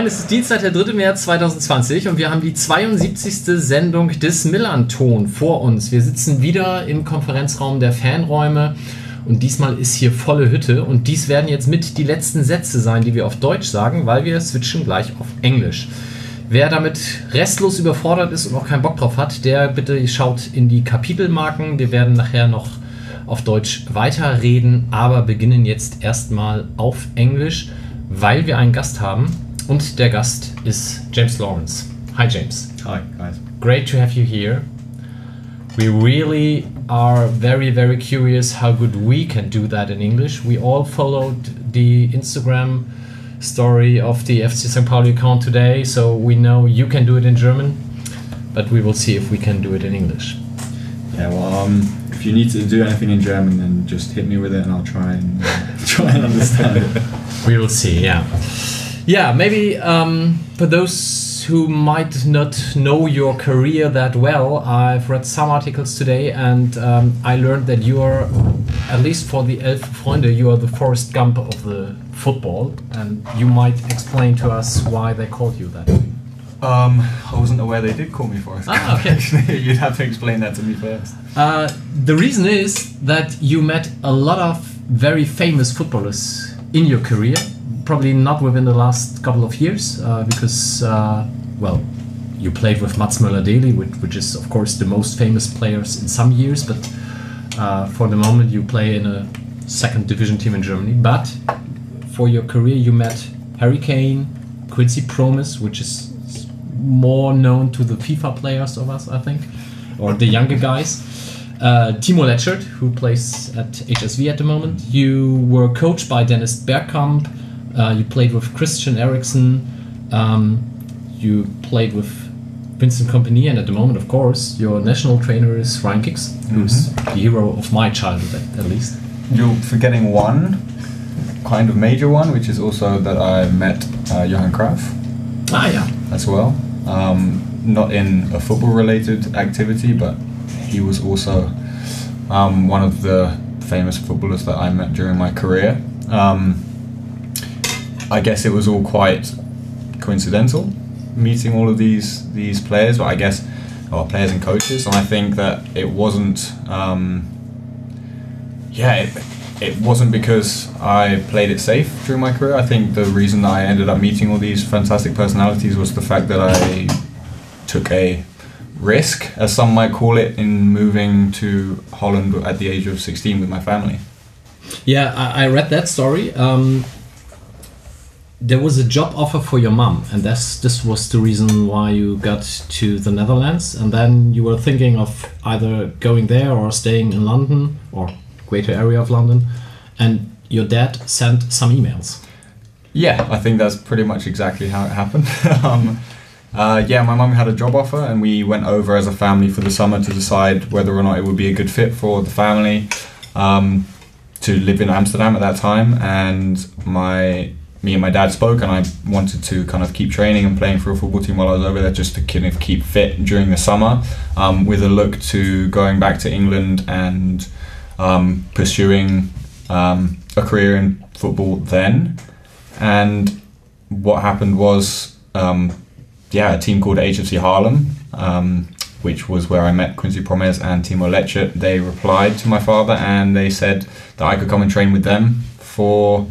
Moin, es ist Dienstag, der 3. März 2020 und wir haben die 72. Sendung des Millanton vor uns. Wir sitzen wieder im Konferenzraum der Fanräume und diesmal ist hier volle Hütte und dies werden jetzt mit die letzten Sätze sein, die wir auf Deutsch sagen, weil wir switchen gleich auf Englisch. Wer damit restlos überfordert ist und auch keinen Bock drauf hat, der bitte schaut in die Kapitelmarken. Wir werden nachher noch auf Deutsch weiterreden, aber beginnen jetzt erstmal auf Englisch, weil wir einen Gast haben. Und der Gast ist James Lawrence. Hi, James. Hi, guys. Great to have you here. We really are very, very curious how good we can do that in English. We all followed the Instagram story of the FC St. Pauli account today, so we know you can do it in German, but we will see if we can do it in English. Yeah, well, um, if you need to do anything in German, then just hit me with it, and I'll try and uh, try and understand it. We will see. Yeah, yeah. Maybe um, for those who might not know your career that well, I've read some articles today, and um, I learned that you are, at least for the Elf Freunde, you are the Forrest Gump of the football, and you might explain to us why they called you that. Um, I wasn't aware they did call me Forrest. Ah, okay. Actually, you'd have to explain that to me first. Uh, the reason is that you met a lot of very famous footballers in your career, probably not within the last couple of years, uh, because, uh, well, you played with Mats Møller Dæhli, which, which is, of course, the most famous players in some years, but uh, for the moment you play in a second division team in Germany. But for your career, you met Harry Kane, Quincy Promes, which is more known to the FIFA players of us, I think, or the younger guys. Uh, Timo Letschert, who plays at HSV at the moment. You were coached by Dennis Bergkamp. Uh, you played with Christian Eriksen. Um, you played with Vincent Kompany, and at the moment, of course, your national trainer is Ryan Giggs, who's the hero of my childhood, at, at least. You're forgetting one kind of major one, which is also that I met uh, Johan Cruyff Ah, yeah. as well. Um, not in a football related activity, but he was also um, one of the famous footballers that I met during my career. Um, I guess it was all quite coincidental meeting all of these these players, but I guess or players and coaches, and I think that it wasn't. Um, yeah, it, it wasn't because I played it safe during my career. I think the reason I ended up meeting all these fantastic personalities was the fact that I took a risk, as some might call it, in moving to Holland at the age of 16 with my family. Yeah, I, I read that story. Um, there was a job offer for your mom, and this this was the reason why you got to the Netherlands. And then you were thinking of either going there or staying in London or greater area of London. And your dad sent some emails. Yeah, I think that's pretty much exactly how it happened. um, uh, yeah, my mum had a job offer, and we went over as a family for the summer to decide whether or not it would be a good fit for the family um, to live in Amsterdam at that time. And my me and my dad spoke, and I wanted to kind of keep training and playing for a football team while I was over there, just to kind of keep fit during the summer, um, with a look to going back to England and um, pursuing um, a career in football then. And what happened was, um, yeah, a team called HFC Haarlem, um, which was where I met Quincy Promes and Timo Letschert. They replied to my father and they said that I could come and train with them for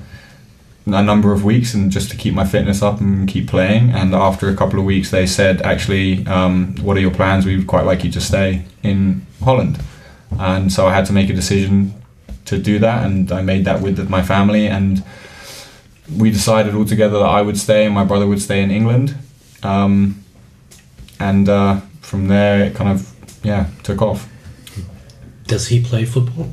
a number of weeks and just to keep my fitness up and keep playing. And after a couple of weeks, they said, actually, um, what are your plans? We would quite like you to stay in Holland. And so I had to make a decision to do that, and I made that with my family. And we decided all together that I would stay and my brother would stay in England. Um, and uh, from there, it kind of yeah took off. Does he play football?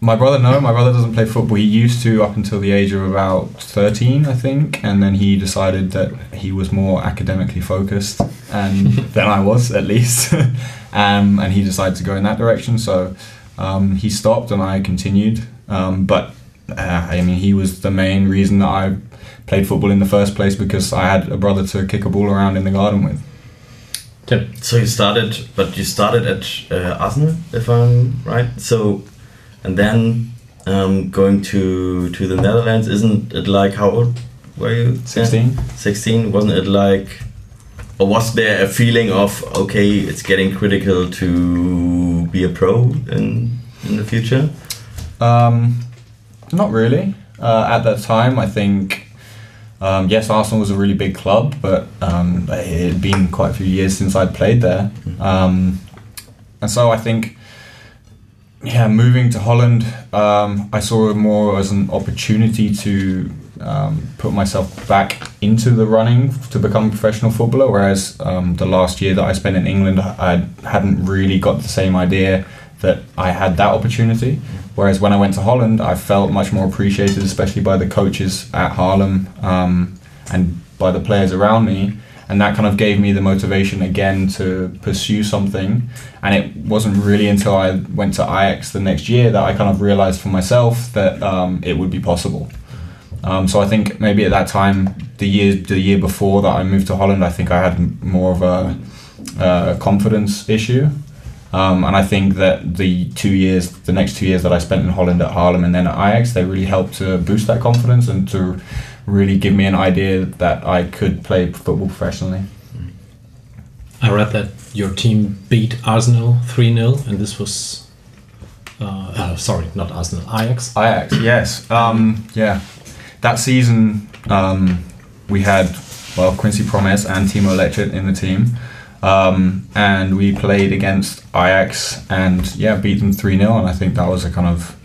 My brother, no, my brother doesn't play football. He used to up until the age of about 13, I think, and then he decided that he was more academically focused and than I was, at least. um, and he decided to go in that direction, so um, he stopped and I continued. Um, but uh, I mean, he was the main reason that I played football in the first place because I had a brother to kick a ball around in the garden with. Tim. So you started, but you started at uh, Arsenal, if I'm right. So, and then um, going to to the Netherlands, isn't it like how old were you? 16. Sixteen. Wasn't it like, or was there a feeling of okay, it's getting critical to be a pro in in the future? Um, not really. Uh, at that time, I think um, yes, Arsenal was a really big club, but um, it had been quite a few years since I'd played there, um, and so I think yeah, moving to Holland, um, I saw it more as an opportunity to um, put myself back into the running to become a professional footballer. Whereas um, the last year that I spent in England, I hadn't really got the same idea that I had that opportunity. Whereas when I went to Holland, I felt much more appreciated, especially by the coaches at Haarlem um, and by the players around me. And that kind of gave me the motivation again to pursue something. And it wasn't really until I went to Ajax the next year that I kind of realized for myself that um, it would be possible. Um, so I think maybe at that time, the year the year before that I moved to Holland, I think I had more of a, a confidence issue. Um, and I think that the two years, the next two years that I spent in Holland at Haarlem and then at Ajax, they really helped to boost that confidence and to really give me an idea that I could play football professionally. I read that your team beat Arsenal 3 0, and this was. Uh, uh, sorry, not Arsenal, Ajax. Ajax, yes. Um, yeah. That season, um, we had, well, Quincy Promes and Timo Letschert in the team. Um, and we played against Ajax and, yeah, beat them 3 0. And I think that was a kind of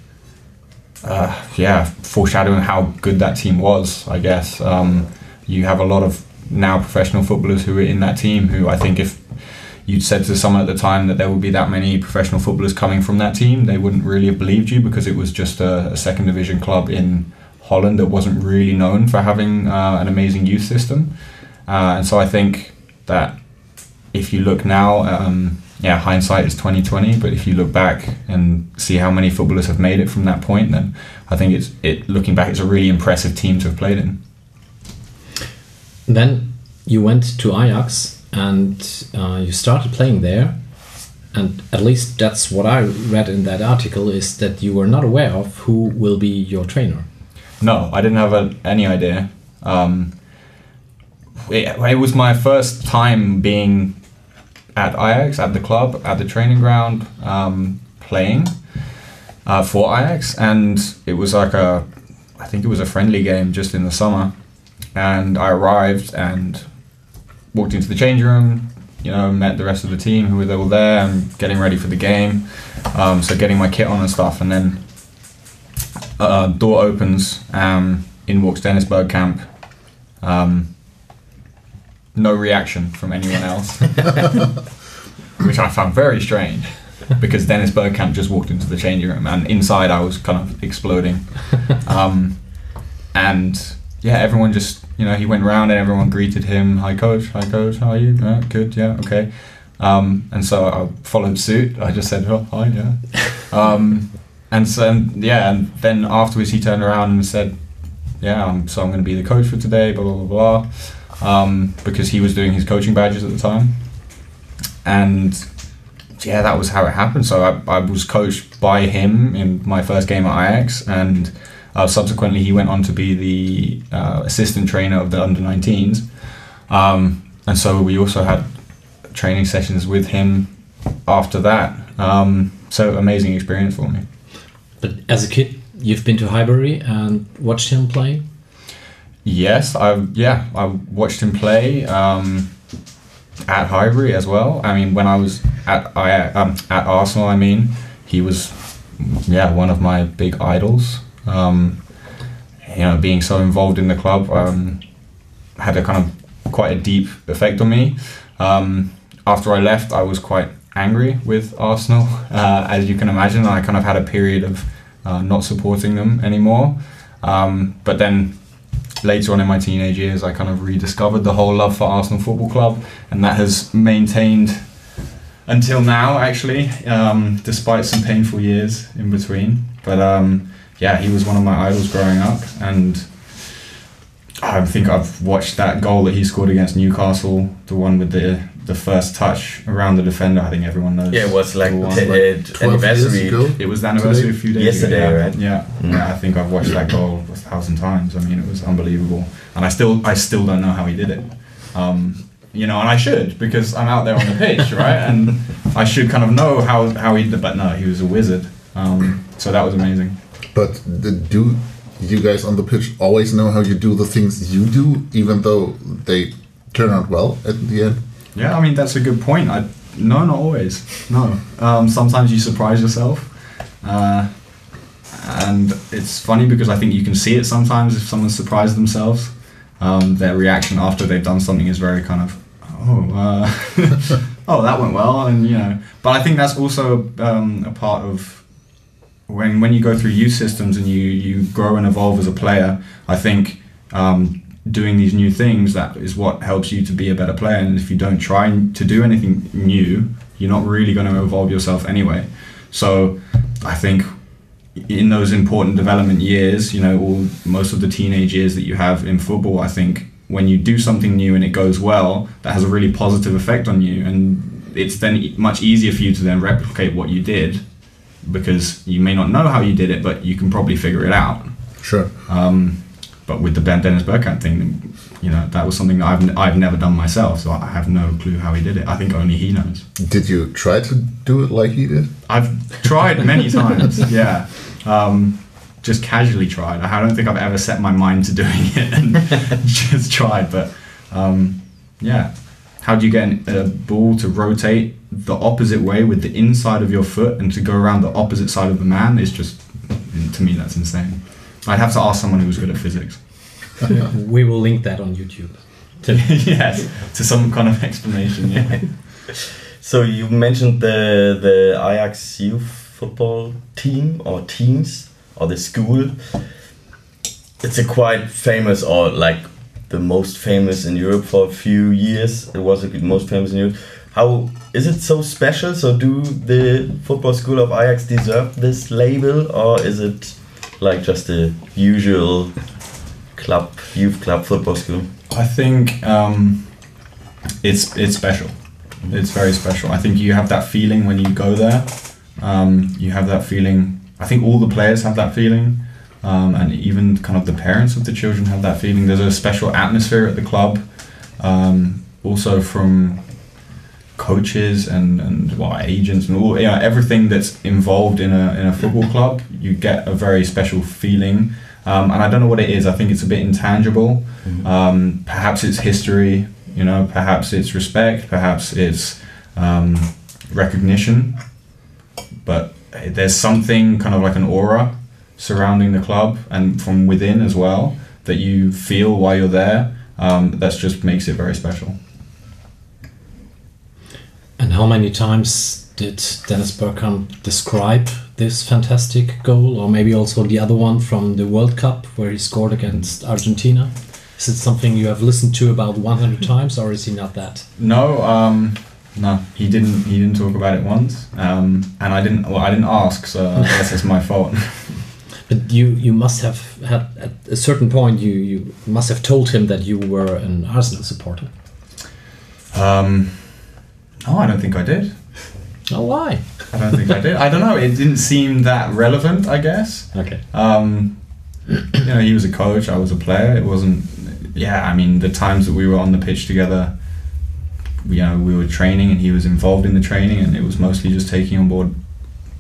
uh, yeah, foreshadowing how good that team was. I guess um, you have a lot of now professional footballers who are in that team. Who I think if you'd said to someone at the time that there would be that many professional footballers coming from that team, they wouldn't really have believed you because it was just a, a second division club in Holland that wasn't really known for having uh, an amazing youth system. Uh, and so I think that if you look now. Um, yeah, hindsight is twenty twenty. But if you look back and see how many footballers have made it from that point, then I think it's it. Looking back, it's a really impressive team to have played in. Then you went to Ajax and uh, you started playing there, and at least that's what I read in that article is that you were not aware of who will be your trainer. No, I didn't have a, any idea. Um, it, it was my first time being at Ajax, at the club, at the training ground, um, playing uh, for Ajax, and it was like a, I think it was a friendly game just in the summer, and I arrived and walked into the change room, you know, met the rest of the team who were all there and getting ready for the game, um, so getting my kit on and stuff, and then uh, door opens, um, in walks Dennis Bergkamp. Um, no reaction from anyone else, which I found very strange because Dennis Bergkamp just walked into the changing room and inside I was kind of exploding. Um, and yeah, everyone just, you know, he went round and everyone greeted him. Hi, coach. Hi, coach. How are you? Yeah, good. Yeah, okay. Um, and so I followed suit. I just said, oh, hi, yeah. Um, and so, and, yeah, and then afterwards he turned around and said, yeah, I'm, so I'm going to be the coach for today, blah, blah, blah um, because he was doing his coaching badges at the time. And yeah, that was how it happened. So I, I was coached by him in my first game at Ajax, and uh, subsequently he went on to be the uh, assistant trainer of the under 19s. Um, and so we also had training sessions with him after that. Um, so amazing experience for me. But as a kid, you've been to Highbury and watched him play? Yes, I yeah I watched him play um, at Highbury as well. I mean, when I was at I um, at Arsenal, I mean, he was yeah one of my big idols. Um, you know, being so involved in the club um, had a kind of quite a deep effect on me. Um, after I left, I was quite angry with Arsenal, uh, as you can imagine. I kind of had a period of uh, not supporting them anymore. Um, but then later on in my teenage years, I kind of rediscovered the whole love for Arsenal Football Club, and that has maintained until now, actually, um, despite some painful years in between. But um, yeah, he was one of my idols growing up, and I think I've watched that goal that he scored against Newcastle, the one with the the first touch around the defender. I think everyone knows. Yeah, it was like one. t- 12 years anniversary. ago. It was the anniversary a few days Yesterday, ago. yeah. right? Yeah, Mm. yeah. I think I've watched that goal a thousand times. I mean, it was unbelievable, and I still, I still don't know how he did it. Um, you know, and I should because I'm out there on the pitch, right? And I should kind of know how how he did. But no, he was a wizard. Um, so that was amazing. But the, do you guys on the pitch always know how you do the things you do, even though they turn out well at the end? Yeah, I mean that's a good point. I no, not always. No, um, sometimes you surprise yourself, uh, and it's funny because I think you can see it sometimes if someone surprised themselves. Um, their reaction after they've done something is very kind of, oh, uh, oh, that went well, and you know. But I think that's also um, a part of when when you go through youth systems and you you grow and evolve as a player. I think um, doing these new things that is what helps you to be a better player. And if you don't try to do anything new, you're not really going to evolve yourself anyway. So I think in those important development years, you know, all most of the teenage years that you have in football, I think when you do something new and it goes well, that has a really positive effect on you, and it's then much easier for you to then replicate what you did because you may not know how you did it, but you can probably figure it out. Sure. Um, but with the Ben Dennis Bergkamp thing, you know, that was something that I've, I've never done myself, so I have no clue how he did it. I think only he knows. Did you try to do it like he did? I've tried many times, yeah. Um, just casually tried. I don't think I've ever set my mind to doing it and just tried. But um, yeah, how do you get an- a ball to rotate the opposite way with the inside of your foot and to go around the opposite side of the man? Is just to me that's insane. I'd have to ask someone who was good at physics. we will link that on YouTube. yes, to some kind of explanation. Yeah. So you mentioned the the Ajax youth football team or teams or the school. It's a quite famous or like the most famous in Europe for a few years. It was the most famous in Europe. How is it so special? So do the football school of Ajax deserve this label or is it like just the usual club youth club football school? I think um, it's it's special. It's very special. I think you have that feeling when you go there. Um, you have that feeling. I think all the players have that feeling, um, and even kind of the parents of the children have that feeling. There's a special atmosphere at the club. Um, also from coaches and and well, agents and all you know, everything that's involved in a in a football club. You get a very special feeling. Um, and I don't know what it is. I think it's a bit intangible. Um, perhaps it's history, you know. Perhaps it's respect. Perhaps it's um, recognition. But there's something kind of like an aura surrounding the club and from within as well that you feel while you're there. Um, that just makes it very special. And how many times did Dennis Bergkamp describe this fantastic goal, or maybe also the other one from the World Cup where he scored against Argentina? Is it something you have listened to about 100 times, or is he not that? No, um, no, he didn't. He didn't talk about it once, um, and I didn't. Well, I didn't ask, so I guess it's my fault. But you, you must have had at a certain point you, you must have told him that you were an Arsenal supporter. um, no, I don't think I did. Oh, why? I don't think I did. I don't know. It didn't seem that relevant. I guess. Okay. Um, you know, he was a coach. I was a player. It wasn't. Yeah, I mean, the times that we were on the pitch together, you know, we were training, and he was involved in the training, and it was mostly just taking on board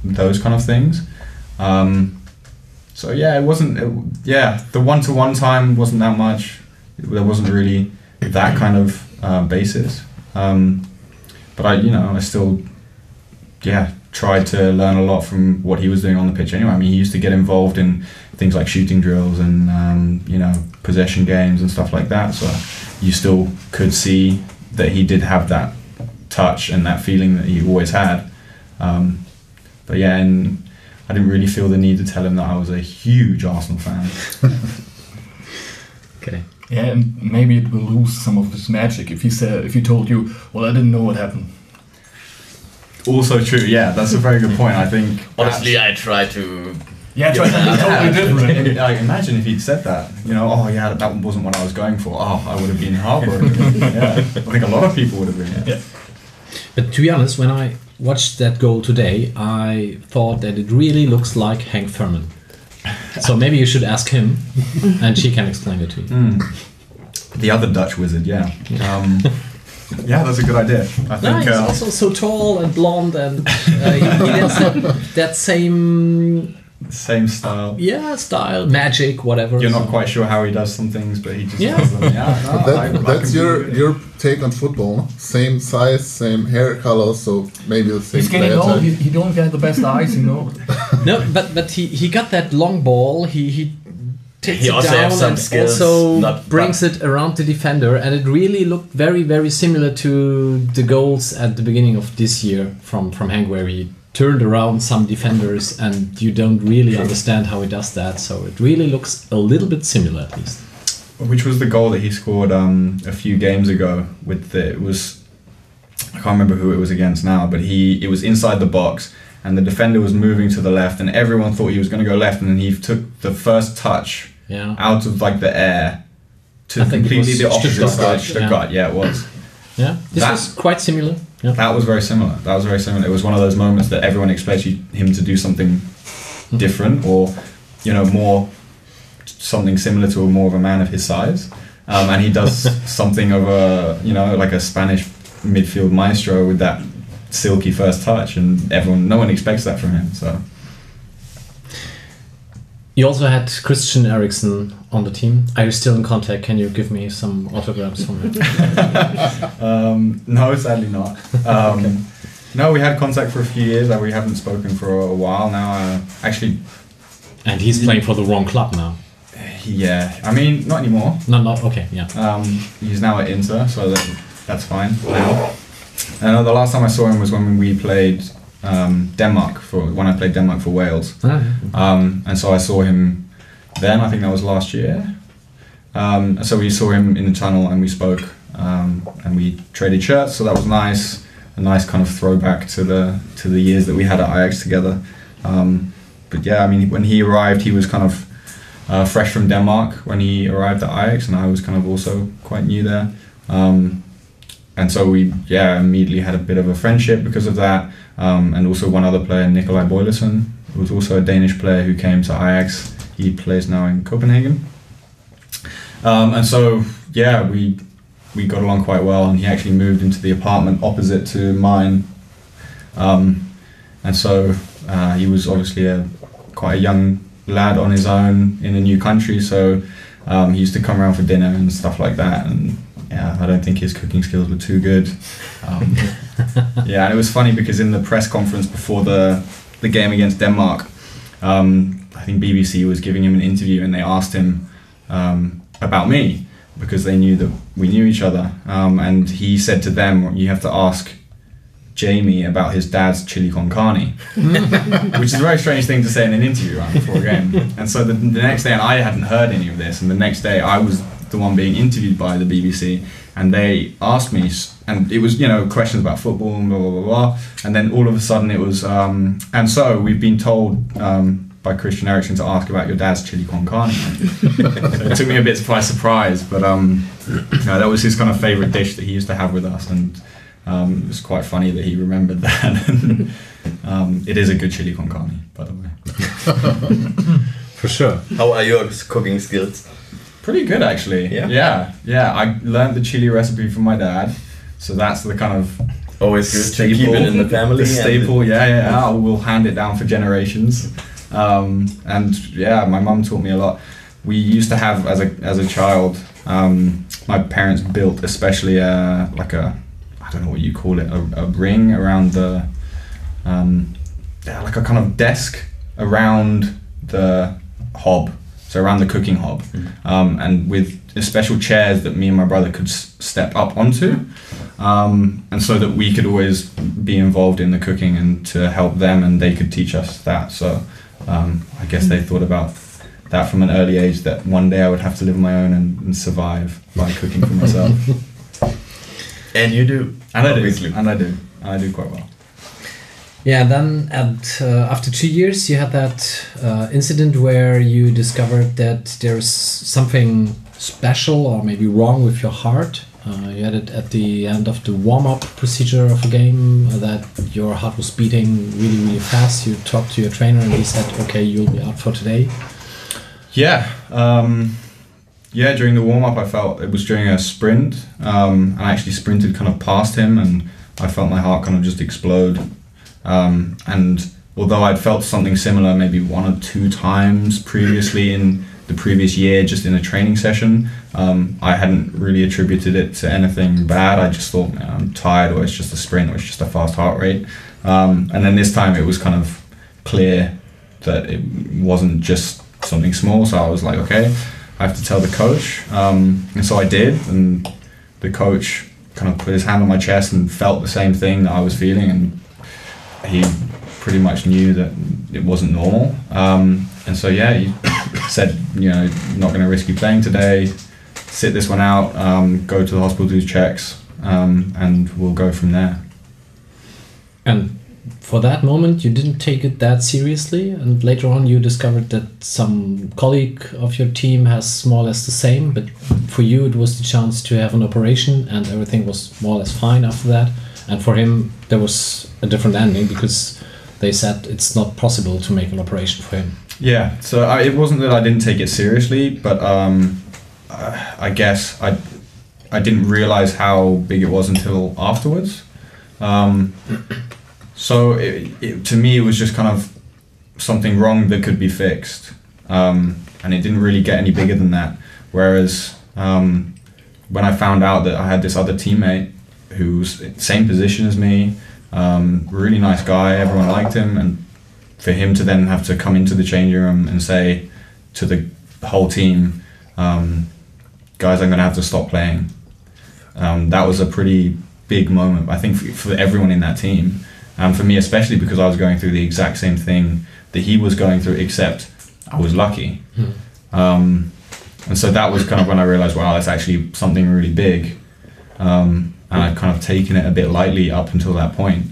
those kind of things. Um, so yeah, it wasn't. It, yeah, the one-to-one time wasn't that much. There wasn't really that kind of uh, basis. Um, but I, you know, I still, yeah, tried to learn a lot from what he was doing on the pitch. Anyway, I mean, he used to get involved in things like shooting drills and um, you know possession games and stuff like that. So you still could see that he did have that touch and that feeling that he always had. Um, but yeah, and I didn't really feel the need to tell him that I was a huge Arsenal fan. Okay. Yeah, and maybe it will lose some of its magic if he said if he told you, "Well, I didn't know what happened." also true. Yeah, that's a very good point. I think Honestly, I try to Yeah, try something totally different. Like, imagine if he'd said that. You know, oh yeah, that wasn't what I was going for. Oh, I would have been heartbroken. yeah, I think a lot of people would have been. Yeah. Yeah. But to be honest, when I watched that goal today, I thought that it really looks like Henk Veerman. So maybe you should ask him, and she can explain it to you. The other Dutch wizard, yeah. Um, yeah, that's a good idea. I No, he's uh, also so tall and blonde, and uh, he, he has that, that same same style. yeah style, magic, whatever. You're not So- quite sure how he does some things, but he just Yeah. does them. Yeah, no, That, I- I that's can your believe your take on football. Same size, same hair color, so maybe the same He's getting player old. type. He, he don't get the best eyes, you know. No, but but he, he got that long ball. He he takes He it also down have some and skills, also not- brings it around the defender, and it really looked very very similar to the goals at the beginning of this year from from Henk, where he turned around some defenders, and you don't really understand how he does that. So it really looks a little bit similar, at least. Which was the goal that he scored um, a few games ago? With the it was, I can't remember who it was against now, but he it was inside the box and the defender was moving to the left, and everyone thought he was going to go left, and then he took the first touch Yeah. out of like the air to I completely the opposite Stuttgart. side. Stuttgart, yeah, it was. Yeah, this That- was quite similar. That was very similar. That was very similar. It was one of those moments that everyone expects you, him to do something different or, you know, more something similar to a more of a man of his size. Um, and he does something of a, you know, like a Spanish midfield maestro with that silky first touch, and everyone, no one expects that from him. So You also had Christian Eriksen on the team. Are you still in contact? Can you give me some autographs from him? Um, no, sadly not. Um, No, we had contact for a few years, and we haven't spoken for a while now. Uh, actually, and he's playing for the wrong club now. yeah, I mean, not anymore. No, no, okay, yeah. Um, he's now at Inter, so that, that's fine now. And uh, the last time I saw him was when we played um, Denmark for when I played Denmark for Wales. Um, and so I saw him then. I think that was last year. Um, so we saw him in the tunnel and we spoke um, and we traded shirts. So that was nice, a nice kind of throwback to the to the years that we had at Ajax together. Um, but yeah, I mean, when he arrived, he was kind of uh, fresh from Denmark when he arrived at Ajax, and I was kind of also quite new there. Um, and so we, yeah, immediately had a bit of a friendship because of that. Um, and also one other player, Nicolai Boilesen, who was also a Danish player who came to Ajax. He plays now in Copenhagen. Um, and so, yeah, we we got along quite well, and he actually moved into the apartment opposite to mine. Um, and so uh, he was obviously a quite a young lad on his own in a new country. So um, he used to come around for dinner and stuff like that. And yeah, I don't think his cooking skills were too good. Um, yeah, and it was funny because in the press conference before the the game against Denmark, um, I think BBC was giving him an interview, and they asked him um, about me because they knew that we knew each other. Um, and he said to them, "You have to ask." Jamie about his dad's chili con carne, which is a very strange thing to say in an interview right before a game. And so the, the next day, and I hadn't heard any of this, and the next day I was the one being interviewed by the BBC, and they asked me, and it was you know questions about football and blah blah blah, blah. and then all of a sudden it was, um, and so we've been told. Um, by Christian Eriksen to ask about your dad's chili con carne. so it took me a bit by surprise, but um, you know, that was his kind of favourite dish that he used to have with us, and um, it was quite funny that he remembered that. um, it is a good chili con carne, by the way. For sure. How are your cooking skills? Pretty good, actually. Yeah? yeah, yeah. I learned the chili recipe from my dad, so that's the kind of Always good staple. to keep it in the family. The staple, yeah, yeah, yeah. We'll hand it down for generations. Um, and yeah, my mum taught me a lot. We used to have as a as a child. Um, my parents built especially a like a I don't know what you call it a, a ring around the um, yeah, like a kind of desk around the hob, so around the cooking hob, um, and with special chairs that me and my brother could s- step up onto, um, and so that we could always be involved in the cooking and to help them, and they could teach us that. So um, I guess they thought about that from an early age that one day I would have to live on my own and, and survive by cooking for myself. And you do. and I do, and I do, and I do quite well. Yeah, then at, uh, after two years, you had that uh, incident where you discovered that there's something special or maybe wrong with your heart. Uh, you had it at the end of the warm up procedure of a game that your heart was beating really, really fast. You talked to your trainer and he said, okay, you'll be out for today. Yeah. Um, yeah, during the warm up, I felt it was during a sprint. Um, and I actually sprinted kind of past him, and I felt my heart kind of just explode. Um, and although I'd felt something similar maybe one or two times previously in the previous year, just in a training session, um, I hadn't really attributed it to anything bad. I just thought, "Man, I'm tired, or it's just a sprint, or it's just a fast heart rate. Um, and then this time it was kind of clear that it wasn't just something small. So I was like, okay, I have to tell the coach. Um, and so I did. And the coach kind of put his hand on my chest and felt the same thing that I was feeling. And he pretty much knew that it wasn't normal. Um, and so, yeah, he said, you know, not going to risk you playing today. Sit this one out, um, go to the hospital, do checks, um, and we'll go from there. And for that moment, you didn't take it that seriously, and later on, you discovered that some colleague of your team has more or less the same. But for you, it was the chance to have an operation, and everything was more or less fine after that. And for him, there was a different ending because they said it's not possible to make an operation for him. Yeah, so I, it wasn't that I didn't take it seriously, but um, I, I guess I I didn't realize how big it was until afterwards. Um, so it, it, to me, it was just kind of something wrong that could be fixed, um, and it didn't really get any bigger than that. Whereas um, when I found out that I had this other teammate who's same position as me, um, really nice guy, everyone liked him, and for him to then have to come into the changing room and say to the whole team, um, guys, I'm going to have to stop playing. Um, that was a pretty big moment, I think, for, for everyone in that team. And for me, especially because I was going through the exact same thing that he was going through, except I was lucky. Um, and so that was kind of when I realized, wow, that's actually something really big. Um, and I'd kind of taken it a bit lightly up until that point.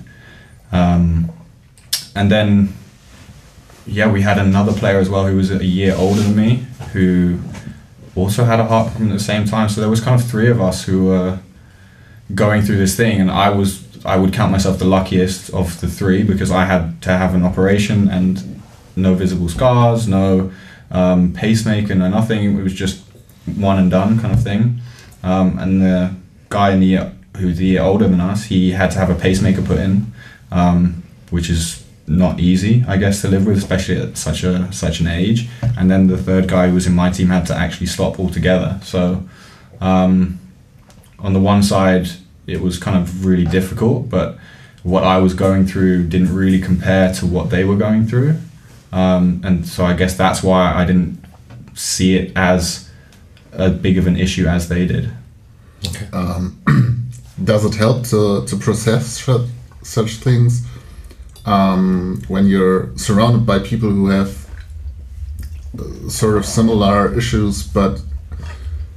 Um, and then yeah, we had another player as well who was a year older than me who also had a heart problem at the same time. So there was kind of three of us who were going through this thing, and I was I would count myself the luckiest of the three because I had to have an operation and no visible scars, no um, pacemaker, no nothing. It was just one and done kind of thing. Um, and the guy in the year, who's the year older than us, he had to have a pacemaker put in, um, which is not easy, I guess, to live with, especially at such a such an age. And then the third guy who was in my team had to actually stop altogether. So um, on the one side, it was kind of really difficult, but what I was going through didn't really compare to what they were going through. Um, and so I guess that's why I didn't see it as a big of an issue as they did. Okay. Does it help to, to process such, such things um, when you're surrounded by people who have uh, sort of similar issues but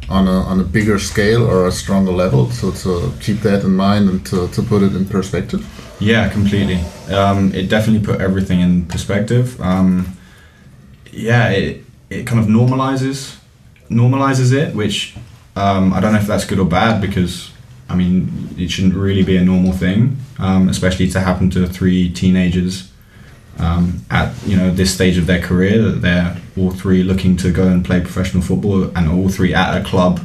on a, on a bigger scale or a stronger level? So to keep that in mind and to, to put it in perspective? Yeah, completely. Um, it definitely put everything in perspective. Um, yeah, it, it kind of normalizes normalizes it, which um, I don't know if that's good or bad because I mean it shouldn't really be a normal thing, um, especially to happen to three teenagers um, at you know this stage of their career that they're all three looking to go and play professional football and all three at a club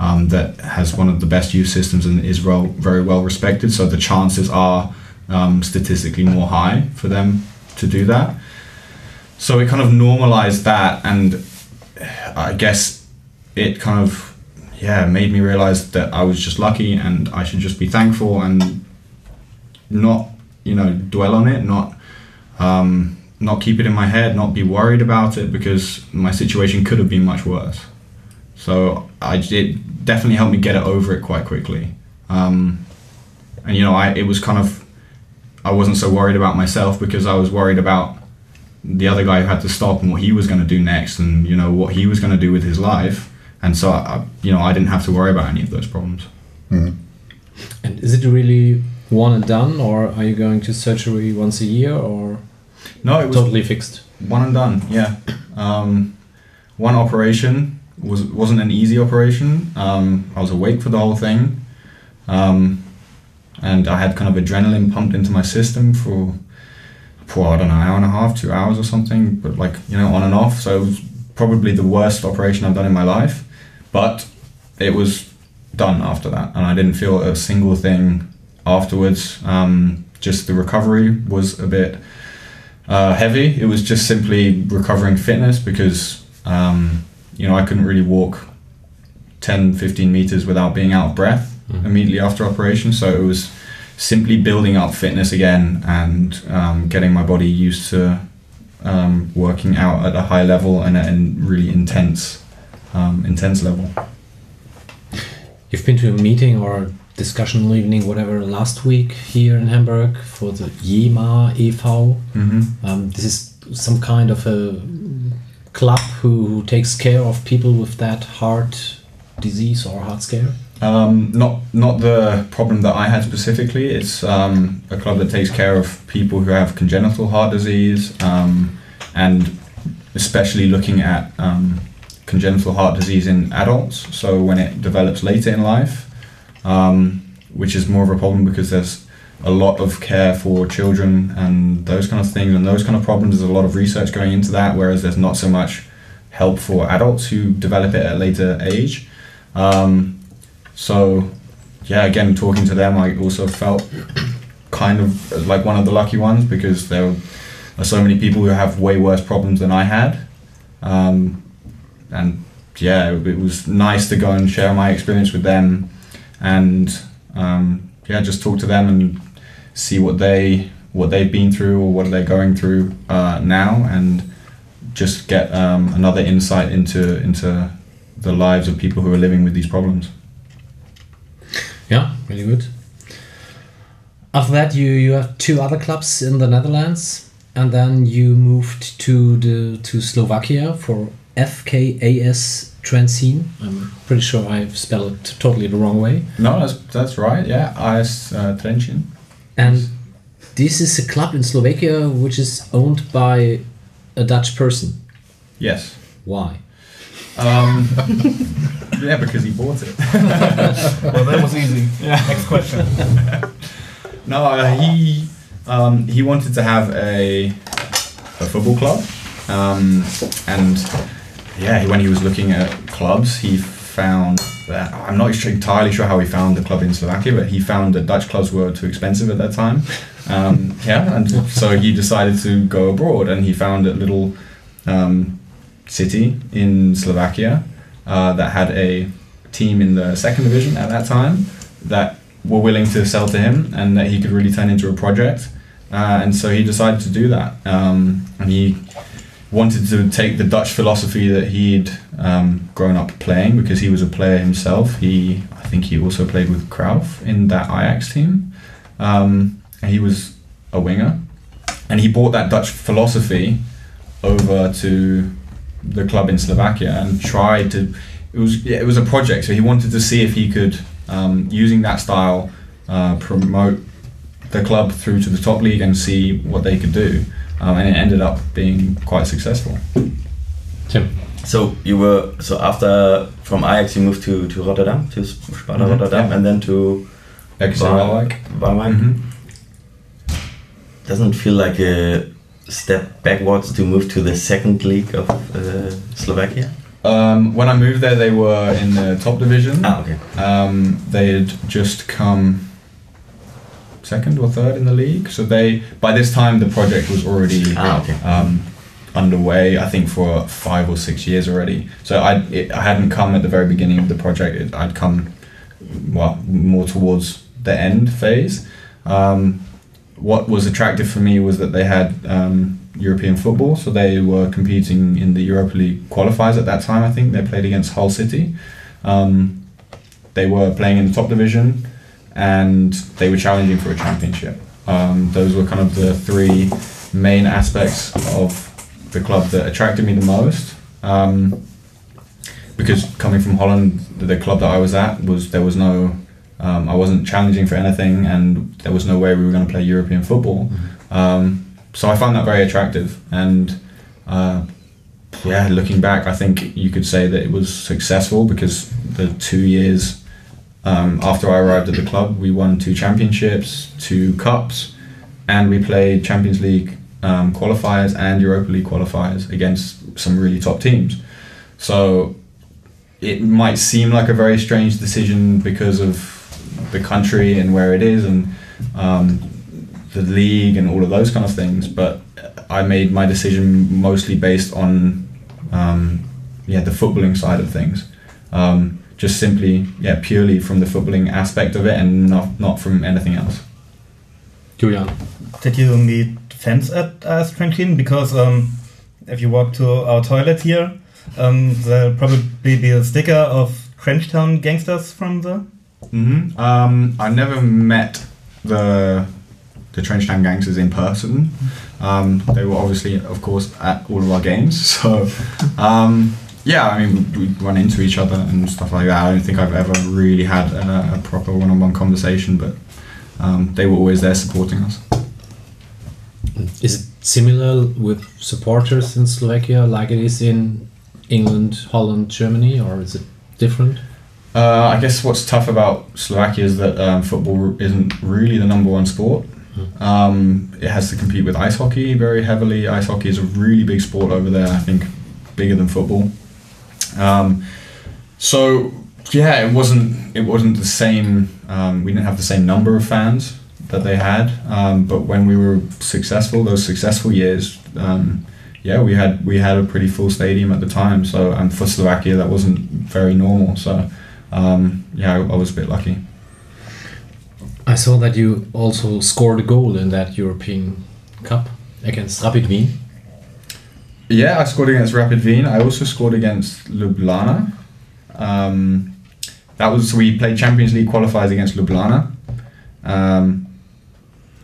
um, that has one of the best youth systems and is well, very well respected. So the chances are um, statistically more high for them to do that. So it kind of normalized that, and I guess it kind of yeah made me realize that I was just lucky and I should just be thankful and not you know dwell on it, not um, not keep it in my head, not be worried about it because my situation could have been much worse. So I it definitely helped me get it over it quite quickly. Um, and you know, I it was kind of I wasn't so worried about myself because I was worried about the other guy who had to stop and what he was going to do next, and you know what he was going to do with his life. And so, I, you know, I didn't have to worry about any of those problems. And is it really one and done, or are you going to surgery once a year, or No, it was totally fixed? one and done. Yeah, um, one operation was wasn't an easy operation. Um, I was awake for the whole thing, um, and I had kind of adrenaline pumped into my system for, for I don't know, an hour and a half, two hours or something. But like you know, on and off. So it was probably the worst operation I've done in my life, but it was done after that, and I didn't feel a single thing afterwards. Um, just the recovery was a bit uh, heavy. It was just simply recovering fitness because um, you know I couldn't really walk 10, 15 meters without being out of breath immediately after operation. So it was simply building up fitness again and um, getting my body used to um, working out at a high level and at a really intense, um, intense level. You've been to a meeting or discussion evening, whatever, last week here in Hamburg for the JEMAH e.V. Mm-hmm. Um, this is some kind of a club who, who takes care of people with that heart disease or heart scare. Um, not not the problem that I had specifically. It's um, a club that takes care of people who have congenital heart disease, um, and especially looking at um, congenital heart disease in adults. So when it develops later in life, um, which is more of a problem because there's a lot of care for children and those kind of things and those kind of problems. There's a lot of research going into that, whereas there's not so much help for adults who develop it at a later age. Um, so, yeah, again, talking to them, I also felt kind of like one of the lucky ones because there are so many people who have way worse problems than I had. Um, and yeah, it, was nice to go and share my experience with them and um, yeah, just talk to them and see what they what they've been through or what they're going through uh, now, and just get um, another insight into into the lives of people who are living with these problems. Yeah, really good. After that, you you have two other clubs in the Netherlands, and then you moved to the to Slovakia for FKAS Transcene. I'm pretty sure I've spelled it totally the wrong way. No, that's that's right. Yeah, IS uh, Trencin. And this is a club in Slovakia which is owned by a Dutch person. Yes. Why? Um, yeah, because he bought it. Well, that was easy. Next question. No, uh, he um, he wanted to have a a football club, um, and yeah, when he was looking at clubs, he found that I'm not entirely sure how he found the club in Slovakia, but he found that Dutch clubs were too expensive at that time. Um, yeah, and so he decided to go abroad, and he found a little um, city in Slovakia uh, that had a team in the second division at that time that were willing to sell to him and that he could really turn into a project. Uh, and so he decided to do that. Um, and he wanted to take the Dutch philosophy that he'd um, grown up playing because he was a player himself. He, I think, he also played with Cruyff in that Ajax team. Um, and he was a winger, and he brought that Dutch philosophy over to the club in Slovakia and tried to. It was yeah, it was a project, so he wanted to see if he could, um, using that style, uh, promote the club through to the top league and see what they could do. Um, and it ended up being quite successful. Tim. So you were so after from Ajax you moved to, to Rotterdam to Sparta Mhm, Rotterdam yeah. and then to Exeter Bar- Waalwijk. Waalwijk. Mhm. Doesn't feel like a step backwards to move to the second league of uh, Slovakia? Um, when I moved there, they were in the top division. Ah, okay. Um, they had just come second or third in the league. So they, by this time, the project was already Ah, okay. um, underway. I think for five or six years already. So I, it, I hadn't come at the very beginning of the project. It, I'd come, well, more towards the end phase. Um, what was attractive for me was that they had um, European football, so they were competing in the Europa League qualifiers at that time. I think they played against Hull City. Um, they were playing in the top division, and they were challenging for a championship. Um, those were kind of the three main aspects of the club that attracted me the most. Um, because coming from Holland, the club that I was at was there was no Um, I wasn't challenging for anything, and there was no way we were going to play European football. Um, so I found that very attractive, and uh, yeah, looking back, I think you could say that it was successful because the two years um, after I arrived at the club, we won two championships, two cups, and we played Champions League um, qualifiers and Europa League qualifiers against some really top teams. So it might seem like a very strange decision because of the country and where it is and um, the league and all of those kind of things, but I made my decision mostly based on um, yeah the footballing side of things. Um, just simply yeah purely from the footballing aspect of it and not not from anything else. Julian. Did you meet fans at AS Trenčín? Because um, if you walk to our toilet here, um, there'll probably be a sticker of Trenchtown gangsters from the. hmm Um, I never met the the Trenchtown gangsters in person. Um, they were obviously, of course, at all of our games. So, um, yeah, I mean, we, we run into each other and stuff like that. I don't think I've ever really had a, a proper one-on-one conversation, but um, they were always there supporting us. Is it similar with supporters in Slovakia like it is in England, Holland, Germany, or is it different? Uh, I guess what's tough about Slovakia is that um, football isn't really the number one sport. Um, it has to compete with ice hockey very heavily. Ice hockey is a really big sport over there. I think bigger than football. Um, so yeah, it wasn't it wasn't the same. Um, we didn't have the same number of fans that they had. Um, but when we were successful, those successful years, um, yeah, we had we had a pretty full stadium at the time. So and for Slovakia, that wasn't very normal. So um, yeah, I, I was a bit lucky. I saw that you also scored a goal in that European Cup against Rapid Wien. Yeah, I scored against Rapid Wien. I also scored against Ljubljana. Um, that was we played Champions League qualifiers against Ljubljana, um,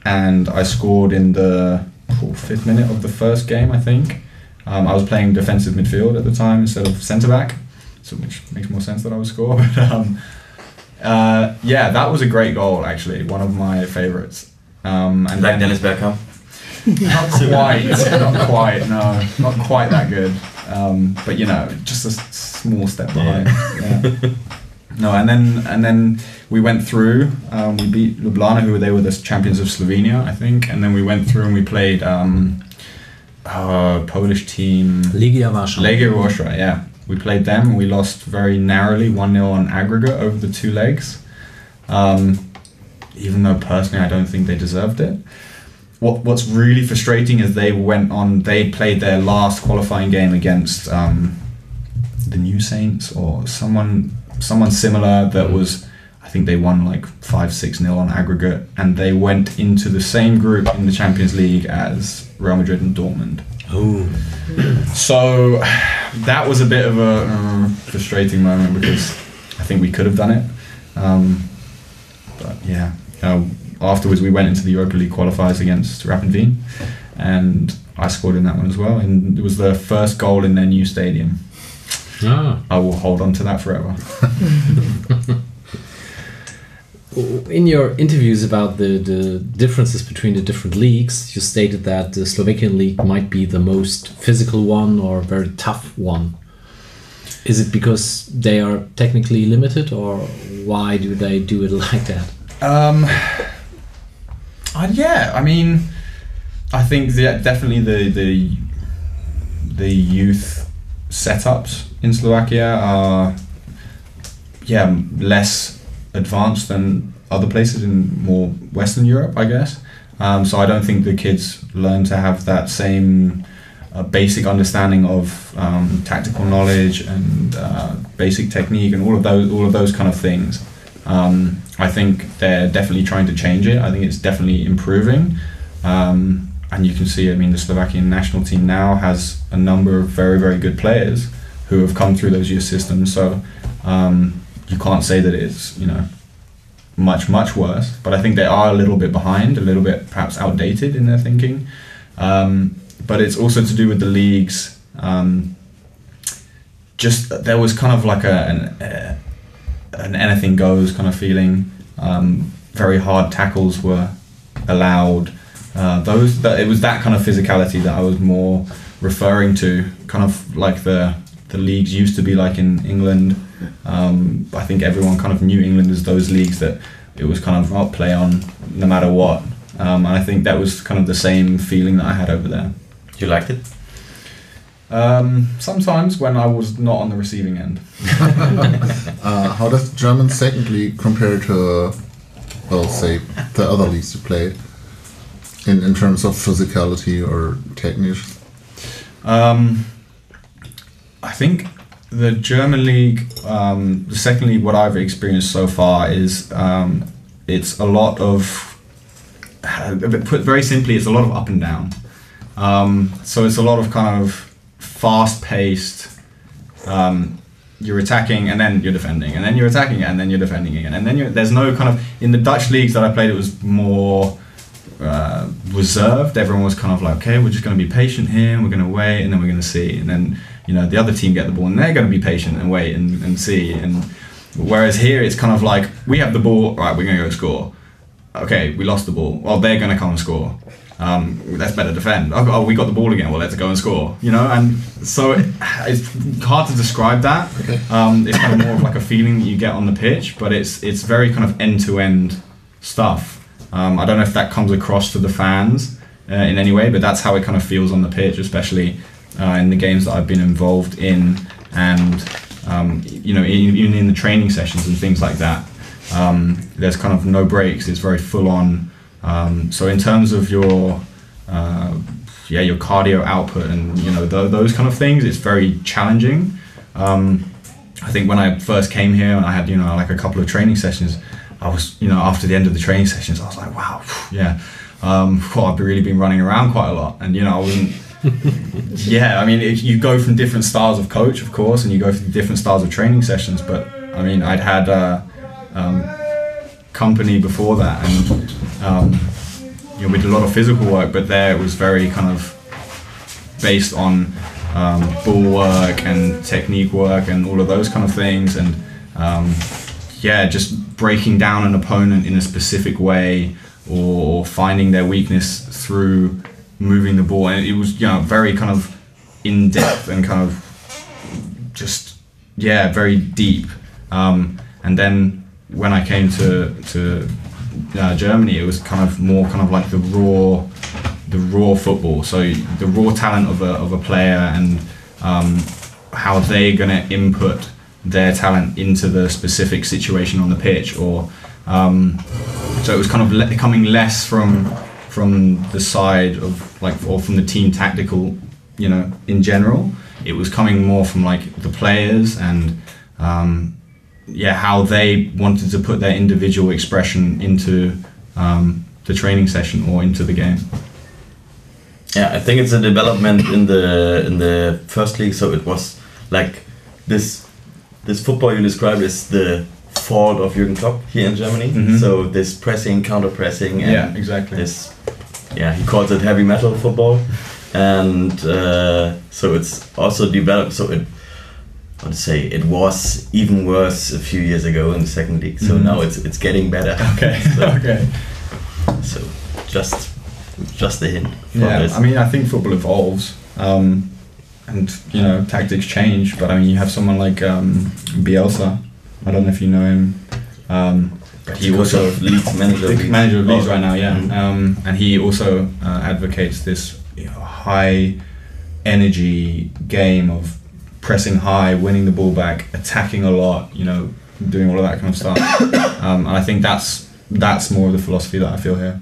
and I scored in the oh, fifth minute of the first game. I think um, I was playing defensive midfield at the time instead of centre back, so which makes more sense that I would score. But um, uh, yeah, that was a great goal. Actually, one of my favourites. Um, and Like then- Dennis Bergkamp. Not quite, not quite, no, not quite that good. Um, but you know, just a small step behind. Yeah. No, and then and then we went through. Um, we beat Ljubljana, who were they were the champions of Slovenia, I think. And then we went through and we played um, a Polish team, Legia Warsaw. Legia Warsaw. Yeah, we played them. and We lost very narrowly, one 0 on aggregate over the two legs. Um, even though personally I don't think they deserved it. What What's really frustrating is they went on. They played their last qualifying game against um, the New Saints or someone someone similar that was. I think they won like five six nil on aggregate, and they went into the same group in the Champions League as Real Madrid and Dortmund. Oh, So that was a bit of a uh, frustrating moment because I think we could have done it. Um, but yeah, uh, afterwards we went into the Europa League qualifiers against Rapid Wien, and I scored in that one as well. And it was the first goal in their new stadium. ah. I will hold on to that forever. In your interviews about the, the differences between the different leagues, you stated that the Slovakian league might be the most physical one or very tough one. Is it because they are technically limited, or why do they do it like that? Um, yeah, I mean, I think that definitely the the the youth setups in Slovakia are yeah less advanced than other places in more Western Europe, I guess. Um, so I don't think the kids learn to have that same uh, basic understanding of um, tactical knowledge and uh, basic technique and all of those all of those kind of things. Um, I think they're definitely trying to change it. I think it's definitely improving. Um, and you can see, I mean, the Slovakian national team now has a number of very, very good players who have come through those youth systems. So um, you can't say that it's, you know, much, much worse. But I think they are a little bit behind, a little bit perhaps outdated in their thinking. Um, but it's also to do with the leagues. Um, just there was kind of like a, an, uh, an anything goes kind of feeling. Um, very hard tackles were allowed. Uh, those that it was that kind of physicality that I was more referring to, kind of like the the leagues used to be like in England. Um, I think everyone kind of knew England as those leagues that it was kind of oh, play on no matter what. Um, and I think that was kind of the same feeling that I had over there. You liked it? Um, sometimes when I was not on the receiving end. Uh, how does German second league compare to, well, say, the other leagues you played in, in terms of physicality or technique? Um, I think the German league, um, the second league, what I've experienced so far is um, it's a lot of, put very simply, it's a lot of up and down. Um, so it's a lot of kind of fast paced. Um, you're attacking and then you're defending, and then you're attacking and then you're defending again, and then you're, there's no kind of in the Dutch leagues that I played, it was more uh, reserved. Everyone was kind of like, okay, we're just going to be patient here, we're going to wait, and then we're going to see, and then you know the other team get the ball, and they're going to be patient and wait and, and see, and whereas here it's kind of like we have the ball, right, we're going to go score. Okay, we lost the ball. Well, they're going to come and score. Um, let's better defend. Oh, oh, we got the ball again. Well, let's go and score. You know, and so it, it's hard to describe that. Um, it's kind of more of like a feeling that you get on the pitch, but it's it's very kind of end to end stuff. Um, I don't know if that comes across to the fans uh, in any way, but that's how it kind of feels on the pitch, especially uh, in the games that I've been involved in, and um, you know, even in the training sessions and things like that. Um, there's kind of no breaks. It's very full on. Um, so in terms of your uh, yeah your cardio output and you know th- those kind of things, it's very challenging. Um, I think when I first came here and I had you know like a couple of training sessions, I was you know after the end of the training sessions, I was like wow yeah, um, well, I've really been running around quite a lot, and you know I wasn't. yeah, I mean, it, you go from different styles of coach, of course, and you go through different styles of training sessions. But I mean, I'd had uh, um, Kompany before that, and um, you know, we did a lot of physical work, but there it was very kind of based on um, ball work and technique work and all of those kind of things, and um, yeah, just breaking down an opponent in a specific way or finding their weakness through moving the ball, and it was you know very kind of in depth and kind of just yeah very deep. Um, and then when I came to to uh, Germany, it was kind of more kind of like the raw the raw football. So the raw talent of a of a player and um, how they're going to input their talent into the specific situation on the pitch, or um, so it was kind of le- coming less from from the side of like or from the team tactical, you know, in general. It was coming more from like the players and um, yeah, how they wanted to put their individual expression into um, the training session or into the game. Yeah, I think it's a development in the in the first league. So it was like this this football you described is the fault of Jürgen Klopp here in Germany. Mhm. So this pressing, counter pressing, and Yeah, exactly. this yeah he calls it heavy metal football, and uh, so it's also developed. So it how to say it was even worse a few years ago in the second league. So Mhm. now it's it's getting better. Okay. So, okay. so just just a hint. Yeah, this. I mean, I think football evolves, um, and you know, tactics change. But I mean, you have someone like um, Bielsa. I don't know if you know him. Um, but he also Leeds, manager of Leeds. manager of Leeds Oh. right now. Yeah, Mhm. um, and he also uh, advocates this you know, high energy game of pressing high, winning the ball back, attacking a lot. You know, doing all of that kind of stuff. um, and I think that's that's more of the philosophy that I feel here.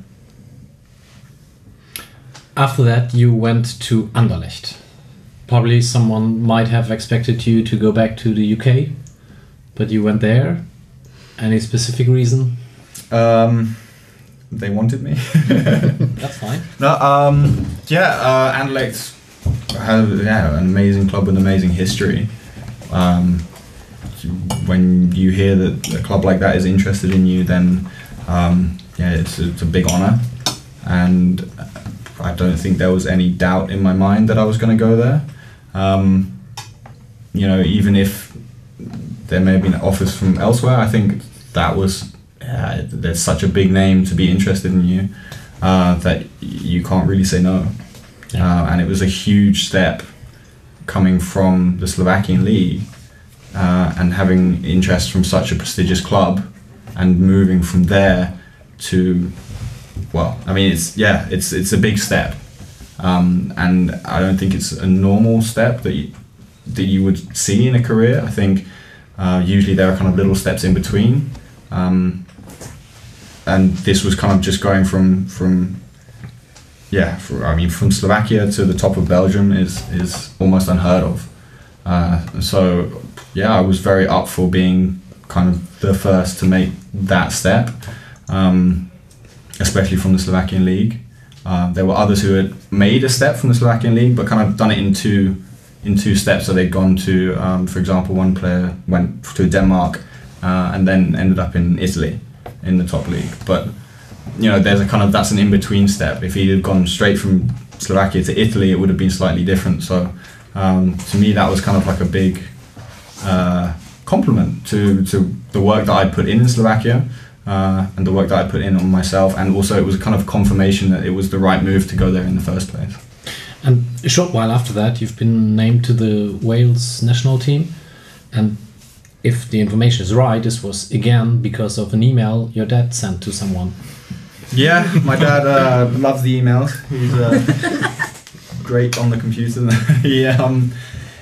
After that, you went to Anderlecht. Probably someone might have expected you to go back to the UK, but you went there. Any specific reason? Um, they wanted me. That's fine. no, um, yeah, uh, Anderlecht had yeah, an amazing club with amazing history. Um, when you hear that a club like that is interested in you, then um, yeah, it's, it's a big honour, and I don't think there was any doubt in my mind that I was going to go there. Um, you know, even if there may have been offers from elsewhere, I think that was uh, there's such a big name to be interested in you uh, that you can't really say no. Uh, and it was a huge step coming from the Slovakian league uh, and having interest from such a prestigious club and moving from there to well i mean it's yeah it's it's a big step. Um, and i don't think it's a normal step that you, that you would see in a career. I think uh, usually there are kind of little steps in between. Um, and this was kind of just going from from yeah for, i mean from slovakia to the top of belgium is is almost unheard of uh, so yeah i was very up for being kind of the first to make that step um, especially from the Slovakian league. Uh, there were others who had made a step from the Slovakian league, but kind of done it in two in two steps. So they'd gone to, um, for example, one player went to Denmark uh, and then ended up in Italy in the top league. But you know, there's a kind of that's an in between step. If he had gone straight from Slovakia to Italy, it would have been slightly different. So um, to me, that was kind of like a big uh, compliment to to the work that I'd put in in Slovakia uh, and the work that I put in on myself, and also it was a kind of confirmation that it was the right move to go there in the first place. And a short while after that, you've been named to the Wales national team. And if the information is right, this was again because of an email your dad sent to someone. Yeah, my dad uh, loves the emails. He's uh, great on the computer. he um,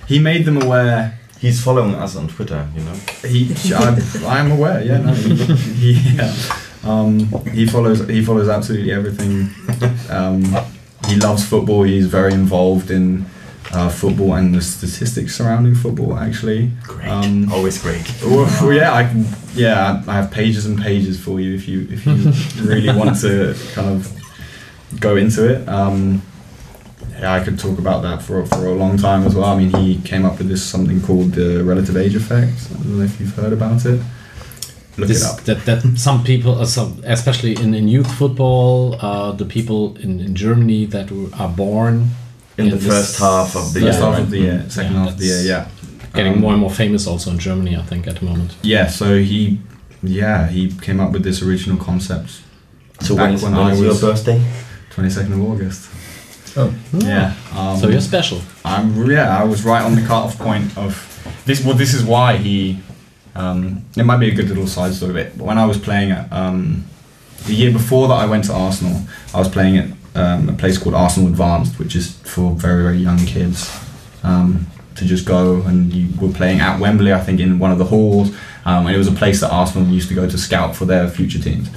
he made them aware. He's following us on Twitter, you know. He, I'm, I'm aware. Yeah, no, he, he, yeah. Um, he follows. He follows absolutely everything. Um, he loves football. He's very involved in uh, football and the statistics surrounding football. Actually, Great. Um, Always great. Well, yeah, I can, yeah, I have pages and pages for you if you if you really want to kind of go into it. Um, yeah, I could talk about that for for a long time as well. I mean, he came up with this something called the relative age effect. I don't know if you've heard about it. Look This- it up. That, that some people, uh, some, especially in, in youth football, uh, the people in, in Germany that were- are born In the this- first half of the First year. half of the year, second Yeah, half of the year, yeah. getting Um, more and more famous also in Germany, I think, at the moment. Yeah, so he, yeah, he came up with this original concept. So back when is, when when your birthday? twenty second of August. Oh. Yeah. Um, So you're special. I'm yeah, I was right on the cut-off point of this. Well, this is why he. Um, it might be a good little side story, but when I was playing at um, the year before that, I went to Arsenal. I was playing at um, a place called Arsenal Advanced, which is for very very young kids um, to just go and you were playing at Wembley, I think, in one of the halls. Um, and it was a place that Arsenal used to go to scout for their future teams.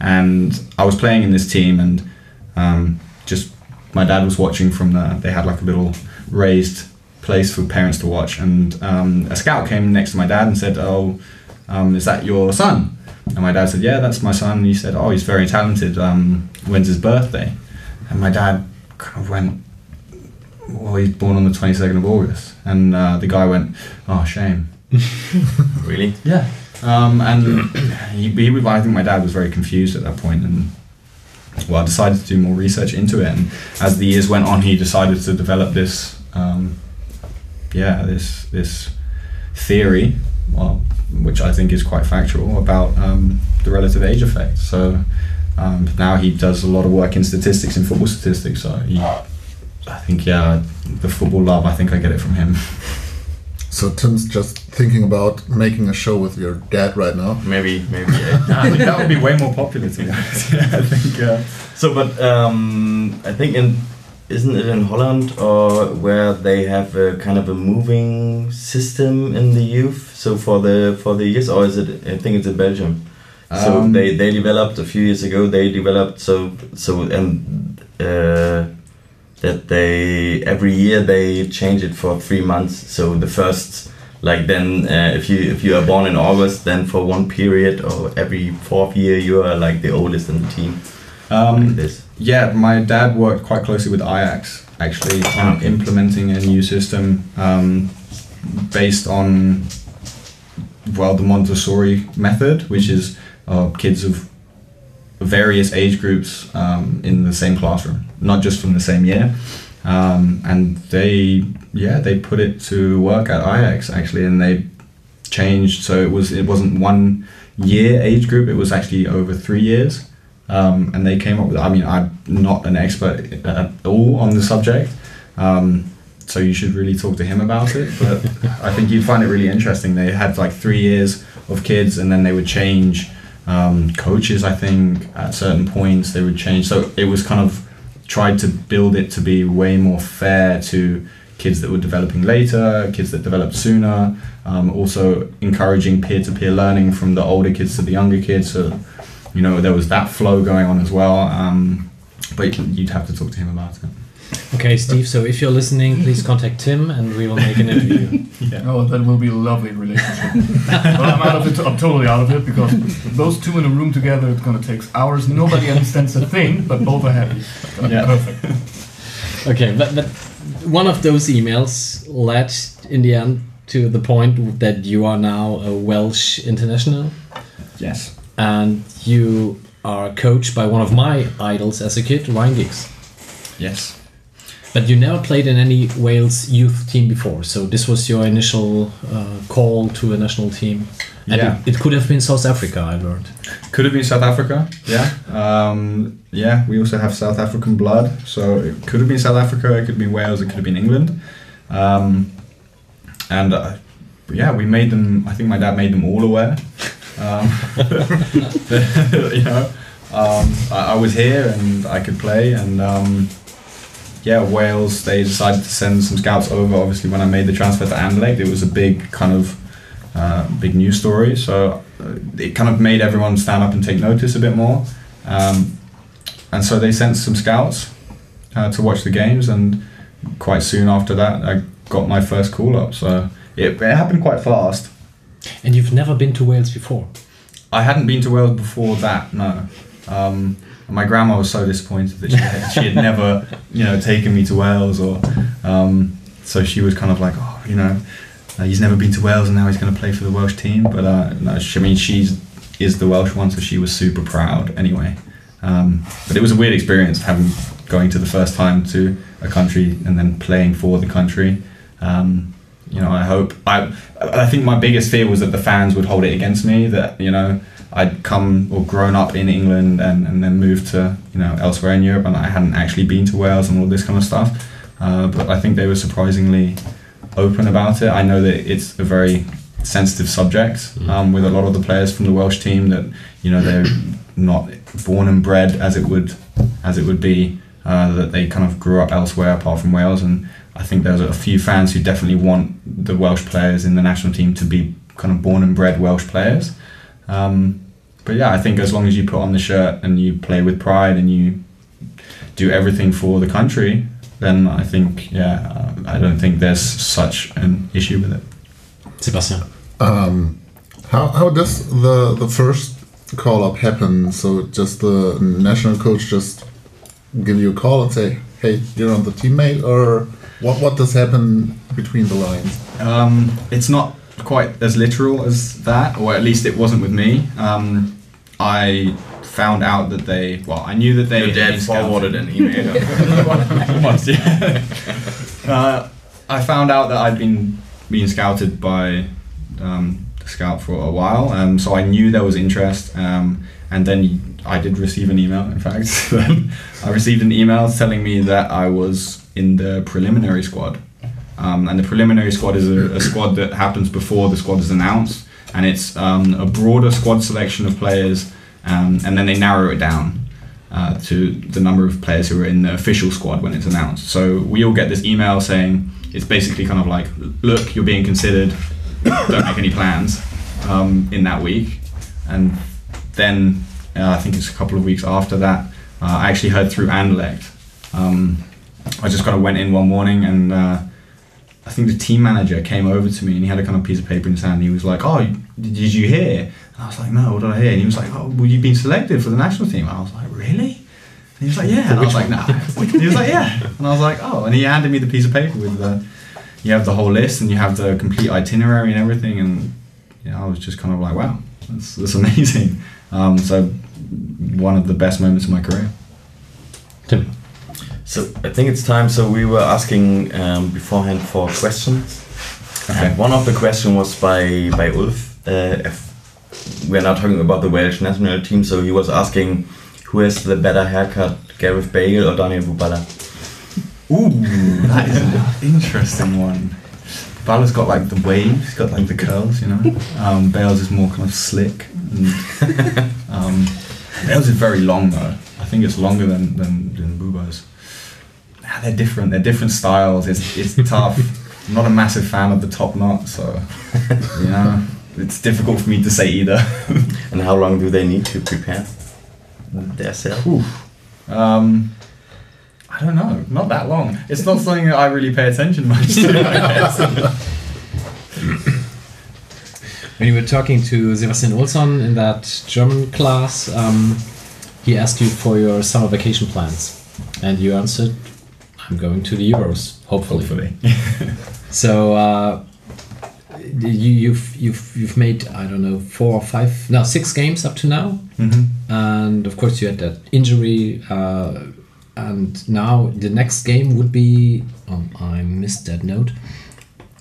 And I was playing in this team, and um, just my dad was watching from the. They had like a little raised place for parents to watch, and um, a scout came next to my dad and said, "Oh, um, is that your son?" And my dad said, "Yeah, that's my son." And he said, "Oh, he's very talented. Um, when's his birthday?" And my dad kind of went, "Well, he's born on the twenty second of August." And uh, the guy went, "Oh, shame." Really? Yeah. Um, and he, he, I think my dad was very confused at that point, and well, I decided to do more research into it. And as the years went on, he decided to develop this, um, yeah, this this theory, well, which I think is quite factual about um, the relative age effect. So um, now he does a lot of work in statistics, in football statistics. So he, I think, yeah, the football love. I think I get it from him. So Tim's just thinking about making a show with your dad right now. Maybe, maybe. yeah. I think that would be way more popular to be honest. Yeah, I think. Uh, So, but um, I think in isn't it in Holland or where they have a kind of a moving system in the youth? So for the for the years, or is it? I think it's in Belgium. So Um, they they developed a few years ago. They developed so so and uh, that they every year they change it for three months. So the first. Like then, uh, if you if you are born in August, then for one period or every fourth year you are like the oldest in the team. um, like. Yeah, my dad worked quite closely with Ajax actually on Okay. implementing a new system um, based on well the Montessori method, which is uh, kids of various age groups um, in the same classroom, not just from the same year. Um, and they yeah they put it to work at Ajax actually, and they changed so it was it wasn't one year age group, it was actually over three years. Um, and they came up with. I mean, I'm not an expert at all on the subject, um, so you should really talk to him about it. But I think you'd find it really interesting. They had like three years of kids, and then they would change um, coaches. I think at certain points they would change. So it was kind of tried to build it to be way more fair to kids that were developing later, kids that developed sooner. Um, also encouraging peer-to-peer learning from the older kids to the younger kids. So you know there was that flow going on as well. Um, but you'd have to talk to him about it. Okay, Steve. So if you're listening, please contact Tim, and we will make an interview. Oh, that will be a lovely relationship. but I'm out of it. I'm totally out of it because those two in a room together, it's gonna take hours. Nobody understands a thing, but both are happy. It's gonna be Yeah. perfect. Okay, but, but one of those emails led in the end to the point that you are now a Welsh international Yes. and you are coached by one of my idols as a kid, Ryan Giggs. Yes. But you never played in any Wales youth team before, so this was your initial uh, call to a national team. And Yeah. it, it could have been South Africa, I learned. Could have been South Africa. Yeah. Um, yeah. We also have South African blood, so it could have been South Africa. It could be Wales. It could have been England. Um, and uh, yeah, we made them. I think my dad made them all aware. Um, you know, um, I, I was here and I could play, and um, yeah, Wales. They decided to send some scouts over. Obviously, when I made the transfer to Anderlecht, it was a big kind of uh, big news story. So uh, it kind of made everyone stand up and take notice a bit more. Um, and so they sent some scouts uh, to watch the games, and quite soon after that, I got my first call up. So it, it happened quite fast. And you've never been to Wales before. I hadn't been to Wales before that, no. Um, my grandma was so disappointed that she had, she had never, you know, taken me to Wales, or um, so she was kind of like, oh, you know, uh, he's never been to Wales and now he's going to play for the Welsh team. But uh, no, she, I mean, she's is the Welsh one, so she was super proud anyway. Um, but it was a weird experience having going to the first time to a country and then playing for the country. Um, you know, I hope I I think my biggest fear was that the fans would hold it against me that you know I'd come or grown up in England and, and then moved to you know elsewhere in Europe and I hadn't actually been to Wales and all this kind of stuff. Uh, but I think they were surprisingly open about it. I know that it's a very sensitive subject um, with a lot of the players from the Welsh team that you know they're not born and bred as it would as it would be uh, that they kind of grew up elsewhere apart from Wales and I think there's a few fans who definitely want the Welsh players in the national team to be kind of born and bred Welsh players. Um, but yeah, I think as long as you put on the shirt and you play with pride and you do everything for the country, then I think yeah, uh, I don't think there's such an issue with it. Sebastian. Um, how, how does the the first call up happen? So just the national coach just give you a call and say, "Hey, you're on the teammate," or what? What does happen between the lines? Um, it's not quite as literal as that, or at least it wasn't with me. Um, I found out that they, well, I knew that they. Your had dad been forwarded an email. Almost, yeah. uh, I found out that I'd been being scouted by um, the scout for a while, um, so I knew there was interest. Um, and then I did receive an email. In fact, I received an email telling me that I was in the preliminary squad. Um, and the preliminary squad is a, a squad that happens before the squad is announced, and it's um, a broader squad selection of players, um, and then they narrow it down uh, to the number of players who are in the official squad when it's announced. So we all get this email saying it's basically kind of like, look, you're being considered, don't make any plans um, in that week, and then uh, I think it's a couple of weeks after that, uh, I actually heard through Anderlecht. Um, I just kind of went in one morning and. I think the team manager came over to me and he had a kind of piece of paper in his hand. And he was like, "Oh, did you hear?" And I was like, "No, what did I hear?" And he was like, "Oh, well, you've been selected for the national team." And I was like, "Really?" And he was like, "Yeah." And I was like, "Nah." He was like, "Yeah." And I was like, "Oh." And he handed me the piece of paper with the, you have the whole list and you have the complete itinerary and everything. And yeah, I was just kind of like, "Wow, that's that's amazing." Um, so one of the best moments of my career. Tim. So I think it's time. So we were asking um, beforehand for questions. Okay. And one of the questions was by by Ulf. Uh, if we're now talking about the Welsh national team. So he was asking who has the better haircut, Gareth Bale or Daniel Bubala? Ooh, that is an interesting one. Bala's got like the waves, he's got like the curls, you know. Um, Bale's is more kind of slick. And, um, Bale's is very long though. I think it's longer than than, than Buba's. Ah, they're different. They're different styles. It's it's tough. I'm not a massive fan of the top knot, so you know it's difficult for me to say either. And how long do they need to prepare their self? Um, I don't know. Not that long. It's not something that I really pay attention much to. When you were talking to Sebastian Ohlsson in that German class, um, he asked you for your summer vacation plans, and you answered, "I'm going to the Euros, hopefully." Hopefully. So uh, you, you've you've you've made I don't know four or five no six games up to now, hmm and of course you had that injury, uh, and now the next game would be oh, I missed that note.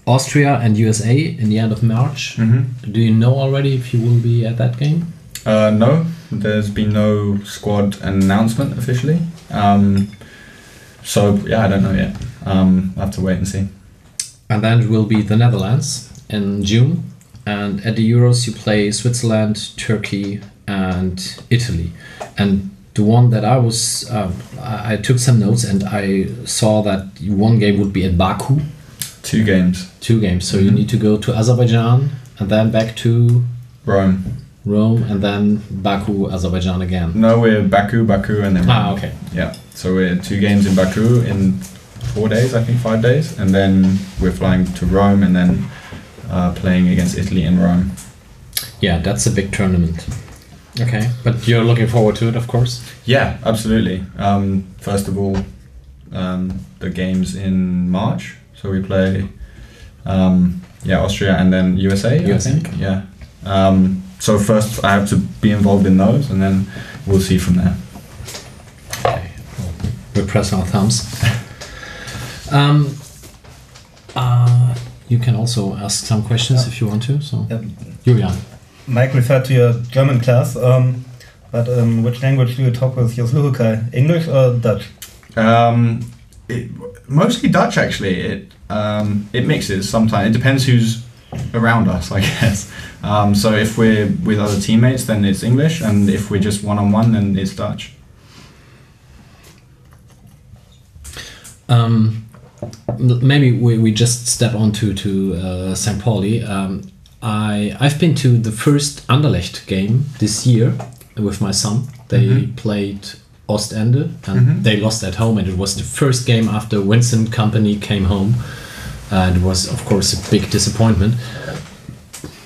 Austria and USA in the end of March. hmm Do you know already if you will be at that game? Uh, no, there's been no squad announcement officially. Um, so yeah, I don't know yet. Um, I have to wait and see. And then it will be the Netherlands in June. And at the Euros, you play Switzerland, Turkey, and Italy. And the one that I was, um, I, I took some notes and I saw that one game would be at Baku, Two games. two games. So you need to go to Azerbaijan and then back to Rome. Rome and then Baku, Azerbaijan again. No, we're Baku, Baku, and then Ah, okay. Yeah. So we're two games in Baku in four days, I think five days, and then we're flying to Rome and then uh, playing against Italy in Rome. Yeah, that's a big tournament. Okay, but you're looking forward to it, of course. Yeah, absolutely. Um, first of all, um, the games in March. So we play, um, yeah, Austria and then USA. USA. I think. Yeah. Um, so first, I have to be involved in those, and then we'll see from there. Okay. We're pressing our thumbs. um, uh, you can also ask some questions if you want to. So, Yeah. Julian. Mike referred to your German class, um, but um, which language do you talk with Jos Luhukay? English or Dutch? Um, it, mostly Dutch, actually. It um, it mixes sometimes. It depends who's around us, I guess. Um, so if we're with other teammates, then it's English, and if we're just one on one, then it's Dutch. Um, maybe we, we just step on to, to uh, St. Pauli. Um, I, I've been to the first Anderlecht game this year with my son. They Mhm. played Ostende and Mhm. they lost at home, and it was the first game after Vincent Kompany came home. And it was, of course, a big disappointment.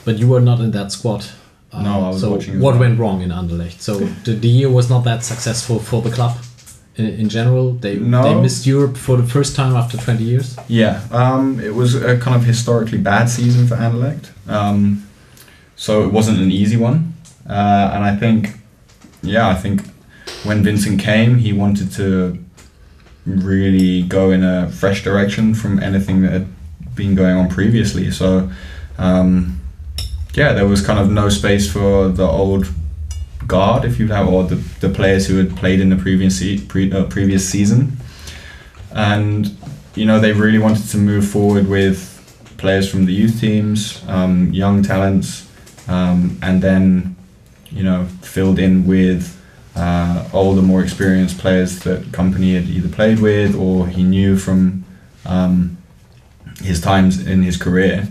But you were not in that squad. Uh, No, I was so watching what went wrong in Anderlecht? So the, the year was not that successful for the club in, in general. They No. they missed Europe for the first time after 20 years. Yeah, um, it was a kind of historically bad season for Anderlecht. Um, so it wasn't an easy one. Uh, and I think, yeah, I think when Vincent came, he wanted to really go in a fresh direction from anything that had been going on previously. So, um, yeah, there was kind of no space for the old guard, if you have, or the, the players who had played in the previous se- pre, uh, previous season. And you know they really wanted to move forward with players from the youth teams, um, young talents, um, and then you know filled in with uh, older, more experienced players that Kompany had either played with or he knew from um, his times in his career.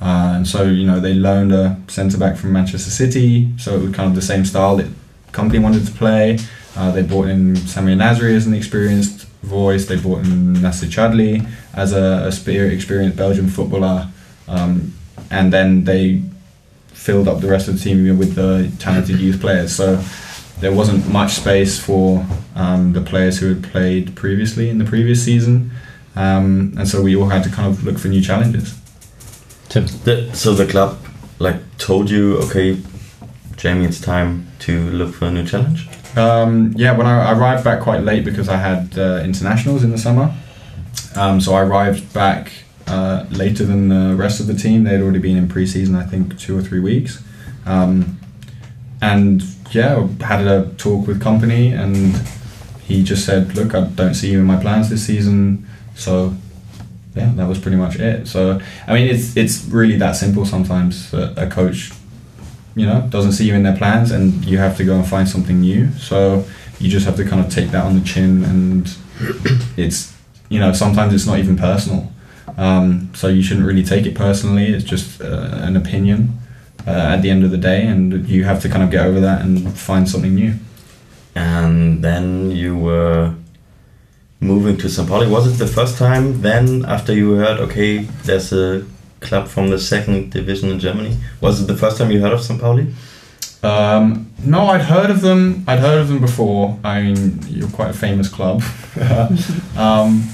Uh, and so you know they loaned a centre back from Manchester City, so it was kind of the same style that Kompany wanted to play. Uh, they brought in Samir Nasri as an experienced voice. They brought in Nacer Chadli as a, a experienced Belgian footballer, um, and then they filled up the rest of the team with the talented youth players. So there wasn't much space for um, the players who had played previously in the previous season, um, and so we all had to kind of look for new challenges. Tim. The, so the club like told you, okay, Jamie, it's time to look for a new challenge. Um, yeah, when I arrived back quite late because I had uh, internationals in the summer. Um, so I arrived back uh, later than the rest of the team. They'd already been in pre-season, I think, two or three weeks. Um, and yeah, had a talk with Kompany, and he just said, "Look, I don't see you in my plans this season." So yeah, that was pretty much it. So I mean, it's it's really that simple sometimes. A coach, you know, doesn't see you in their plans, and you have to go and find something new. So you just have to kind of take that on the chin, and it's you know sometimes it's not even personal. Um, so you shouldn't really take it personally. It's just uh, an opinion uh, at the end of the day, and you have to kind of get over that and find something new. And then you were moving to. Pauli. Was it the first time then after you heard, okay, there's a club from the second division in Germany? Was it the first time you heard of. Pauli? Um, no, I'd heard of them. I'd heard of them before. I mean, you're quite a famous club, um,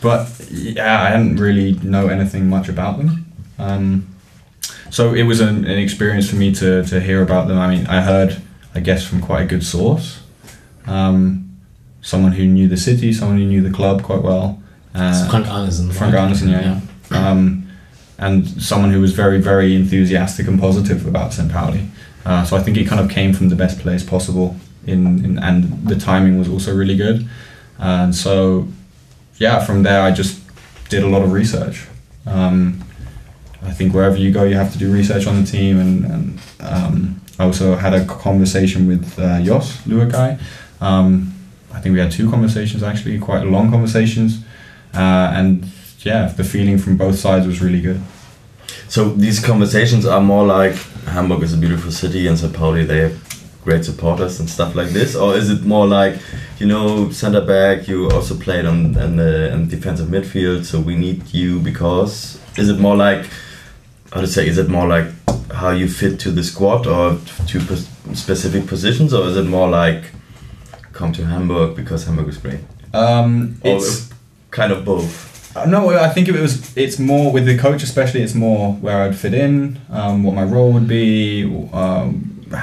but yeah, I hadn't really know anything much about them. Um, so it was an, an experience for me to, to hear about them. I mean, I heard, I guess, from quite a good source. Um, someone who knew the city, someone who knew the club quite well. Uh, Frank Arnesen. Frank right? Arnesen, yeah. Um, and someone who was very, very enthusiastic and positive about St. Pauli. Uh, so I think it kind of came from the best place possible, in, in and the timing was also really good. And so, yeah, from there I just did a lot of research. Um, I think wherever you go, you have to do research on the team, and, and um, I also had a conversation with uh, Jos Luhukay. Um, I think we had two conversations actually, quite long conversations, uh, and yeah, the feeling from both sides was really good. So these conversations are more like Hamburg is a beautiful city and St. Pauli they have great supporters and stuff like this, or is it more like you know center back you also played on in defensive midfield so we need you because is it more like how to say is it more like how you fit to the squad or to specific positions or is it more like come to Hamburg because Hamburg is great Um, or it's kind of both Uh, No, I think it was. It's more with the coach, especially. It's more where I'd fit in, um, what my role would be, um,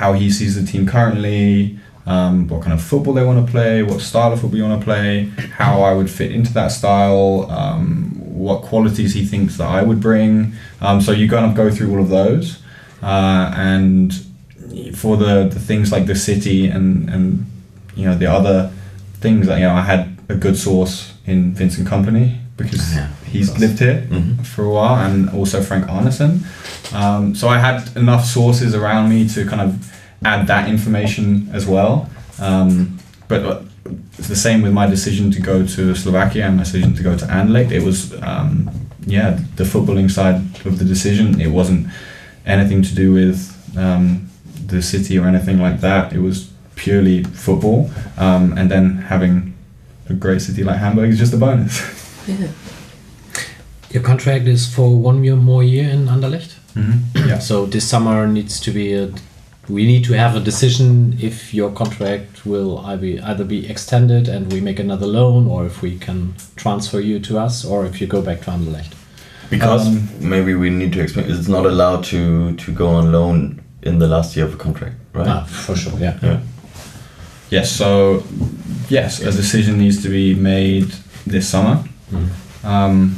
how he sees the team currently, um, what kind of football they want to play, what style of football you want to play, how I would fit into that style, um, what qualities he thinks that I would bring. Um, so you kind of go through all of those, uh, and for the, the things like the city and and you know the other things that you know I had a good source in Vincent Kompany because Yeah, he's lived here Mhm. for a while, and also Frank Arnesen. Um, so I had enough sources around me to kind of add that information as well. Um, but uh, it's the same with my decision to go to Slovakia and my decision to go to Anderlecht. It was, um, yeah, the footballing side of the decision. It wasn't anything to do with um, the city or anything like that. It was purely football, um, and then having a great city like Hamburg is just a bonus. Yeah. Your contract is for one year more year in Anderlecht. mm-hmm. Yeah. So this summer needs to be a. We need to have a decision if your contract will either either be extended and we make another loan, or if we can transfer you to us, or if you go back to Anderlecht. Because Um, maybe we need to explain. It's not allowed to to go on loan in the last year of a contract, right? Ah, for sure, yeah. Yeah. Yes, so yes, a decision needs to be made this summer. Um,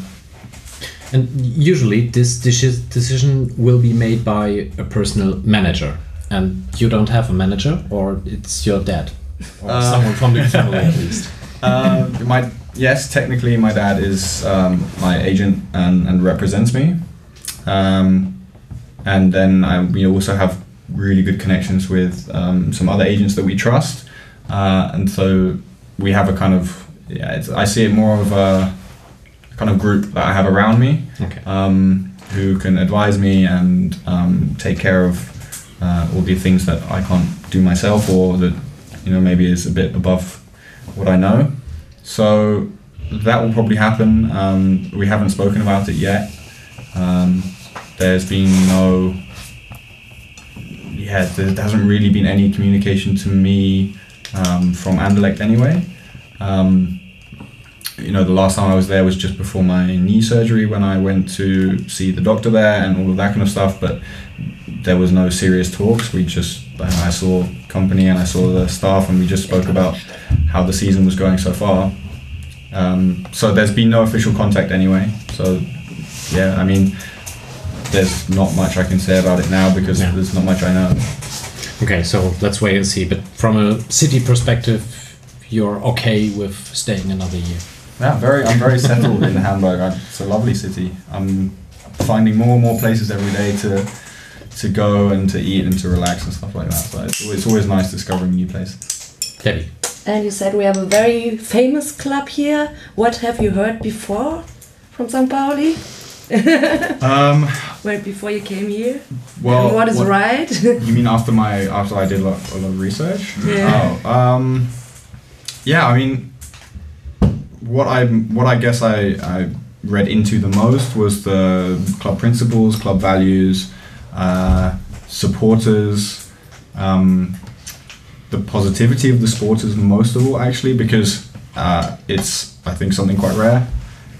And usually, this decision will be made by a personal manager, and you don't have a manager, or it's your dad, or Uh, someone from the family at least. uh, my yes, technically, my dad is um, my agent and, and represents me. Um, and then I, we also have really good connections with um, some other agents that we trust, uh, and so we have a kind of yeah. It's, I see it more of a kind of group that I have around me. Okay. um, who can advise me and um, take care of uh, all the things that I can't do myself or that you know maybe is a bit above what I know. So that will probably happen. Um, we haven't spoken about it yet. Um, there's been no yeah there hasn't really been any communication to me um, from Anderlecht anyway. Um, you know, the last time I was there was just before my knee surgery when I went to see the doctor there and all of that kind of stuff. But there was no serious talks. We just, I saw Kompany and I saw the staff and we just spoke about how the season was going so far. Um, so there's been no official contact anyway. So yeah, I mean, there's not much I can say about it now because there's not much I know. Okay, so let's wait and see. But from a city perspective, you're okay with staying another year. Yeah, very. I'm very settled in Hamburg. I, it's a lovely city. I'm finding more and more places every day to to go and to eat and to relax and stuff like that. So it's, it's always nice discovering new places. Debbie. And you said we have a very famous club here. What have you heard before from St. Pauli? Um, Well, before you came here? well, and what is what- right? You mean after my after I did a lot, a lot of research? Yeah. Oh, um, yeah. I mean, what I what I guess I, I read into the most was the club principles, club values, uh, supporters, um, the positivity of the supporters most of all actually because uh, it's I think something quite rare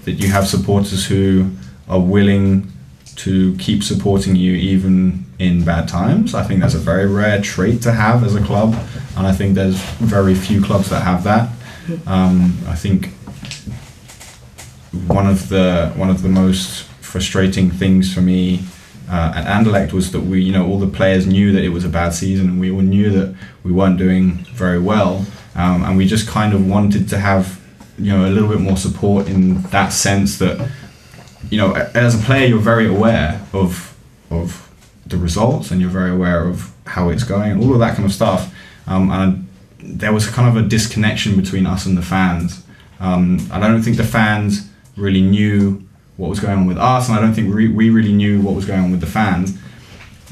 that you have supporters who are willing to keep supporting you even in bad times. I think that's a very rare trait to have as a club, and I think there's very few clubs that have that. Um, I think one of the one of the most frustrating things for me uh, at Anderlecht was that we, you know, all the players knew that it was a bad season, and we all knew that we weren't doing very well, um, and we just kind of wanted to have, you know, a little bit more support in that sense that, you know, as a player, you're very aware of of the results, and you're very aware of how it's going, all of that kind of stuff, um, and there was kind of a disconnection between us and the fans. Um, I don't think the fans really knew what was going on with us, and I don't think we, we really knew what was going on with the fans.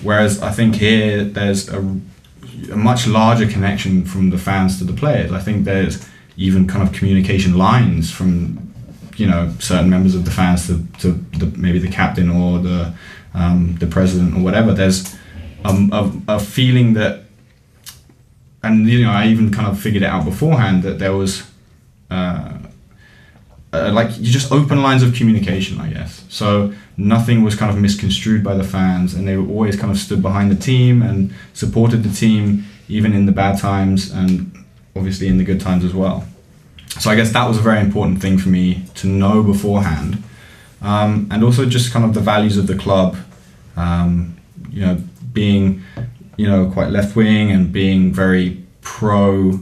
Whereas I think here there's a, a much larger connection from the fans to the players. I think there's even kind of communication lines from you know certain members of the fans to, to the, maybe the captain or the um, the president or whatever. There's um, a, a feeling that and you know I even kind of figured it out beforehand that there was uh, uh, like you just open lines of communication, I guess. So nothing was kind of misconstrued by the fans, and they were always kind of stood behind the team and supported the team even in the bad times and obviously in the good times as well. So I guess that was a very important thing for me to know beforehand, um, and also just kind of the values of the club. Um, you know, being you know quite left wing and being very pro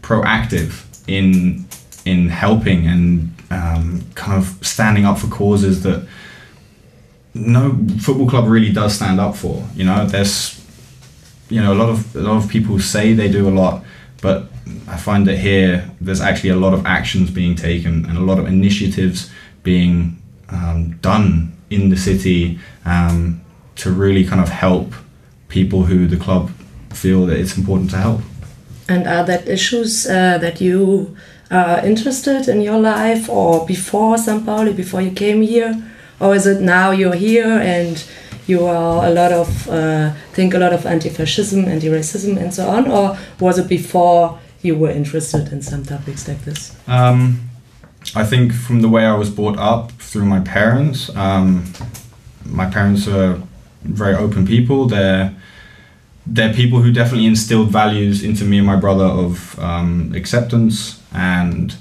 proactive in in helping and um, kind of standing up for causes that no football club really does stand up for. You know, there's you know a lot of a lot of people say they do a lot, but I find that here there's actually a lot of actions being taken and a lot of initiatives being um, done in the city um, to really kind of help people who the club feel that it's important to help. And are that issues uh, that you are interested in your life or before St. Pauli, before you came here? Or is it now you're here and you are a lot of, uh, think a lot of anti-fascism, anti-racism and so on? Or was it before you were interested in some topics like this? Um, I think from the way I was brought up through my parents, um, my parents are very open people. They're they're people who definitely instilled values into me and my brother of um, acceptance and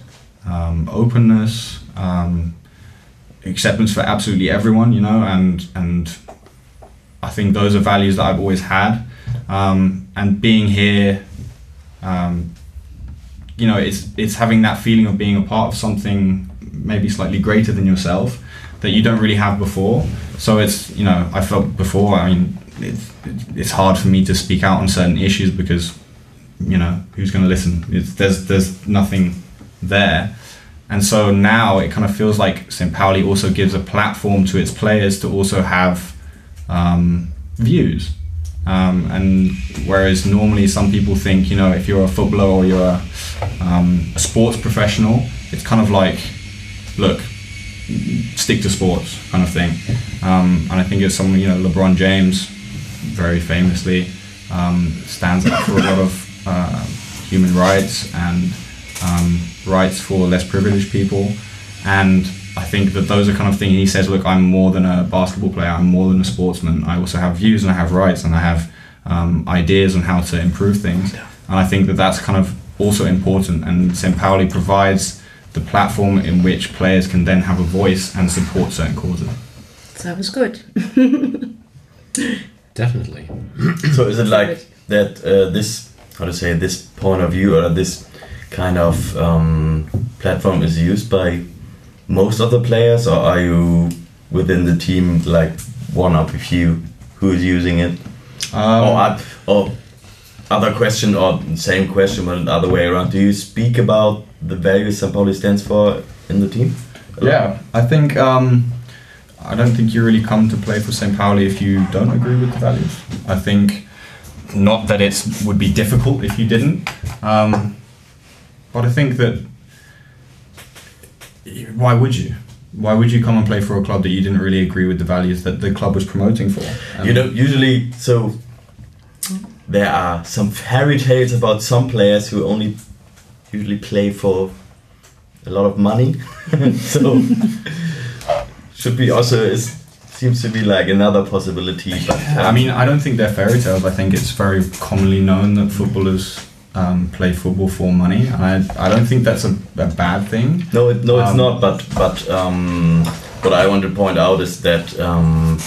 um, openness, um, acceptance for absolutely everyone, you know, and and I think those are values that I've always had. Um, and being here, um, you know, it's it's having that feeling of being a part of something maybe slightly greater than yourself that you don't really have before. So it's you know, I felt before. I mean, it's it's hard for me to speak out on certain issues because you know who's going to listen? It's, there's there's nothing there. And so now it kind of feels like St. Pauli also gives a platform to its players to also have um, views. Um, and whereas normally some people think, you know, if you're a footballer or you're a, um, a sports professional, it's kind of like, look, stick to sports kind of thing. Um, and I think it's someone, you know, LeBron James, very famously, um, stands up for a lot of uh, human rights and um, rights for less privileged people. And I think that those are kind of things. He says, "Look, I'm more than a basketball player. I'm more than a sportsman. I also have views and I have rights and I have um, ideas on how to improve things." And I think that that's kind of also important. And St. Pauli provides the platform in which players can then have a voice and support certain causes. That was good. Definitely. So is it like that uh, this how to say this point of view or this kind of um, platform is used by most of the players, or are you within the team like one of a few who is using it? Um, or, up- or other question or same question but the other way around. Do you speak about the values St. Pauli stands for in the team? Yeah, I think um, I don't think you really come to play for St. Pauli if you don't agree with the values. I think not that it would be difficult if you didn't, um, but I think that why would you? Why would you come and play for a club that you didn't really agree with the values that the club was promoting for? You know, usually, so there are some fairy tales about some players who only usually play for a lot of money. so should be also is seems to be like another possibility. But I um, mean, I don't think they're fairy tales. I think it's very commonly known that footballers um, play football for money, I, I don't think that's a, a bad thing. no, it, no, it's Um, not. But but um, what I want to point out is that. Um,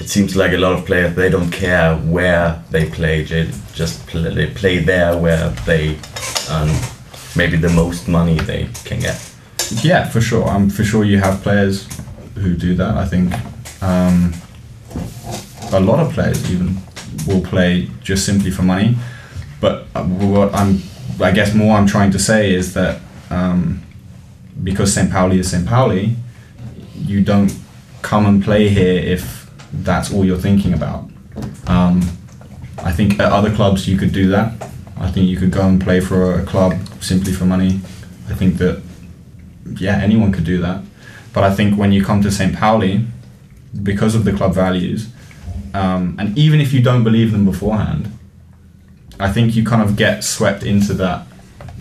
it seems like a lot of players they don't care where they play. They just play, they play there where they maybe the most money they can get. Yeah, for sure. I'm for sure you have players who do that. I think um, a lot of players even will play just simply for money. But uh, what I'm, I guess, more I'm trying to say is that um, because St. Pauli is St. Pauli, you don't come and play here if that's all you're thinking about. Um, I think at other clubs you could do that. I think you could go and play for a club simply for money. I think that yeah, anyone could do that. But I think when you come to St. Pauli, because of the club values, um, and even if you don't believe them beforehand, I think you kind of get swept into that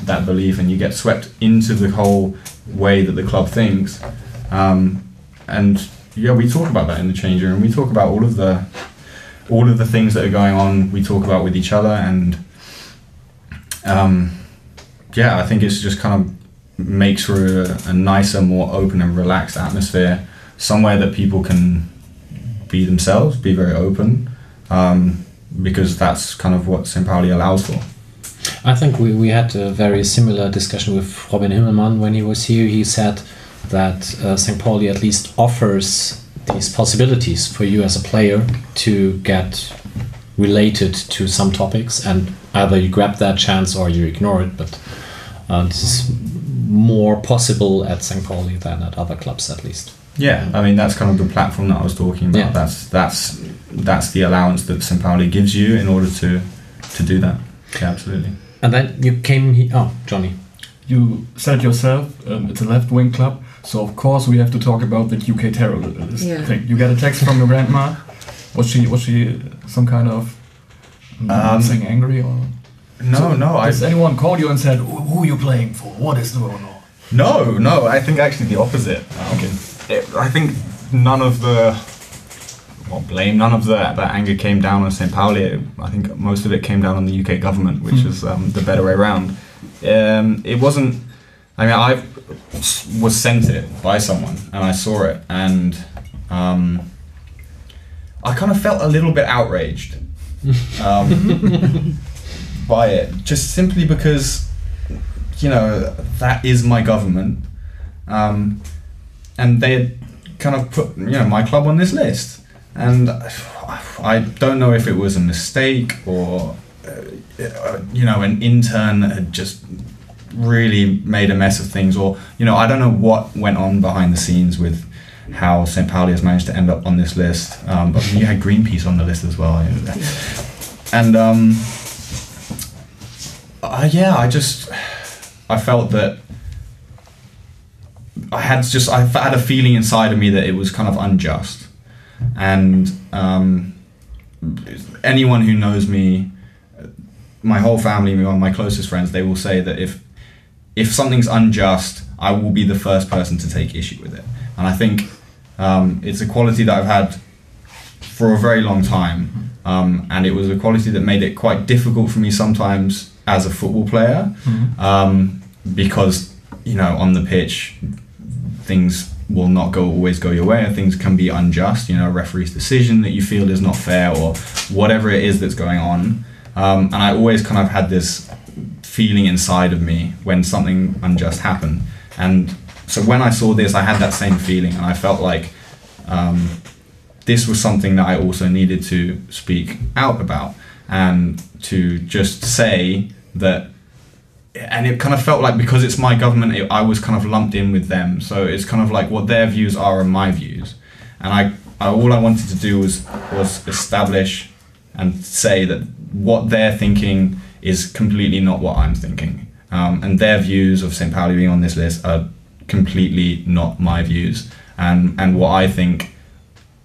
that belief, and you get swept into the whole way that the club thinks. Um, and yeah, we talk about that in the change room. We talk about all of the all of the things that are going on. We talk about with each other, and um, yeah, I think it's just kind of makes for a, a nicer, more open and relaxed atmosphere. Somewhere that people can be themselves, be very open, um, because that's kind of what St. Pauli allows for. I think we, we had a very similar discussion with Robin Himmelmann when he was here. He said that uh, St. Pauli at least offers these possibilities for you as a player to get related to some topics, and either you grab that chance or you ignore it. But uh, this is more possible at St. Pauli than at other clubs, at least. Yeah, I mean that's kind of the platform that I was talking about. Yeah. That's that's that's the allowance that St. Pauli gives you in order to to do that. Yeah, absolutely. And then you came here. Oh, Johnny. You said yourself, um, it's a left wing club, so of course we have to talk about the UK terrorist Yeah. thing. You get a text from your grandma. Was she was she some kind of Um, saying angry or? No, So, no, I Has anyone called you and said, "Who who are you playing for? What is going on?" No, no, I think actually the opposite. Okay. It- I think none of the well, blame, none of the that anger came down on St. Pauli. I think most of it came down on the UK government, which is um, the better way around. Um, it wasn't. I mean, I was sent it by someone, and I saw it, and um, I kind of felt a little bit outraged um, by it, just simply because you know that is my government, um, and they had kind of put you know my club on this list, and I don't know if it was a mistake or uh, you know an intern had just really made a mess of things, or you know I don't know what went on behind the scenes with how St. Pauli has managed to end up on this list, um, but you had Greenpeace on the list as well, and um, uh, yeah, I just I felt that I had just I had a feeling inside of me that it was kind of unjust, and um, anyone who knows me, my whole family, my my closest friends, they will say that if if something's unjust, I will be the first person to take issue with it, and I think um, it's a quality that I've had for a very long time, um, and it was a quality that made it quite difficult for me sometimes as a football player, um, because you know on the pitch things will not go always go your way, and things can be unjust. You know, a referee's decision that you feel is not fair, or whatever it is that's going on. Um, and I always kind of had this feeling inside of me when something unjust happened. And so when I saw this, I had that same feeling, and I felt like um, this was something that I also needed to speak out about and to just say that. And it kind of felt like because it's my government, it, I was kind of lumped in with them. So it's kind of like what their views are and my views. And I, I all I wanted to do was was establish and say that what they're thinking is completely not what I'm thinking. Um, and their views of St. Pauli being on this list are completely not my views. And, and what I think,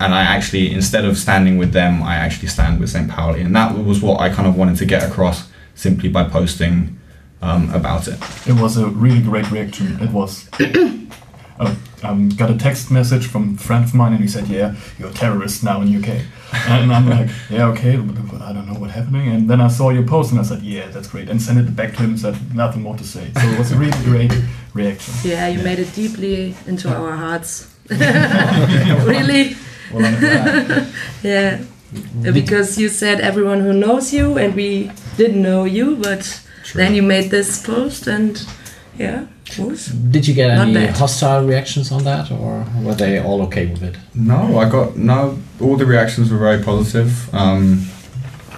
and I actually, instead of standing with them, I actually stand with St. Pauli. And that was what I kind of wanted to get across simply by posting um, about it. It was a really great reaction. It was. I um, got a text message from a friend of mine, and he said, "Yeah, you're a terrorist now in UK." And I'm like, "Yeah, okay, but I don't know what's happening." And then I saw your post, and I said, "Yeah, that's great," and sent it back to him and said, "Nothing more to say." So it was a really great reaction. Yeah, you made it deeply into our hearts. really? Well, Yeah. Because you said everyone who knows you, and we didn't know you, but then you made this post, and yeah, it was. Did you get Not any bad. hostile reactions on that, or were they all okay with it? No, I got no. All the reactions were very positive. Um,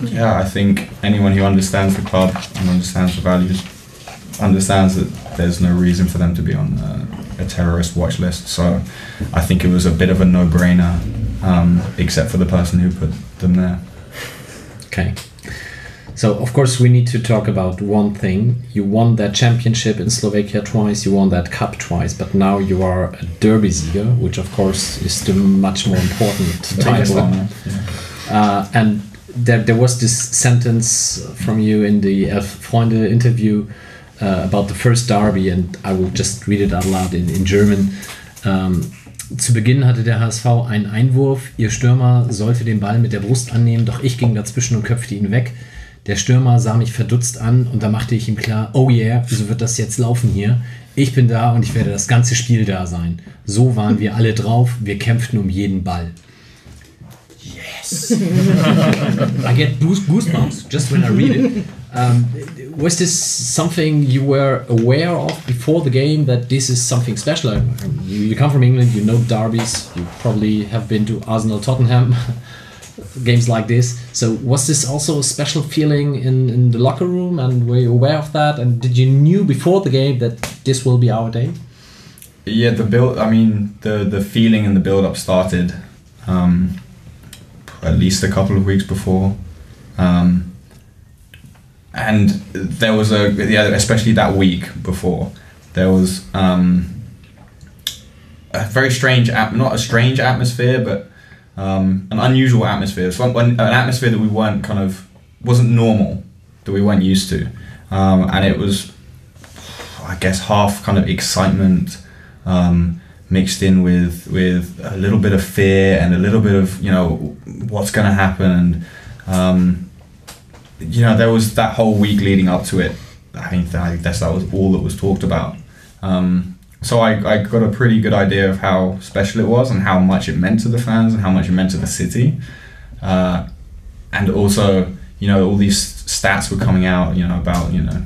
yeah, I think anyone who understands the club and understands the values understands that there's no reason for them to be on uh, a terrorist watch list. So I think it was a bit of a no-brainer, um, except for the person who put them there. Okay. So of course we need to talk about one thing. You won that championship in Slovakia twice. You won that cup twice, but now you are a Derby Sieger, which of course is the much more important title. yeah. Uh, and there, there was this sentence from you in the Elf Freunde interview uh, about the first Derby, and I will just read it out loud in, in German. Ähm, zu Beginn hatte der HSV einen Einwurf. Ihr Stürmer sollte den Ball mit der Brust annehmen, doch ich ging dazwischen und köpfte ihn weg. Der Stürmer sah mich verdutzt an und da machte ich ihm klar, oh yeah, wieso wird das jetzt laufen hier? Ich bin da und ich werde das ganze Spiel da sein. So waren wir alle drauf, wir kämpften um jeden Ball. I get goose- goosebumps just when I read it. Um, was this something you were aware of before the game that this is something special? You come from England, you know derbies, you probably have been to Arsenal Tottenham games like this. So was this also a special feeling in, in the locker room and were you aware of that? And did you knew before the game that this will be our day? Yeah, the build. I mean, the the feeling and the build up started um, at least a couple of weeks before, um, and there was a yeah, especially that week before, there was um, a very strange, at- not a strange atmosphere, but um, an unusual atmosphere. An atmosphere that we weren't kind of wasn't normal, that we weren't used to, um, and it was, I guess, half kind of excitement um, mixed in with with a little bit of fear and a little bit of you know what's going to happen. And um, you know there was that whole week leading up to it. I think I guess that was all that was talked about. Um, so I, I got a pretty good idea of how special it was and how much it meant to the fans and how much it meant to the city uh, and also you know all these stats were coming out you know about you know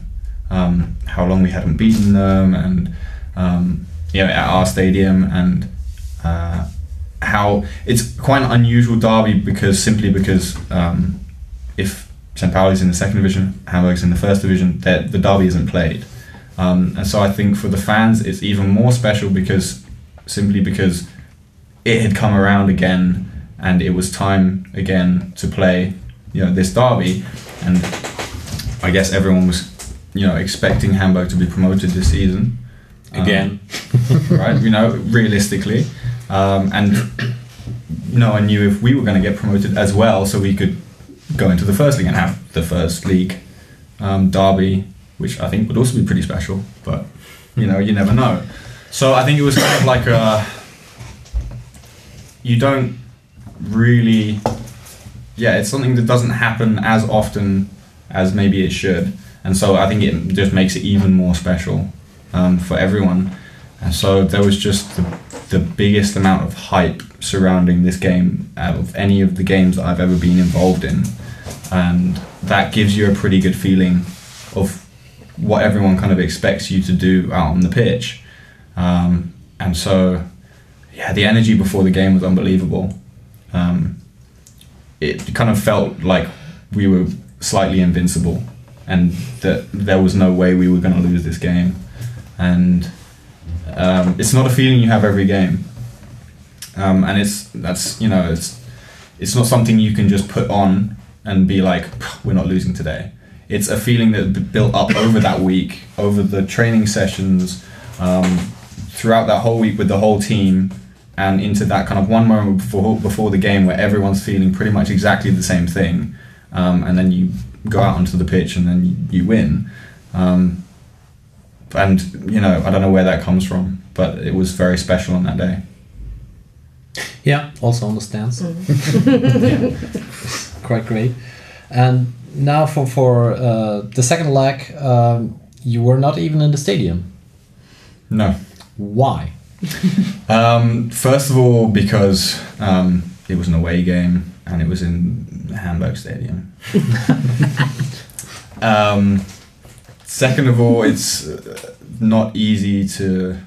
um, how long we hadn't beaten them and um, you know at our stadium and uh, how it's quite an unusual derby because simply because um, if St. Pauli's in the second division, Hamburg's in the first division, that the derby isn't played. Um, and so I think for the fans it's even more special because simply because it had come around again and it was time again to play you know this derby. And I guess everyone was you know expecting Hamburg to be promoted this season. Um, Again. right you know realistically. Um, and no one knew if we were going to get promoted as well so we could go into the first league and have the first league um, derby which I think would also be pretty special but you know you never know. So I think it was kind of like a you don't really yeah it's something that doesn't happen as often as maybe it should. And so I think it just makes it even more special um, for everyone. And so there was just the, the biggest amount of hype surrounding this game out of any of the games that I've ever been involved in. And that gives you a pretty good feeling of what everyone kind of expects you to do out on the pitch. Um, and so, yeah, the energy before the game was unbelievable. Um, it kind of felt like we were slightly invincible and that there was no way we were going to lose this game. And um, it's not a feeling you have every game. Um, and it's that's you know it's it's not something you can just put on and be like we're not losing today. It's a feeling that built up over that week, over the training sessions, um, throughout that whole week with the whole team, and into that kind of one moment before before the game where everyone's feeling pretty much exactly the same thing, um, and then you go out onto the pitch and then you, you win. Um, and you know I don't know where that comes from, but it was very special on that day. Yeah, also understands. yeah, quite great. And now for for uh, the second leg, um, you were not even in the stadium. No. Why? Um, first of all, because um, it was an away game and it was in Hamburg Stadium. um, second of all, it's uh, not easy to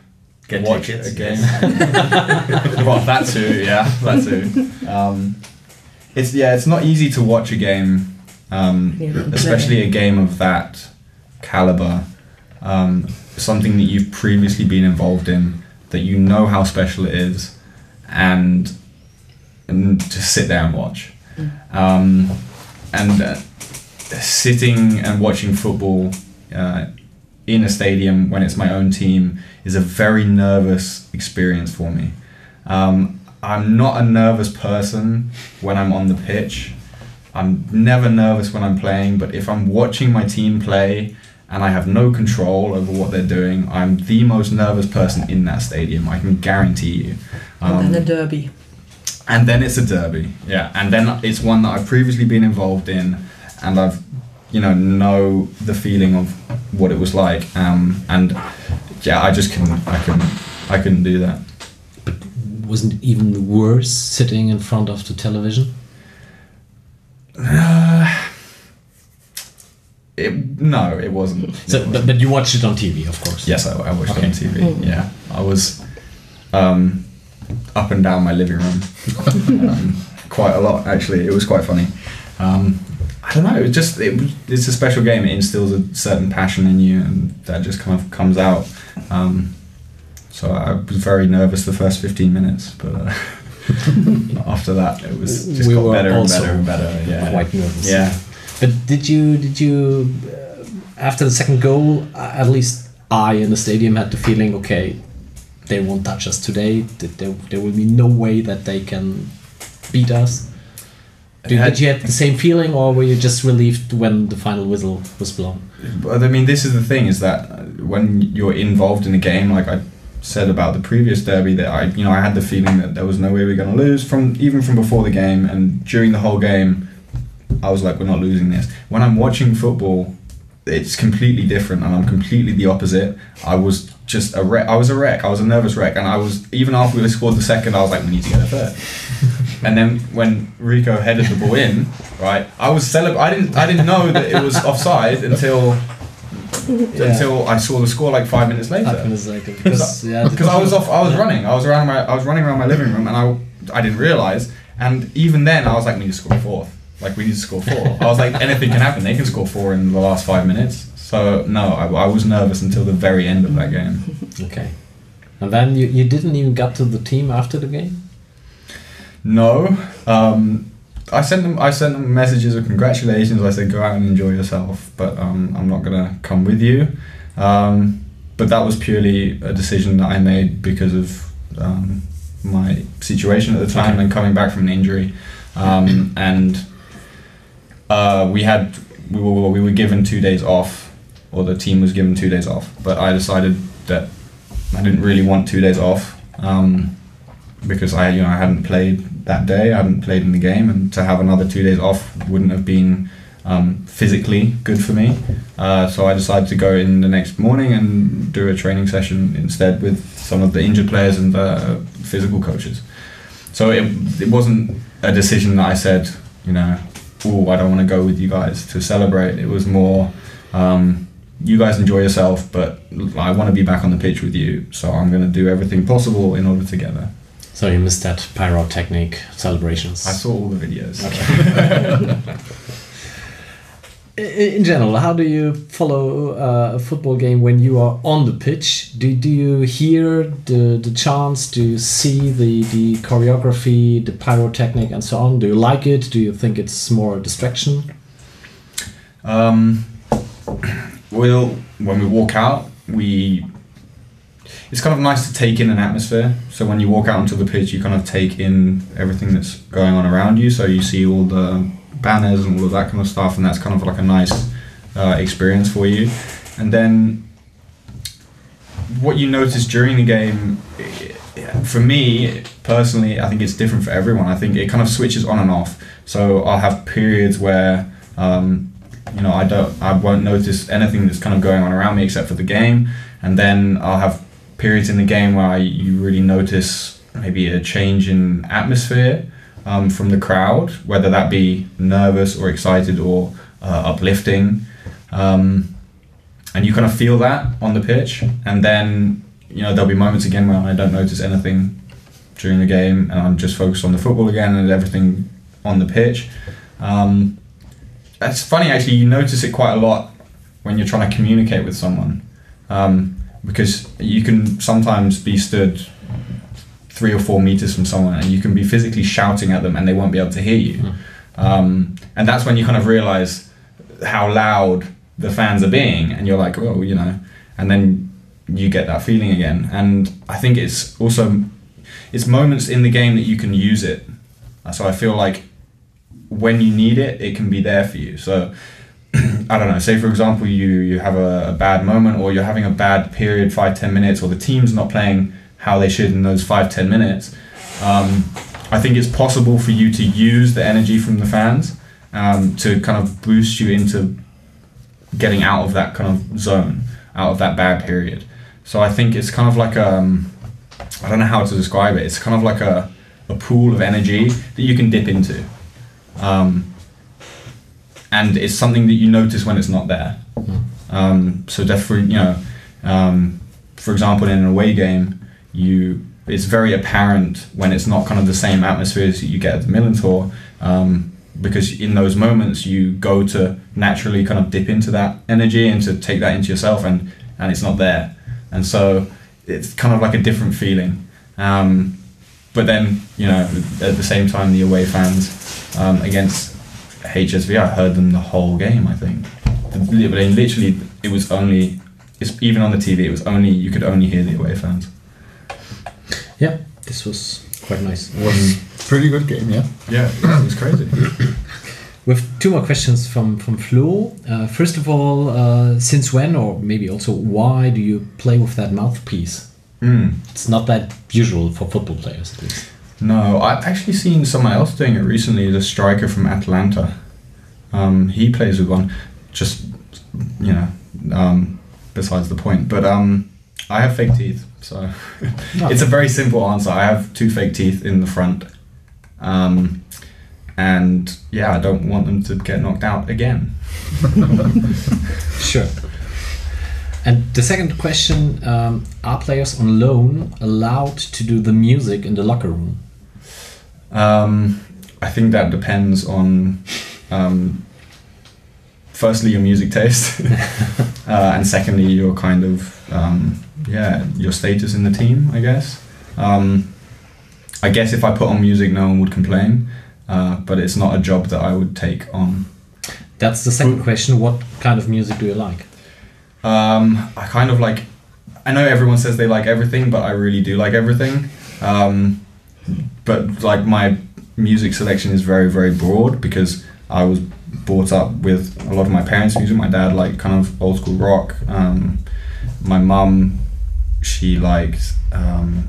Get watch tickets, a game. well, that too, yeah, that too. Um, it's yeah, it's not easy to watch a game, um, Yeah, especially a game of that caliber. Um, something that you've previously been involved in, that you know how special it is, and and just sit there and watch. Um, and uh, sitting and watching football uh, in a stadium when it's my own team is a very nervous experience for me. Um, I'm not a nervous person when I'm on the pitch. I'm never nervous when I'm playing, but if I'm watching my team play and I have no control over what they're doing, I'm the most nervous person in that stadium. I can guarantee you. Um, and then a derby. and then it's a derby, yeah. And then it's one that I've previously been involved in, and I've, you know, know the feeling of what it was like. Um, and yeah, I just couldn't, I couldn't, I couldn't do that. But Wasn't even worse sitting in front of the television? It no, it wasn't. So, It but, but you watched it on TV, of course. Yes, I, I watched Okay. it on TV. Yeah, I was um, up and down my living room um, quite a lot. Actually, it was quite funny. Um, I don't know. It was just it, it's a special game. It instills a certain passion in you, and that just kind of comes out. Um, so I was very nervous the first fifteen minutes, but uh, after that, it was just We got were better and better and better. Yeah, quite nervous. Yeah. But did you did you uh, after the second goal? uh, At least I in the stadium had the feeling, okay, they won't touch us today. That there, there will be no way that they can beat us. Did, had- did you have the same feeling, or were you just relieved when the final whistle was blown? But I mean, this is the thing: is that when you're involved in a game, like I said about the previous derby, that I, you know, I had the feeling that there was no way we are going to lose from even from before the game and during the whole game. I was like, we're not losing this. When I'm watching football, it's completely different, and I'm completely the opposite. I was just a wreck. I was a wreck. I was a nervous wreck, and I was even after we scored the second, I was like, we need to get a third. and then when Rico headed the ball in, right, I was celeb- I didn't. I didn't know that it was offside until until I saw the score like five minutes later. Five minutes later, because yeah, Because I was off. I was Yeah. running. I was around my. I was running around my living room, and I I didn't realize. And even then, I was like, we need to score fourth. Like we need to score four. I was like, anything can happen. They can score four in the last five minutes. So no, I, I was nervous until the very end of that game. Okay, and then you, you didn't even get to the team after the game. No, um, I sent them. I sent them messages of congratulations. I said, go out and enjoy yourself, but um, I'm not gonna come with you. Um, but that was purely a decision that I made because of um, my situation at the time and coming back from an injury. Um, and uh, we had we were we were given two days off, or the team was given two days off. But I decided that I didn't really want two days off. Um, because I you know I hadn't played that day, I hadn't played in the game, and to have another two days off wouldn't have been um, physically good for me. Uh, so I decided to go in the next morning and do a training session instead with some of the injured players and the physical coaches. So it, it wasn't a decision that I said, you know, oh, I don't want to go with you guys to celebrate. It was more, um, you guys enjoy yourself, but I want to be back on the pitch with you, so I'm going to do everything possible in order to get there. So you missed that pyrotechnic celebrations. I saw all the videos. I- In general, how do you follow uh, a football game when you are on the pitch? Do, do you hear the, the chants? Do you see the, the choreography, the pyrotechnic, and so on? Do you like it? Do you think it's more a distraction? Um, well, when we walk out, we. It's kind of nice to take in an atmosphere. So when you walk out onto the pitch, you kind of take in everything that's going on around you. So you see all the banners and all of that kind of stuff, and that's kind of like a nice uh, experience for you. And then what you notice during the game, eh, for me personally, I think it's different for everyone. I think it kind of switches on and off. So I'll have periods where um, you know I don't, I won't notice anything that's kind of going on around me except for the game, and then I'll have periods in the game where you really notice maybe a change in atmosphere um, from the crowd, whether that be nervous or excited or uh, uplifting. Um, and you kind of feel that on the pitch and then you know there'll be moments again where I don't notice anything during the game and I'm just focused on the football again and everything on the pitch um, it's funny actually you notice it quite a lot when you're trying to communicate with someone um, because you can sometimes be stood three or four meters from someone and you can be physically shouting at them and they won't be able to hear you. Um, and that's when you kind of realize how loud the fans are being and you're like oh you know and then you get that feeling again. And i think it's also it's moments in the game that you can use it. So i feel like when you need it it can be there for you. So i don't know say for example you you have a, a bad moment or you're having a bad period five ten minutes or the team's not playing how they should in those five ten minutes um, i think it's possible for you to use the energy from the fans um, to kind of boost you into getting out of that kind of zone, out of that bad period. So I think it's kind of like um, I don't know how to describe it. It's kind of like a, a pool of energy that you can dip into, um, and it's something that you notice when it's not there. Um, so definitely, you know, um, for example, in an away game, you it's very apparent when it's not kind of the same atmosphere as you get at the Millerntor. Um, because in those moments you go to naturally kind of dip into that energy and to take that into yourself and and it's not there and so it's kind of like a different feeling um, but then you know at the same time the away fans um, against HSV I heard them the whole game I think literally, literally it was only it's even on the TV it was only you could only hear the away fans Yeah, this was quite nice. was pretty good game, yeah. yeah it was crazy We have two more questions from from Flo. Uh, first of all, uh, since when, or maybe also why, do you play with that mouthpiece? mm. It's not that usual for football players, at least. No, I've actually seen someone else doing it recently. The striker from Atlanta, um, he plays with one. Just you know, um, besides the point. But um, I have fake teeth, so it's a very simple answer. I have two fake teeth in the front, um, and yeah, I don't want them to get knocked out again. Sure. And the second question: um, Are players on loan allowed to do the music in the locker room? Um, I think that depends on, um, firstly, your music taste, uh, and secondly, your kind of um, yeah, your status in the team. I guess. Um, I guess if I put on music, no one would complain, uh, but it's not a job that I would take on. That's the second question. What kind of music do you like? Um, I kind of like. I know everyone says they like everything, but I really do like everything. Um, but like my music selection is very very broad because I was brought up with a lot of my parents' music. My dad liked kind of old school rock. Um, my mum, she liked. Um,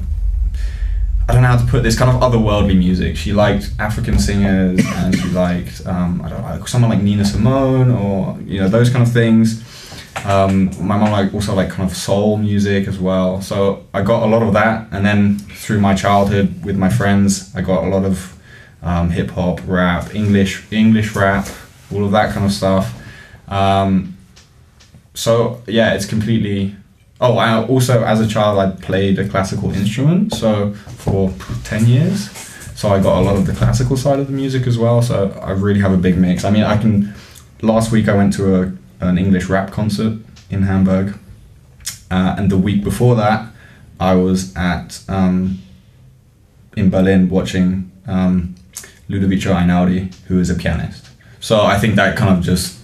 I don't know how to put this kind of otherworldly music. She liked African singers and she liked um, I don't know someone like Nina Simone or you know those kind of things. Um, my mom like also like kind of soul music as well. So I got a lot of that, and then through my childhood with my friends, I got a lot of um, hip hop, rap, English English rap, all of that kind of stuff. Um, so yeah, it's completely. Oh, I also as a child I played a classical instrument, so for ten years. So I got a lot of the classical side of the music as well. So I really have a big mix. I mean, I can. Last week I went to a, an English rap concert in Hamburg, uh, and the week before that I was at um, in Berlin watching um, Ludovico Einaudi, who is a pianist. So I think that kind of just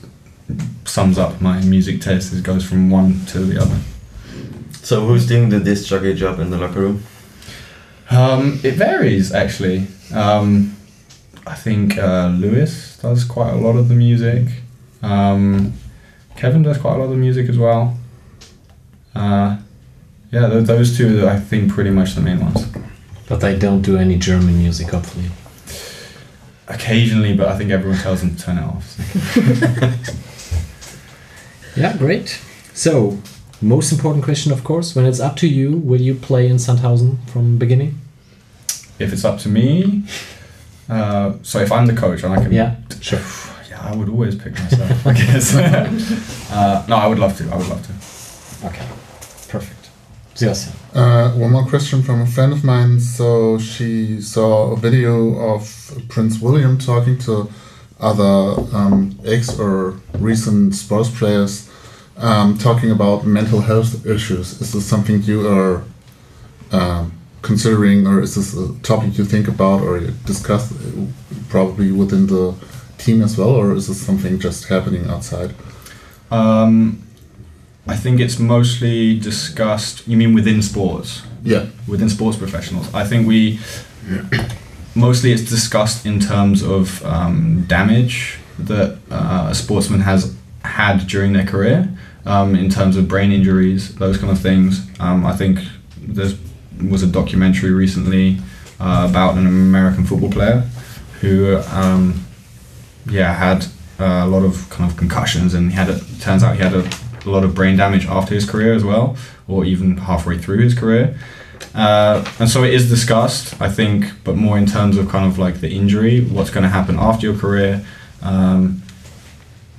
sums up my music taste. It goes from one to the other. So who's doing the disc jockey job in the locker room? Um, it varies actually. Um, I think uh, Lewis does quite a lot of the music. Um, Kevin does quite a lot of the music as well. Uh, yeah, th- those two are I think pretty much the main ones. But they don't do any German music, hopefully. Occasionally, but I think everyone tells them to turn it off. Yeah, great. So, most important question, of course, when it's up to you, will you play in Sandhausen from beginning? if it's up to me, uh, so if I'm the coach and I can, Yeah, sure. Yeah, I would always pick myself. I guess. uh, no, I would love to. I would love to. Okay, perfect. Sebastian. Uh, one more question from a friend of mine. So she saw a video of Prince William talking to other um, ex or recent sports players, um, talking about mental health issues. Is this something you are um, considering, or is this a topic you think about or you discuss uh, probably within the team as well, or is this something just happening outside? Um, I think it's mostly discussed. You mean within sports? Yeah. within sports professionals. I think we mostly it's discussed in terms of um, damage that uh, a sportsman has had during their career, um, in terms of brain injuries, those kind of things. Um, I think there was a documentary recently uh, about an American football player who, um, yeah, had uh, a lot of kind of concussions, and he had a, turns out he had a, a lot of brain damage after his career as well, or even halfway through his career. Uh, and so it is discussed, I think, but more in terms of kind of like the injury, what's going to happen after your career, um,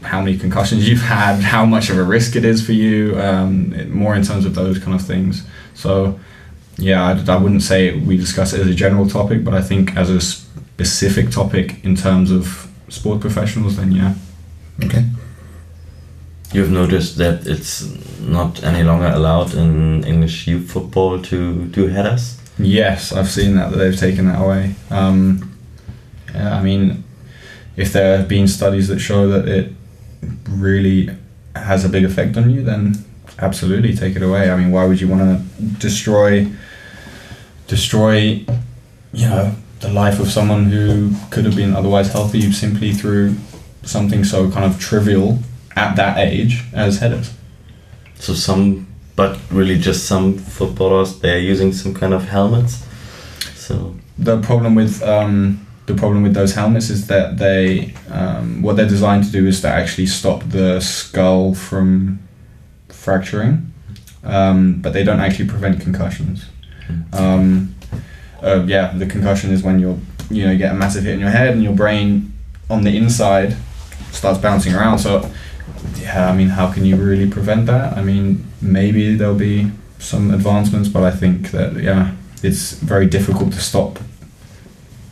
how many concussions you've had, how much of a risk it is for you, um, it- more in terms of those kind of things. So, yeah, I, I wouldn't say we discuss it as a general topic, but I think as a specific topic in terms of sport professionals, then yeah. Okay. You've noticed that it's not any longer allowed in English youth football to do headers. Yes, I've seen that, that they've taken that away. Um, yeah, I mean, if there have been studies that show that it really has a big effect on you, then absolutely take it away. I mean, why would you want to destroy, destroy, you know, the life of someone who could have been otherwise healthy simply through something so kind of trivial at that age as headers? So some, but really just some footballers they're using some kind of helmets. So the problem with um, the problem with those helmets is that they um, what they're designed to do is to actually stop the skull from fracturing, um, but they don't actually prevent concussions. Um, uh, yeah, the concussion is when you're you know you get a massive hit in your head and your brain on the inside starts bouncing around. So yeah, I mean, how can you really prevent that? I mean, maybe there'll be some advancements, but I think that yeah, it's very difficult to stop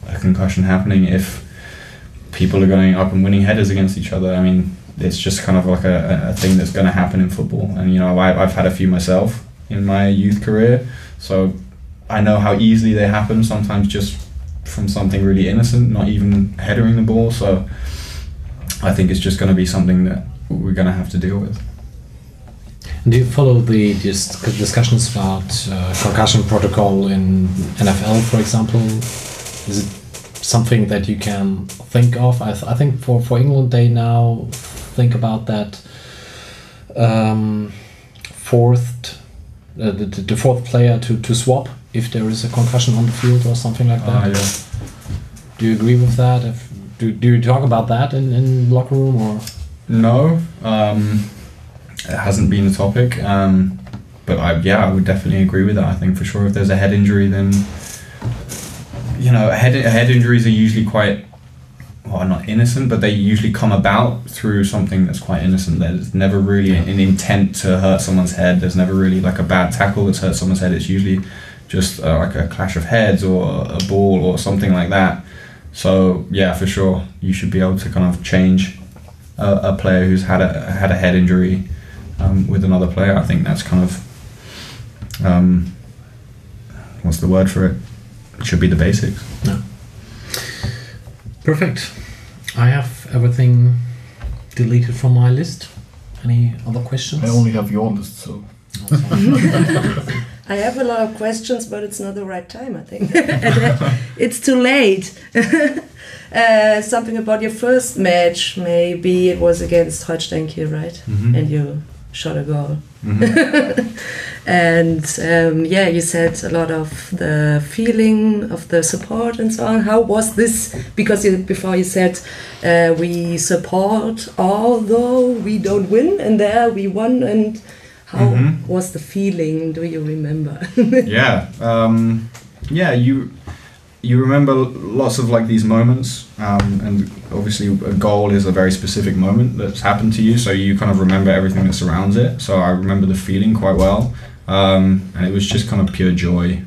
a concussion happening if people are going up and winning headers against each other. I mean, it's just kind of like a, a thing that's going to happen in football. And you know, I, I've had a few myself in my youth career, so I know how easily they happen. Sometimes just from something really innocent, not even headering the ball. So I think it's just going to be something that we're going to have to deal with. Do you follow the dis- discussions about uh, concussion protocol in NFL, for example? Is it something that you can think of? I, th- I think for, for England, they now think about that um, fourth, uh, the, the fourth player to, to swap if there is a concussion on the field or something like that. Ah, yeah. Do you agree with that? If, do, do you talk about that in, in locker room or? No, um, it hasn't been a topic. Um, but I, yeah, I would definitely agree with that. I think for sure, if there's a head injury, then you know, head head injuries are usually quite well, not innocent, but they usually come about through something that's quite innocent. There's never really an intent to hurt someone's head. There's never really like a bad tackle that's hurt someone's head. It's usually just uh, like a clash of heads or a ball or something like that. So yeah, for sure, you should be able to kind of change a, a player who's had a had a head injury um, with another player. I think that's kind of um, what's the word for it? It should be the basics. Perfect. I have everything deleted from my list. Any other questions? I only have your list, so I have a lot of questions, but it's not the right time, I think. it's too late. uh, something about your first match, maybe it was against Holstein Kiel, right? Mhm. And you shot a goal. Mhm. and um, yeah, you said a lot of the feeling of the support and so on. How was this? Because you, before you said uh, we support, although we don't win, and there we won. And how Mhm. was the feeling? Do you remember? yeah um, yeah you you remember lots of like these moments um, and obviously a goal is a very specific moment that's happened to you so you kind of remember everything that surrounds it so i remember the feeling quite well um, and it was just kind of pure joy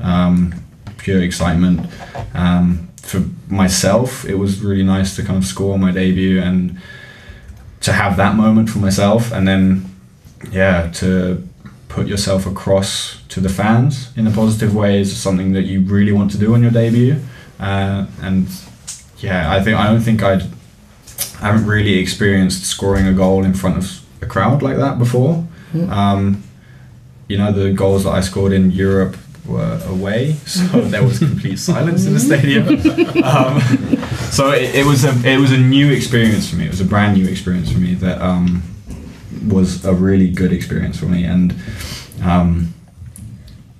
um, pure excitement um, for myself it was really nice to kind of score my debut and to have that moment for myself and then yeah to put yourself across to the fans in a positive way is something that you really want to do on your debut. Uh, and yeah, I think I don't think I'd I haven't really experienced scoring a goal in front of a crowd like that before. Um, you know, the goals that I scored in Europe were away, so there was complete silence in the stadium. Um, so it, it was a it was a new experience for me. It was a brand new experience for me that um, was a really good experience for me. And um,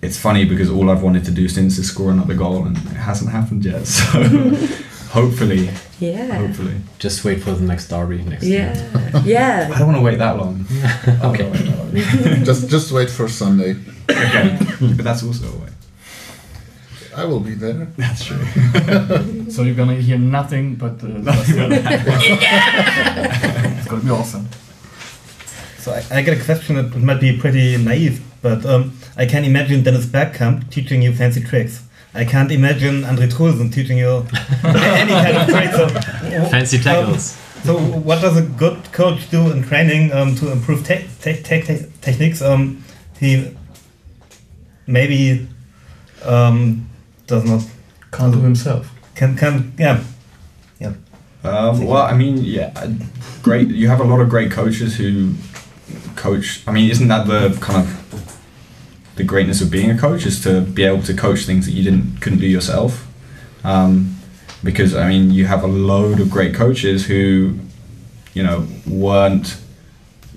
it's funny because all I've wanted to do since is score another goal, and it hasn't happened yet. So hopefully, yeah. hopefully, Just wait for the next derby next year. Yeah, year. I don't want to wait that long. Okay. okay, just just wait for Sunday. Okay, but that's also a way. I will be there. That's true. so you're gonna hear nothing but uh, it's gonna be awesome. So I, I get a question that might be pretty naive, but um, I can imagine Dennis Bergkamp teaching you fancy tricks. I can't imagine Andre Trulsen teaching you any kind of trick. So, Fancy um, tackles. so what does a good coach do in training um, to improve te te te te techniques? Um, he maybe um, does not Can't do himself. can can yeah Um, well, I mean, yeah, great. You have a lot of great coaches who coach. I mean, isn't that the kind of the greatness of being a coach is to be able to coach things that you didn't couldn't do yourself? Um, because I mean, you have a load of great coaches who, you know, weren't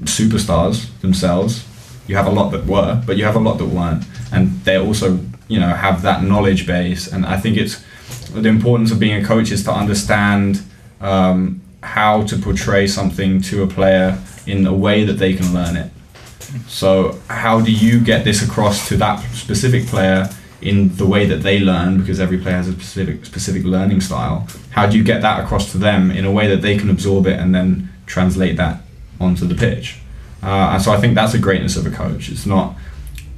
superstars themselves. You have a lot that were, but you have a lot that weren't, and they also, you know, have that knowledge base. And I think it's the importance of being a coach is to understand um, how to portray something to a player in a way that they can learn it. So how do you get this across to that specific player in the way that they learn? Because every player has a specific specific learning style. How do you get that across to them in a way that they can absorb it and then translate that onto the pitch? Uh, and so I think that's a greatness of a coach. It's not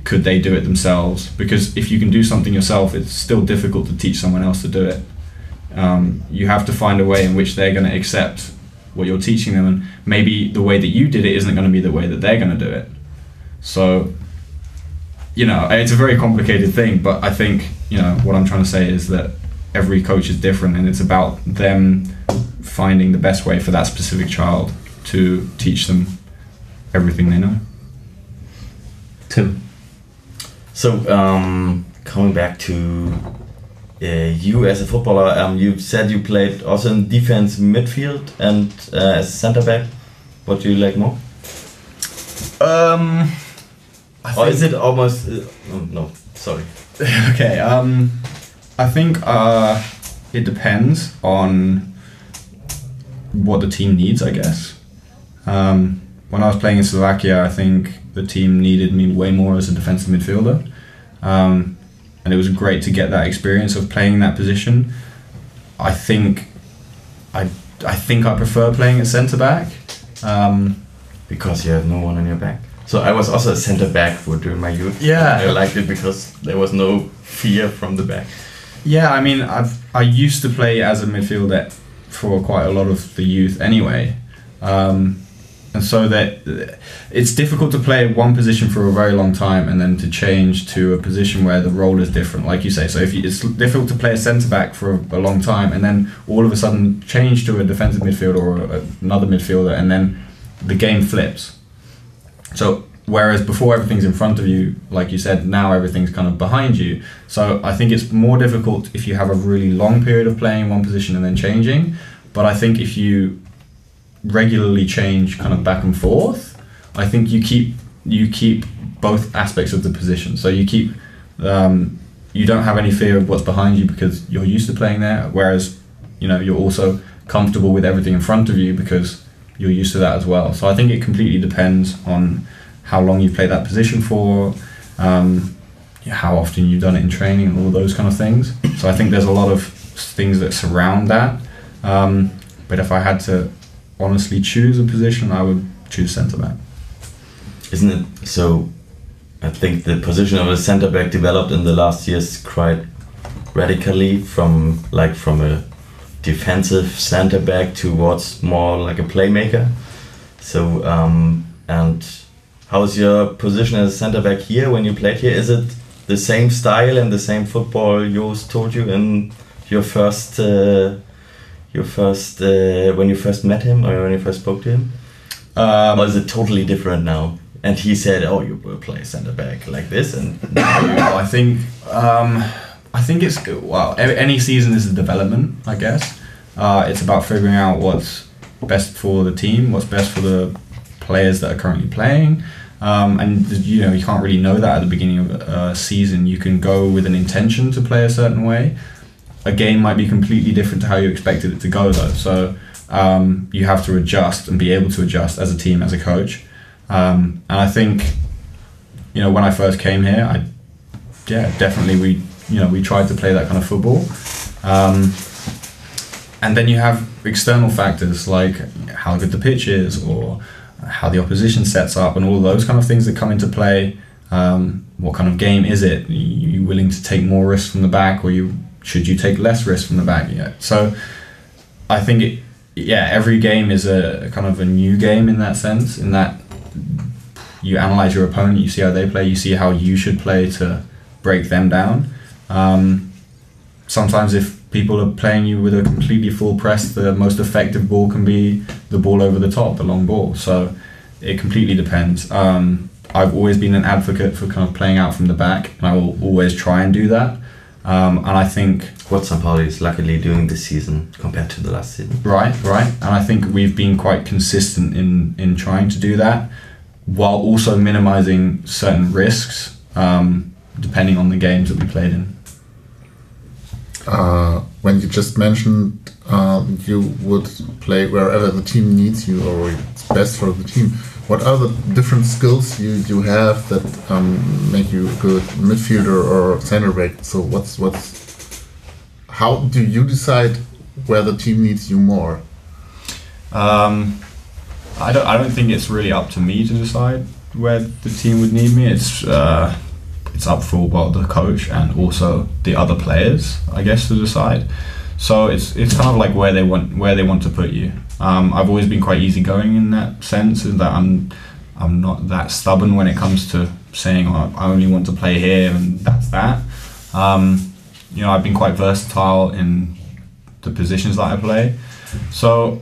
could they do it themselves because if you can do something yourself, it's still difficult to teach someone else to do it. Um, you have to find a way in which they're going to accept what you're teaching them, and maybe the way that you did it isn't going to be the way that they're going to do it. So, you know, it's a very complicated thing, but I think, you know, what I'm trying to say is that every coach is different and it's about them finding the best way for that specific child to teach them everything they know. Tim. So, um, coming back to uh, you as a footballer, um, you said you played also in defense, midfield, and uh, as a center back. What do you like more? Um, Or is it almost? Uh, oh, no, sorry. okay. Um, I think uh, it depends on what the team needs. I guess. Um, when I was playing in Slovakia, I think the team needed me way more as a defensive midfielder, um, and it was great to get that experience of playing that position. I think I I think I prefer playing at centre back. Um, because you have no one on your back. So I was also a center back for during my youth. Yeah. I liked it because there was no fear from the back. Yeah, I mean, I've I used to play as a midfielder for quite a lot of the youth anyway, um, and so that it's difficult to play one position for a very long time and then to change to a position where the role is different, like you say. So if you, it's difficult to play a centre back for a, a long time and then all of a sudden change to a defensive midfielder or a, another midfielder, and then the game flips. So whereas before everything's in front of you, like you said, now everything's kind of behind you. So I think it's more difficult if you have a really long period of playing one position and then changing. But I think if you regularly change kind of back and forth, I think you keep you keep both aspects of the position. So you keep um, you don't have any fear of what's behind you because you're used to playing there. Whereas you know you're also comfortable with everything in front of you because you're used to that as well. So I think it completely depends on how long you play that position for, um, how often you've done it in training, and all those kind of things. So I think there's a lot of things that surround that. Um, but if I had to honestly choose a position, I would choose centre back. Isn't it so? I think the position of a center back developed in the last years quite radically from like from a defensive center back towards more like a playmaker. So um, and how's your position as a center back here when you played here? Is it the same style and the same football Jos told you in your first uh, your first uh, when you first met him or when you first spoke to him? Um, Or is it totally different now? And he said, "Oh, you will play center back like this," and I think um, I think it's well. Any season is a development, I guess. Uh, it's about figuring out what's best for the team, what's best for the players that are currently playing, um, and you know you can't really know that at the beginning of a season. You can go with an intention to play a certain way. A game might be completely different to how you expected it to go, though. So um, you have to adjust and be able to adjust as a team, as a coach. Um, and I think, you know, when I first came here, I yeah, definitely we you know we tried to play that kind of football. Um, and then you have external factors like how good the pitch is or how the opposition sets up and all those kind of things that come into play. Um, what kind of game is it? Are you willing to take more risk from the back or you should you take less risk from the back? Yeah. So I think it, yeah, every game is a kind of a new game in that sense, in that you analyze your opponent, you see how they play, you see how you should play to break them down. Um, sometimes if people are playing you with a completely full press, the most effective ball can be the ball over the top, the long ball. So it completely depends. Um, I've always been an advocate for kind of playing out from the back, and I will always try and do that. Um, and I think what St. Pauli is luckily doing this season compared to the last season. Right, right. And I think we've been quite consistent in, in trying to do that while also minimizing certain risks um, depending on the games that we played in. Uh, when you just mentioned um, you would play wherever the team needs you or it's best for the team, what are the different skills you, you have that um, make you a good midfielder or center back? So what's what's how do you decide where the team needs you more? Um, I don't. I don't think it's really up to me to decide where the team would need me. It's uh, it's up for well the coach and also the other players, I guess, to decide. So it's it's kind of like where they want where they want to put you. Um, I've always been quite easygoing in that sense, in that I'm I'm not that stubborn when it comes to saying oh, I only want to play here and that's that. Um, you know, I've been quite versatile in the positions that I play. So,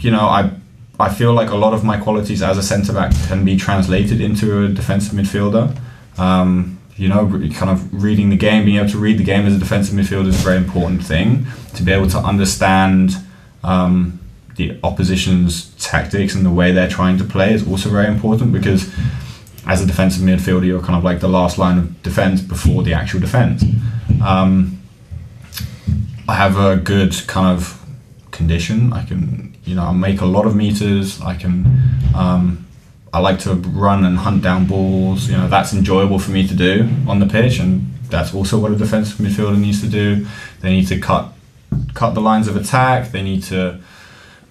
you know, I I feel like a lot of my qualities as a centre back can be translated into a defensive midfielder. Um, you know, kind of reading the game, being able to read the game as a defensive midfielder is a very important thing. To be able to understand um, the opposition's tactics and the way they're trying to play is also very important because as a defensive midfielder, you're kind of like the last line of defense before the actual defense. Um, I have a good kind of condition. I can, you know, I make a lot of meters. I can, um, I like to run and hunt down balls. You know, that's enjoyable for me to do on the pitch, and that's also what a defensive midfielder needs to do. They need to cut cut the lines of attack. They need to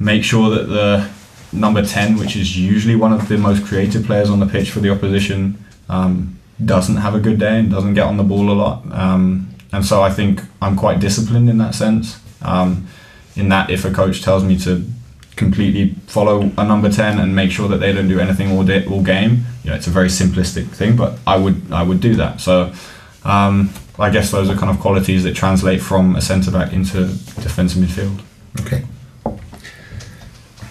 make sure that the number 10, which is usually one of the most creative players on the pitch for the opposition, um, doesn't have a good day and doesn't get on the ball a lot. Um, and so I think I'm quite disciplined in that sense. Um, in that, if a coach tells me to completely follow a number 10 and make sure that they don't do anything all, day, all game, you know, it's a very simplistic thing, but I would I would do that. So um, I guess those are kind of qualities that translate from a centre back into defensive midfield. Okay.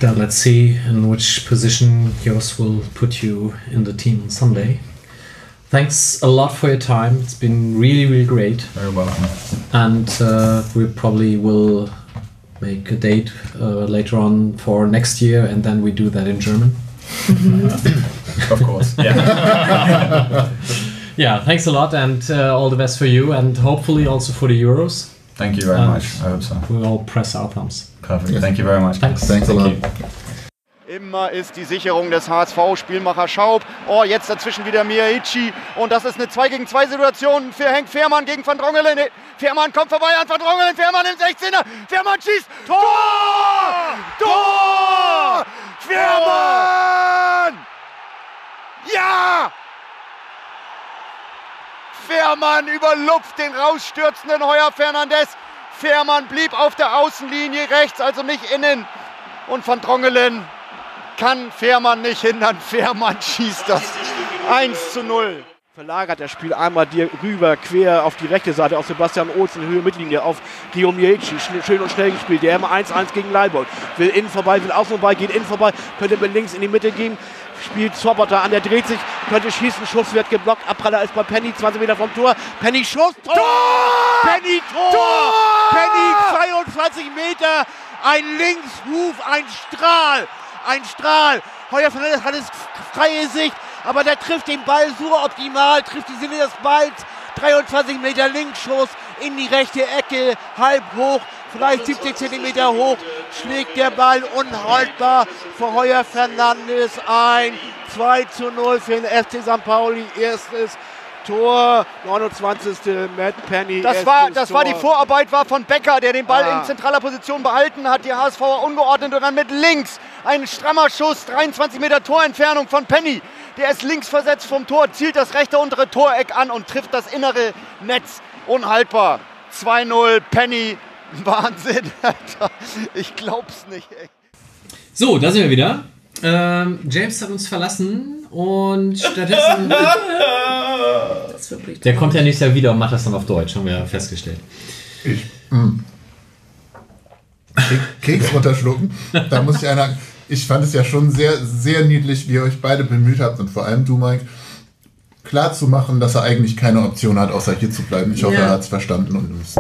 Then let's see in which position Jos will put you in the team on Sunday. Thanks a lot for your time. It's been really, really great. Very well. And uh, we probably will make a date uh, later on for next year, and then we do that in German. Of course. Yeah. Yeah, thanks a lot, and uh, all the best for you, and hopefully also for the Euros. Thank you very Um, much. I hope so. We'll all press our thumbs. Perfect. Thank you very much. Thanks. Thanks a lot. Immer ist die Sicherung des HSV, Spielmacher Schaub. Oh, jetzt dazwischen wieder Miyaichi. Und das ist eine 2 gegen 2 Situation für Henk Fährmann gegen Van Drongelen. Nee, Fährmann kommt vorbei an Van Drongelen. Fährmann im 16er. Fährmann schießt. Tor! Tor! Fährmann! Ja! Fährmann überlupft den rausstürzenden Heuer Fernandes. Fährmann blieb auf der Außenlinie rechts, also nicht innen. Und Van Drongelen kann Fährmann nicht hindern. Fährmann schießt das 1 zu 0. Verlagert das Spiel einmal dir rüber, quer auf die rechte Seite auf Sebastian Olsen, Höhe Mittellinie auf Rio Mieci. Schön und schnell gespielt. Der immer 1-1 gegen Leibold. Will innen vorbei, will außen vorbei, geht innen vorbei, könnte mit links in die Mitte gehen. Spielt Swoboda an, der dreht sich, könnte schießen. Schuss wird geblockt. Abpraller ist bei Penny, 20 Meter vom Tor. Penny Schuss, Tor! Penny Tor! Penny 22 Meter, ein Linkshuf, ein Strahl, ein Strahl. Heuer Fernandes hat es freie Sicht, aber der trifft den Ball so optimal, trifft die Sinne des Balls. 23 Meter Linksschuss in die rechte Ecke, halb hoch, vielleicht 70 Zentimeter hoch, schlägt der Ball unhaltbar vor Heuer Fernandes ein. 2 zu 0 für den FC St. Pauli, erstes Tor, 29. Matt Penny. Das war, das war die Tor. Vorarbeit war von Becker, der den Ball Ah. in zentraler Position behalten hat. Die HSVer ungeordnet und dann mit links ein strammer Schuss, 23 Meter Torentfernung von Penny. Der ist links versetzt vom Tor, zielt das rechte untere Toreck an und trifft das innere Netz. Unhaltbar. 2-0, Penny. Wahnsinn, Alter. Ich glaub's nicht, ey. So, da sind wir wieder. Ähm, James hat uns verlassen und stattdessen. Der kommt ja nächstes Jahr wieder und macht das dann auf Deutsch, haben wir ja festgestellt. Keks runterschlucken. Da muss ich einer. Ich fand es ja schon sehr, sehr niedlich, wie ihr euch beide bemüht habt und vor allem du, Mike, klar zu machen, dass er eigentlich keine Option hat, außer hier zu bleiben. Ich hoffe, Ja. er hat es verstanden und ist.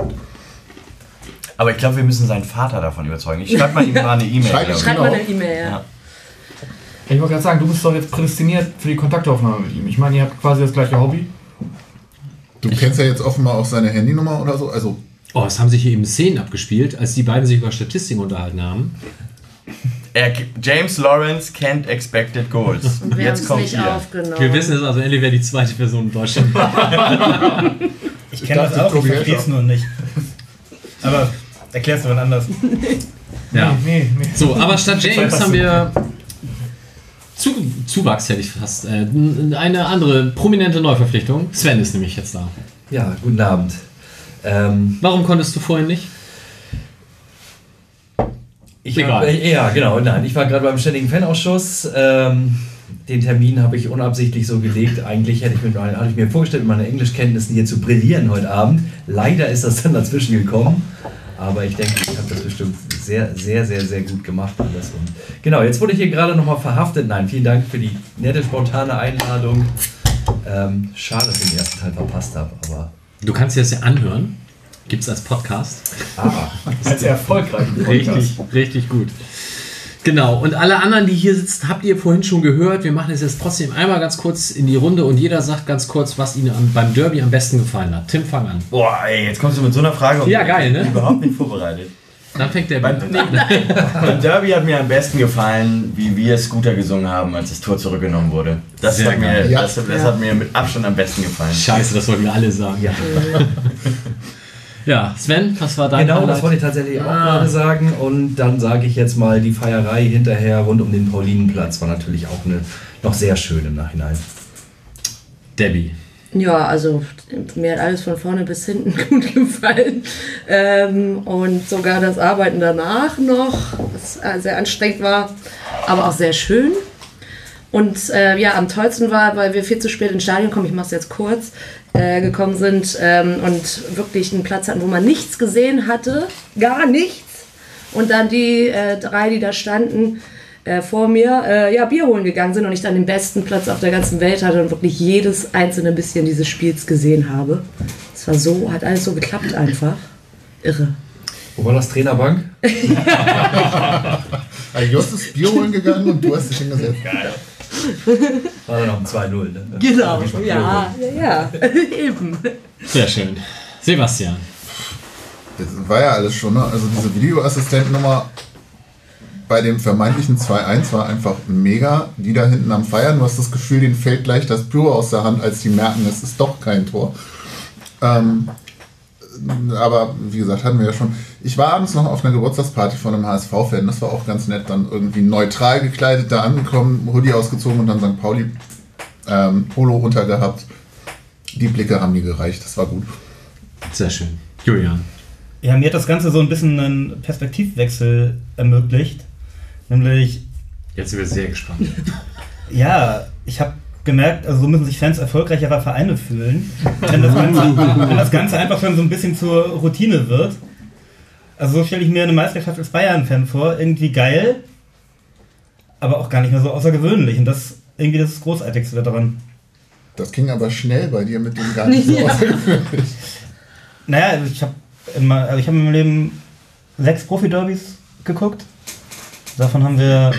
Aber ich glaube, wir müssen seinen Vater davon überzeugen. Ich schreibe mal ihm mal eine E-Mail. Schreib- ich. Schreib mal eine E-Mail, ja. Ja. Ich wollte gerade sagen, du bist doch jetzt prädestiniert für die Kontaktaufnahme mit ihm. Ich meine, ihr habt quasi das gleiche Hobby. Du kennst ja jetzt offenbar auch seine Handynummer oder so. Also, Oh, es haben sich hier eben Szenen abgespielt, als die beiden sich über Statistiken unterhalten haben. Er, James Lawrence can't expected goals. Und wir haben Jetzt es kommt nicht ihr. aufgenommen. Wir wissen es also, endlich wer die zweite Person in Deutschland Ich kenne das dachte, auch, ich verstehe es nur nicht. Aber erklärst du wann anders. Ja. Nee, nee. So, aber statt James haben wir Zu Zuwachs, hätte ich fast. Äh, eine andere prominente Neuverpflichtung. Sven ist nämlich jetzt da. Ja, guten Abend. Ähm, Warum konntest du vorhin nicht? Ich Egal. Hab, äh, ja, genau, nein. Ich war gerade beim Ständigen Fanausschuss. Ähm, den Termin habe ich unabsichtlich so gelegt. Eigentlich hätte ich, mir, hatte ich mir vorgestellt, mit meinen Englischkenntnissen hier zu brillieren heute Abend. Leider ist das dann dazwischen gekommen. Aber ich denke, ich habe das bestimmt sehr, sehr, sehr, sehr gut gemacht alles. Und genau, jetzt wurde ich hier gerade nochmal verhaftet. Nein, vielen Dank für die nette, spontane Einladung. Ähm, schade, dass ich den ersten Teil verpasst habe, aber Du kannst dir das ja anhören. Gibt es als Podcast. ah, Als erfolgreichen Podcast. Richtig, richtig gut. Genau, und alle anderen, die hier sitzen, habt ihr vorhin schon gehört. Wir machen es jetzt trotzdem einmal ganz kurz in die Runde und jeder sagt ganz kurz, was Ihnen am, beim Derby am besten gefallen hat. Tim, fang an. Boah, ey, jetzt kommst du mit so einer Frage und Ja, geil, ne? ich bin überhaupt nicht vorbereitet. Dann fängt der Beim, nee, beim Derby hat mir am besten gefallen, wie wir Scooter gesungen haben, als das Tor zurückgenommen wurde. Das, Sehr hat mir. Ja. das, das hat mir mit Abstand am besten gefallen. Scheiße, das wollten wir alle sagen. Ja, ja Sven, was war dein Genau, das Highlight? wollte ich tatsächlich auch Ah. gerade sagen. Und dann sage ich jetzt mal, die Feierei hinterher rund um den Paulinenplatz war natürlich auch eine, noch sehr schön im Nachhinein. Debbie. Ja, also mir hat alles von vorne bis hinten gut gefallen. Ähm, und sogar das Arbeiten danach noch, was äh, sehr anstrengend war, aber auch sehr schön. Und äh, ja, am tollsten war, weil wir viel zu spät ins Stadion kommen, ich mache es jetzt kurz, äh, gekommen sind ähm, und wirklich einen Platz hatten, wo man nichts gesehen hatte, gar nichts. Und dann die äh, drei, die da standen, äh, vor mir äh, ja, Bier holen gegangen sind und ich dann den besten Platz auf der ganzen Welt hatte und wirklich jedes einzelne bisschen dieses Spiels gesehen habe. Es war so, hat alles so geklappt einfach. Irre. Wo war das Trainerbank? Also Just ist Bier holen gegangen und du hast dich hingesetzt. War dann noch ein 2-0. Ne? Genau, ja, ja, ja, eben. Sehr schön. Sebastian. Das war ja alles schon, ne? Also diese Videoassistentennummer bei dem vermeintlichen 2-1 war einfach mega. Die da hinten am Feiern, du hast das Gefühl, denen fällt gleich das Pyro aus der Hand, als die merken, es ist doch kein Tor. Ähm, aber wie gesagt, hatten wir ja schon. Ich war abends noch auf einer Geburtstagsparty von einem HSV-Fan, das war auch ganz nett. Dann irgendwie neutral gekleidet da angekommen, Hoodie ausgezogen und dann St. Pauli ähm, Polo untergehabt. Die Blicke haben mir gereicht, das war gut. Sehr schön. Julian. Ja, mir hat das Ganze so ein bisschen einen Perspektivwechsel ermöglicht. Nämlich, Jetzt sind wir sehr gespannt. ja, ich habe gemerkt, also so müssen sich Fans erfolgreicherer Vereine fühlen, wenn das, Ganze, wenn das Ganze einfach schon so ein bisschen zur Routine wird. Also so stelle ich mir eine Meisterschaft als Bayern-Fan vor, irgendwie geil, aber auch gar nicht mehr so außergewöhnlich. Und das irgendwie das Großartigste daran. Das ging aber schnell bei dir mit dem gar nicht so Ja. außergewöhnlich. Naja, also ich habe also ich hab in meinem Leben sechs Profi-Derbys geguckt. Davon haben wir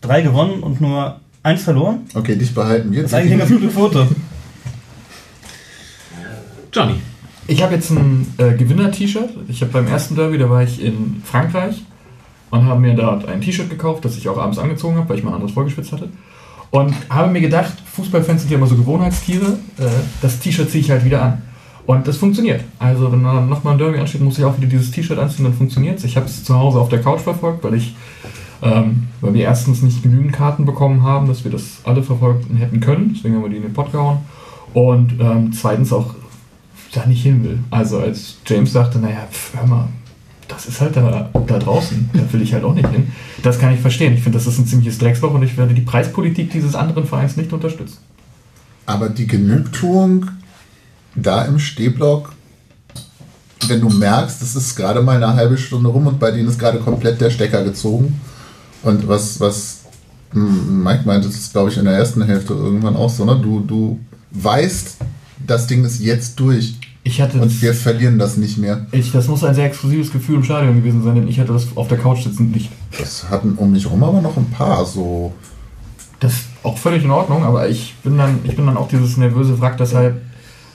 drei gewonnen und nur eins verloren. Okay, dich behalten wir. Das ist eigentlich eine ganz gute Quote. Johnny. Ich habe jetzt ein äh, Gewinner-T-Shirt. Ich habe beim ersten Derby, da war ich in Frankreich und habe mir dort ein T-Shirt gekauft, das ich auch abends angezogen habe, weil ich mal ein anderes vorgespitzt hatte. Und habe mir gedacht, Fußballfans sind ja immer so Gewohnheitstiere. Äh, das T-Shirt ziehe ich halt wieder an. Und das funktioniert. Also wenn dann nochmal ein Derby ansteht, muss ich auch wieder dieses T-Shirt anziehen, dann funktioniert es. Ich habe es zu Hause auf der Couch verfolgt, weil ich ähm, weil wir erstens nicht genügend Karten bekommen haben, dass wir das alle verfolgen hätten können. Deswegen haben wir die in den Pott gehauen. Und ähm, zweitens auch da nicht hin will. Also als James sagte, naja, pf, hör mal, das ist halt da, da draußen, da will ich halt auch nicht hin. Das kann ich verstehen. Ich finde, das ist ein ziemliches Drecksloch und ich werde die Preispolitik dieses anderen Vereins nicht unterstützen. Aber die Genugtuung da im Stehblock, wenn du merkst, es ist gerade mal eine halbe Stunde rum und bei denen ist gerade komplett der Stecker gezogen. Und was, was Mike meinte, das ist, glaube ich, in der ersten Hälfte irgendwann auch so, ne? Du, du weißt, das Ding ist jetzt durch. Ich hatte Und wir verlieren das nicht mehr. ich, das muss ein sehr exklusives Gefühl im Stadion gewesen sein, denn ich hatte das auf der Couch sitzen nicht. Das hatten um mich rum aber noch ein paar so. Das ist auch völlig in Ordnung, aber ich bin dann, ich bin dann auch dieses nervöse Wrack, deshalb.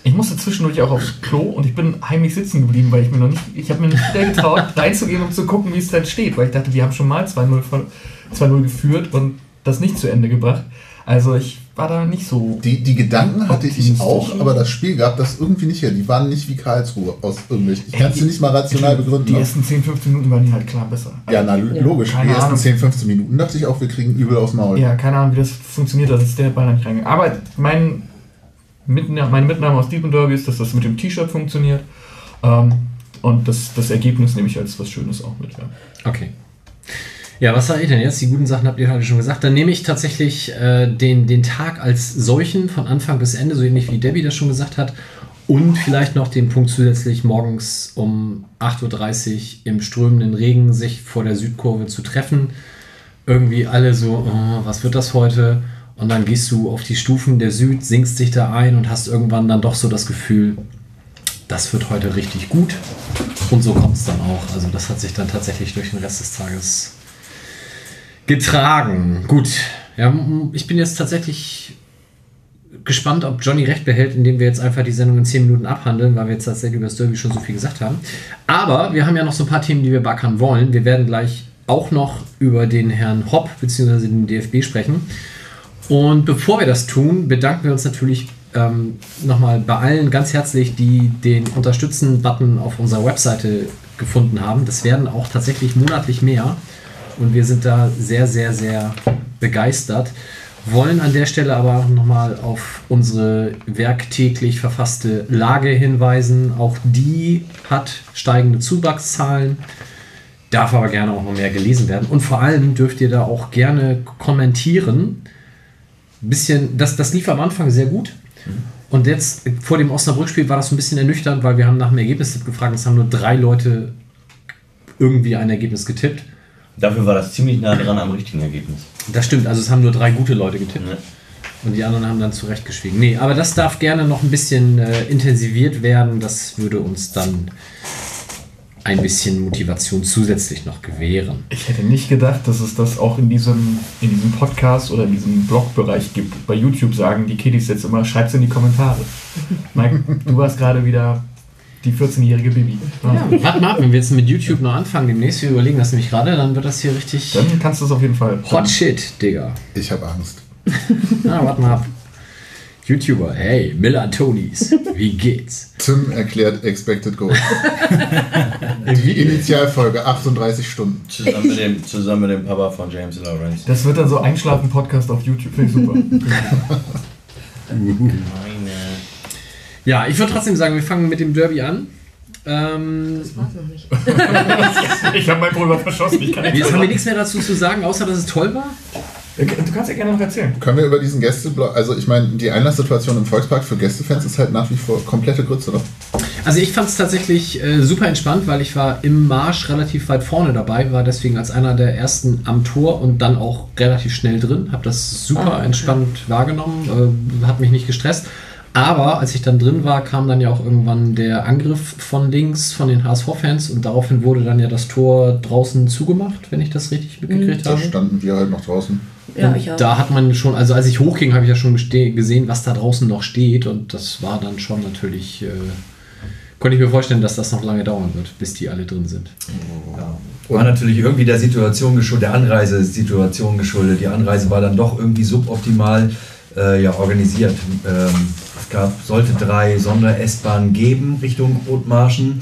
Ich musste zwischendurch auch aufs Klo und ich bin heimlich sitzen geblieben, weil ich mir noch nicht, ich habe mir nicht wieder getraut, reinzugehen, um zu gucken, wie es dann steht, weil ich dachte, wir haben schon mal 2-0 von- 2-0 geführt und das nicht zu Ende gebracht. Also ich war da nicht so. Die, die Gedanken hatte ich auch, aber das Spiel gab das irgendwie nicht her. Die waren nicht wie Karlsruhe aus irgendwelchen. Ich kann es dir nicht mal rational begründen. Die ne? ersten 10, 15 Minuten waren die halt klar besser. Ja, na logisch. Keine die ersten Ahnung. 10, 15 Minuten dachte ich auch, wir kriegen übel aufs Maul. Ja, keine Ahnung, wie das funktioniert, dass ist der Ball nicht reingegangen. Aber mein, Mitna meine Mitnahme aus diesem Derby ist, dass das mit dem T-Shirt funktioniert. Ähm, und das, das Ergebnis nehme ich als was Schönes auch mit. Ja. Okay. Ja, was sage ich denn jetzt? Die guten Sachen habt ihr gerade schon gesagt. Dann nehme ich tatsächlich äh, den, den Tag als solchen von Anfang bis Ende, so ähnlich wie Debbie das schon gesagt hat. Und vielleicht noch den Punkt zusätzlich morgens um 8.30 Uhr im strömenden Regen sich vor der Südkurve zu treffen. Irgendwie alle so, oh, was wird das heute? Und dann gehst du auf die Stufen der Süd, sinkst dich da ein und hast irgendwann dann doch so das Gefühl, das wird heute richtig gut. Und so kommt es dann auch. Also das hat sich dann tatsächlich durch den Rest des Tages getragen. Gut. Ja, ich bin jetzt tatsächlich gespannt, ob Johnny recht behält, indem wir jetzt einfach die Sendung in 10 Minuten abhandeln, weil wir jetzt tatsächlich über das Derby schon so viel gesagt haben. Aber wir haben ja noch so ein paar Themen, die wir backern wollen. Wir werden gleich auch noch über den Herrn Hopp bzw. den DFB sprechen. Und bevor wir das tun, bedanken wir uns natürlich ähm, nochmal bei allen ganz herzlich, die den Unterstützen-Button auf unserer Webseite gefunden haben. Das werden auch tatsächlich monatlich mehr. Und wir sind da sehr, sehr, sehr begeistert. Wollen an der Stelle aber nochmal auf unsere werktäglich verfasste Lage hinweisen. Auch die hat steigende Zuwachszahlen, darf aber gerne auch noch mehr gelesen werden. Und vor allem dürft ihr da auch gerne kommentieren. Bisschen, das, das lief am Anfang sehr gut. Und jetzt vor dem Osnabrück-Spiel war das ein bisschen ernüchternd, weil wir haben nach dem Ergebnis gefragt. Es haben nur drei Leute irgendwie ein Ergebnis getippt. Dafür war das ziemlich nah dran am richtigen Ergebnis. Das stimmt, also es haben nur drei gute Leute getippt. Ja. Und die anderen haben dann zurechtgeschwiegen. Nee, aber das darf gerne noch ein bisschen äh, intensiviert werden. Das würde uns dann ein bisschen Motivation zusätzlich noch gewähren. Ich hätte nicht gedacht, dass es das auch in diesem, in diesem Podcast oder in diesem Blogbereich gibt. Bei YouTube sagen die Kiddies jetzt immer, schreibt's in die Kommentare. Mike, du warst gerade wieder die 14-jährige Bibi. Ja. Warte mal ab, wenn wir jetzt mit YouTube noch anfangen, demnächst, wir überlegen das nämlich gerade, dann wird das hier richtig Dann kannst du es auf jeden Fall. Hot Shit, Digga. Ich habe Angst. Na, warte mal ab. YouTuber, hey, Miller Tonys, wie geht's? Tim erklärt Expected Goal. Die Initialfolge 38 Stunden. Zusammen mit, dem, zusammen mit dem Papa von James Lawrence. Das wird dann so Einschlafen-Podcast auf YouTube. Finde ich super. Meine. Ja, ich würde trotzdem sagen, wir fangen mit dem Derby an. Ähm, Das war's noch nicht. Ich habe meinen Pulver verschossen. Ich kann nicht jetzt haben wir nichts mehr dazu zu sagen, außer dass es toll war. Du kannst ja gerne noch erzählen. Können wir über diesen Gästeblock, also ich meine, die Einlasssituation im Volkspark für Gästefans ist halt nach wie vor komplette Grütze, oder? Also ich fand es tatsächlich äh, super entspannt, weil ich war im Marsch relativ weit vorne dabei, war deswegen als einer der ersten am Tor und dann auch relativ schnell drin. Habe das super Ah, okay. entspannt wahrgenommen, äh, hat mich nicht gestresst. Aber als ich dann drin war, kam dann ja auch irgendwann der Angriff von links von den HSV-Fans und daraufhin wurde dann ja das Tor draußen zugemacht, wenn ich das richtig mitgekriegt Da habe. standen wir halt noch draußen. Ja, Und ich auch. Da hat man schon, also als ich hochging, habe ich ja schon gesehen, was da draußen noch steht. Und das war dann schon natürlich, äh, konnte ich mir vorstellen, dass das noch lange dauern wird, bis die alle drin sind. War natürlich irgendwie der Situation geschuldet, der Anreisesituation geschuldet. Die Anreise war dann doch irgendwie suboptimal äh, ja, organisiert. Ähm, es gab, sollte drei Sonder-S-Bahnen geben Richtung Rotmarschen.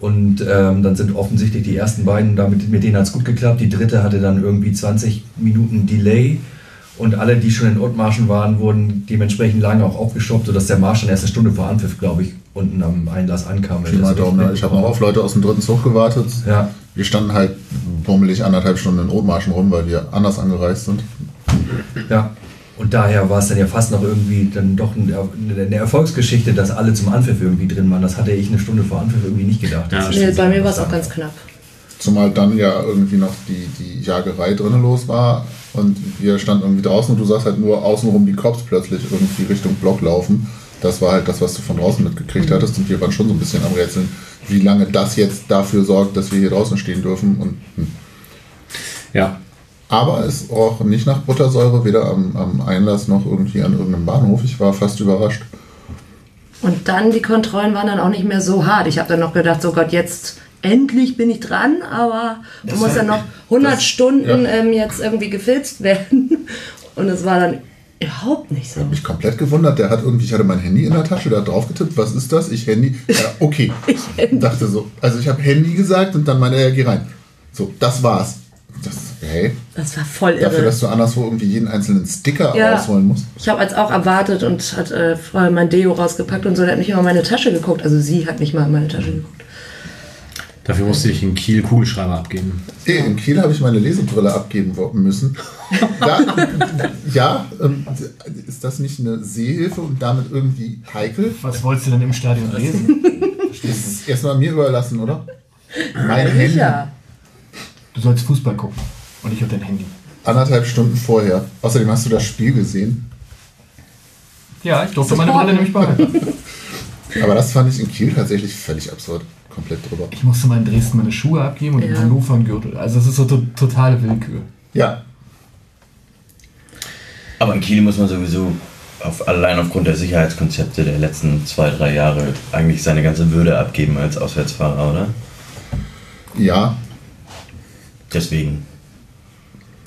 Und ähm, dann sind offensichtlich die ersten beiden, damit, mit denen hat es gut geklappt. Die dritte hatte dann irgendwie 20 Minuten Delay. Und alle, die schon in Ottmarschen waren, wurden dementsprechend lange auch aufgestoppt, sodass der Marsch dann erst eine Stunde vor Anpfiff, glaube ich, unten am Einlass ankam. Daumen, ja. Ich habe noch auf Leute aus dem dritten Zug gewartet. Ja, Wir standen halt bummelig anderthalb Stunden in Rotmarschen rum, weil wir anders angereist sind. Ja, und daher war es dann ja fast noch irgendwie dann doch ein- eine Erfolgsgeschichte, dass alle zum Anpfiff irgendwie drin waren. Das hatte ich eine Stunde vor Anpfiff irgendwie nicht gedacht. Ja, Nee, bei mir war es auch ganz knapp. Zumal dann ja irgendwie noch die, die Jagerei drinnen los war und wir standen irgendwie draußen und du sahst halt nur außenrum die Cops plötzlich irgendwie Richtung Block laufen. Das war halt das, was du von draußen mitgekriegt hattest und wir waren schon so ein bisschen am Rätseln, wie lange das jetzt dafür sorgt, dass wir hier draußen stehen dürfen. Und, hm. Ja. Aber es roch nicht nach Buttersäure, weder am, am Einlass noch irgendwie an irgendeinem Bahnhof. Ich war fast überrascht. Und dann, die Kontrollen waren dann auch nicht mehr so hart. Ich habe dann noch gedacht, so Gott, jetzt endlich bin ich dran, aber Das musst war- dann noch 100 das- Stunden ja. ähm, jetzt irgendwie gefilzt werden. Und es war dann überhaupt nicht so. mich komplett gewundert. Der hat irgendwie, ich hatte mein Handy in der Tasche, der hat drauf getippt, was ist das? Ich Handy. Ja, okay. Ich Dachte so, also ich habe Handy gesagt und dann meinte er, geh rein. So, das war's. Das, hey, Das war voll dafür, irre. dass du anderswo irgendwie jeden einzelnen Sticker Ja. rausholen musst. Ich habe als auch erwartet und hat äh, vorher mein Deo rausgepackt und so. Der hat nicht mal in meine Tasche geguckt. Also sie hat nicht mal in meine Tasche geguckt. Dafür musste ich in Kiel Kugelschreiber abgeben. Hey, in Kiel habe ich meine Lesebrille abgeben müssen. Da, ja, ähm, ist das nicht eine Sehhilfe und damit irgendwie heikel? Was wolltest du denn im Stadion lesen? Das ist erstmal mir überlassen, oder? Mein Handy. Sicher. Du sollst Fußball gucken und ich auf dein Handy. Anderthalb Stunden vorher. Außerdem hast du das Spiel gesehen. Ja, ich durfte meine Brille nämlich behalten. Aber das fand ich in Kiel tatsächlich völlig absurd. Komplett drüber. Ich musste mal in Dresden meine Schuhe abgeben und in Ja. Hannover einen Gürtel. Also es ist so to totale Willkür. Ja, Aber in Kiel muss man sowieso auf, allein aufgrund der Sicherheitskonzepte der letzten zwei, drei Jahre eigentlich seine ganze Würde abgeben als Auswärtsfahrer, oder? Ja, Deswegen.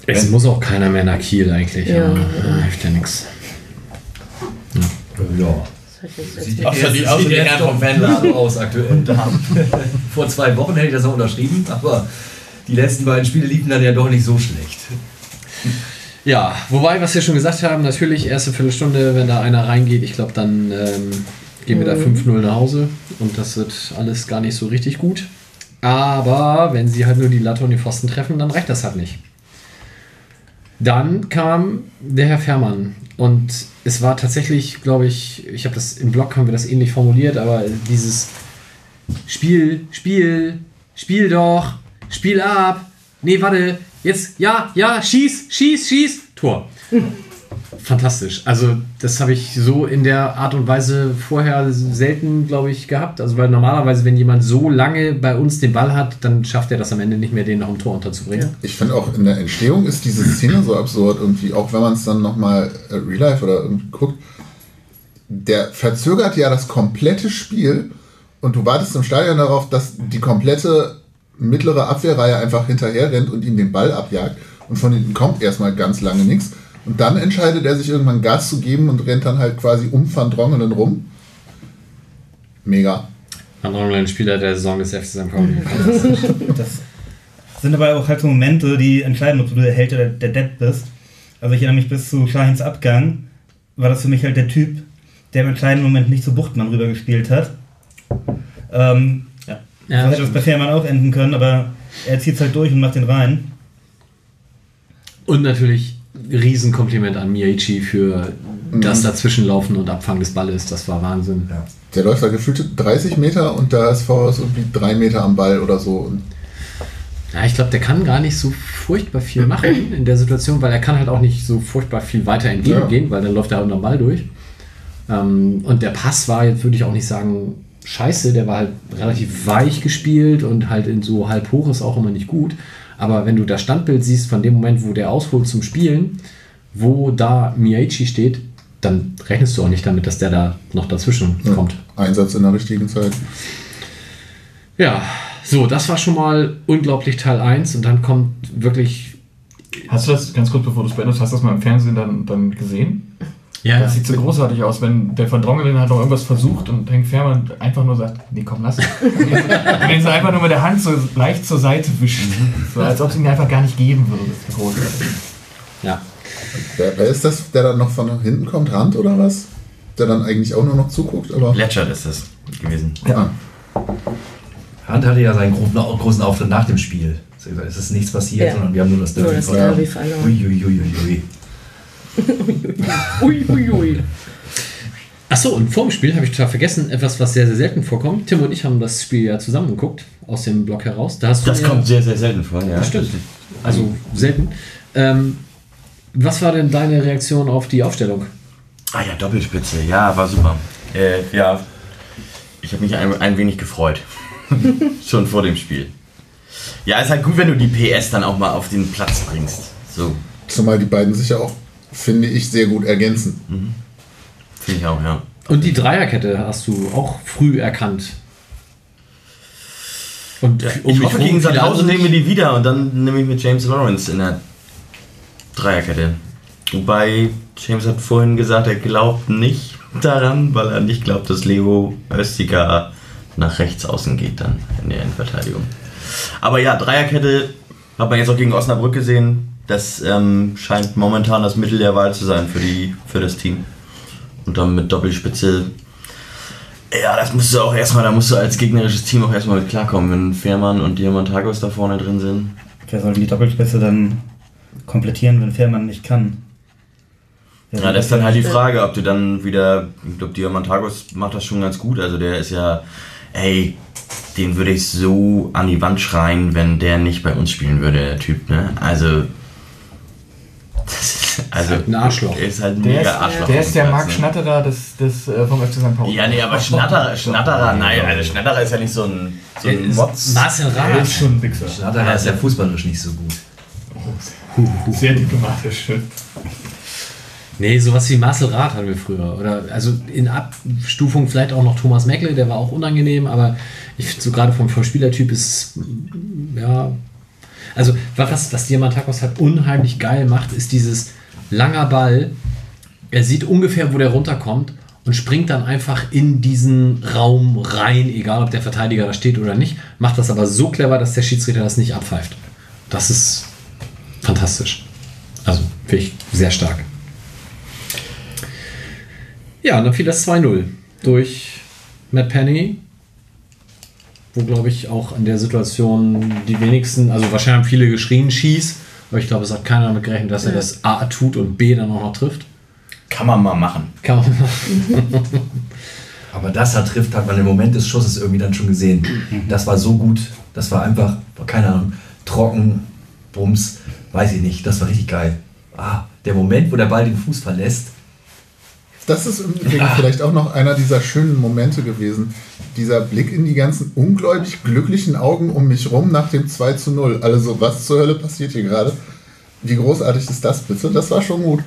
Es muss auch keiner mehr nach Kiel eigentlich. Ja. aber, äh, hilft ja nichts. Ja. Sieht Außer die, außer die Herren vom Fanladen aus aktuell. Vor zwei Wochen hätte ich das noch unterschrieben, aber die letzten beiden Spiele liefen dann ja doch nicht so schlecht. Ja, wobei, was wir schon gesagt haben, natürlich erste Viertelstunde, wenn da einer reingeht, ich glaube, dann ähm, gehen wir da 5-0 nach Hause und das wird alles gar nicht so richtig gut. Aber wenn sie halt nur die Latte und die Pfosten treffen, dann reicht das halt nicht. Dann kam der Herr Fährmann und es war tatsächlich, glaube ich, ich habe das im Blog haben wir das ähnlich formuliert, aber dieses Spiel, Spiel, Spiel doch, Spiel ab. Nee, warte, jetzt, ja, ja, schieß, schieß, schieß, Tor. Fantastisch. Also, das habe ich so in der Art und Weise vorher selten, glaube ich, gehabt. Also, weil normalerweise, wenn jemand so lange bei uns den Ball hat, dann schafft er das am Ende nicht mehr, den noch im Tor unterzubringen. ich finde auch in der Entstehung ist diese Szene so absurd irgendwie, auch wenn man es dann nochmal äh, Real Life oder irgendwie guckt, der verzögert ja das komplette Spiel und du wartest im Stadion darauf, dass die komplette mittlere Abwehrreihe einfach hinterher rennt und ihm den Ball abjagt und von hinten kommt erstmal ganz lange nichts und dann entscheidet er sich irgendwann Gas zu geben und rennt dann halt quasi um Van Drongelen rum. Mega. Ein Spieler der Saison des FC St. Pauli. Das sind aber auch halt so Momente, die entscheiden, ob du der Held oder der Dead bist. Also ich erinnere mich bis zu Shahins Abgang, war das für mich halt der Typ, der im entscheidenden Moment nicht zu Buchtmann rübergespielt hat. Ähm, ja. Ja, so hätte das bei Fährmann auch enden können, aber er zieht es halt durch und macht den rein. Und natürlich Riesenkompliment an Miyachi für das Dazwischenlaufen und Abfangen des Balles. Das war Wahnsinn. Der läuft da gefühlte 30 Meter und SV ist irgendwie drei Meter am Ball oder so. Ja, ich glaube, der kann gar nicht so furchtbar viel machen in der Situation, weil er kann halt auch nicht so furchtbar viel weiter entgegengehen, weil dann läuft er unter dem Ball durch. Ähm, und der Pass war jetzt, würde ich auch nicht sagen, scheiße, der war halt relativ weich gespielt und halt in so halb hoch ist auch immer nicht gut. Aber wenn du das Standbild siehst von dem Moment, wo der ausholt zum Spielen, wo da Miyachi steht, dann rechnest du auch nicht damit, dass der da noch dazwischen ja, kommt. Einsatz in der richtigen Zeit. Ja, so, das war schon mal unglaublich Teil 1 und dann kommt wirklich. Hast du das, ganz kurz bevor du es beendest, hast du das mal im Fernsehen dann, dann gesehen? Ja, Das sieht so großartig aus, wenn der Van Drongelen hat noch irgendwas versucht und Henk Fährmann einfach nur sagt, nee, komm, lass es. Und den so einfach nur mit der Hand so leicht zur Seite wischt. So, als ob es ihn einfach gar nicht geben würde. Das ist großartig. ja. Wer, wer ist das, der dann noch von hinten kommt? Rand oder was? Der dann eigentlich auch nur noch zuguckt, aber. Letschert ist das gewesen. Ah, Hand hatte ja seinen großen, großen Auftritt nach dem Spiel. Es ist nichts passiert, Ja. sondern wir haben nur das Derby das verloren. Derby verloren. Uiuiuiui. Ui, ui, ui. Achso, und vor dem Spiel habe ich total vergessen, etwas, was sehr, sehr selten vorkommt. Tim und ich haben das Spiel ja zusammen geguckt, aus dem Blog heraus. Da hast du Das kommt sehr, sehr selten vor, ja. Das stimmt. Also selten. Ähm, was war denn deine Reaktion auf die Aufstellung? Ah ja, Doppelspitze, ja, war super. Äh, ja, ich habe mich ein, ein wenig gefreut. Schon vor dem Spiel. Ja, ist halt gut, wenn du die PS dann auch mal auf den Platz bringst. So, zumal die beiden sich ja auch, finde ich, sehr gut ergänzen. finde ich auch, ja. Und die Dreierkette hast du auch früh erkannt. Und um ich mich hoffe, gegen Sandhausen nehmen wir die wieder und dann nehme ich mit James Lawrence in der Dreierkette. Wobei James hat vorhin gesagt, er glaubt nicht daran, weil er nicht glaubt, dass Leo Östiger nach rechts außen geht dann in der Innenverteidigung. Aber ja, Dreierkette hat man jetzt auch gegen Osnabrück gesehen. Das ähm, scheint momentan das Mittel der Wahl zu sein für, die, für das Team. Und dann mit Doppelspitze ja, das musst du auch erstmal, da musst du als gegnerisches Team auch erstmal mit klarkommen, wenn Fährmann und Diamantagos da vorne drin sind. Wer soll die Doppelspitze dann komplettieren, wenn Fährmann nicht kann? Ja, soll das ist dann halt die Frage, ob du dann wieder, ich glaube, Diamantagos macht das schon ganz gut. Also der ist ja, ey, den würde ich so an die Wand schreien, wenn der nicht bei uns spielen würde, der Typ, ne? Also, also halt ein Arschloch. Ist halt ein Der mega ist, Arschloch. der, ist der Platz, Marc ne? Schnatterer des, des, äh, vom FC St. Pauli. Ja, nee, aber Schnatterer, Schnatterer, nein, also Schnatterer ist ja nicht so ein, so ein ist Motz. Marcel Der Rath. ist schon ein Wichser. Schnatterer ist ja fußballerisch nicht so gut. Sehr diplomatisch. Nee, sowas wie Marcel Rath hatten wir früher. Oder also in Abstufung vielleicht auch noch Thomas Meckle, der war auch unangenehm, aber ich finde so gerade vom, vom Spielertyp ist ja. Also was, was Diamantakos halt unheimlich geil macht, ist dieses langer Ball. Er sieht ungefähr, wo der runterkommt und springt dann einfach in diesen Raum rein, egal ob der Verteidiger da steht oder nicht. Macht das aber so clever, dass der Schiedsrichter das nicht abpfeift. Das ist fantastisch. Also finde ich sehr stark. Ja, und dann fiel das 2-0 durch Matt Penny, wo glaube ich auch in der Situation die wenigsten, also wahrscheinlich haben viele geschrien, schieß, aber ich glaube, es hat keiner damit gerechnet, dass er das A tut und B dann auch noch trifft. Kann man mal machen. Kann man machen. Aber das er trifft, hat man im Moment des Schusses irgendwie dann schon gesehen. Das war so gut. Das war einfach, keine Ahnung, trocken, Bums, weiß ich nicht. Das war richtig geil. Ah, der Moment, wo der Ball den Fuß verlässt. Das ist im Übrigen vielleicht auch noch einer dieser schönen Momente gewesen. Dieser Blick in die ganzen ungläubig glücklichen Augen um mich rum nach dem 2 zu 0. Also, was zur Hölle passiert hier gerade? Wie großartig ist das bitte? Das war schon gut.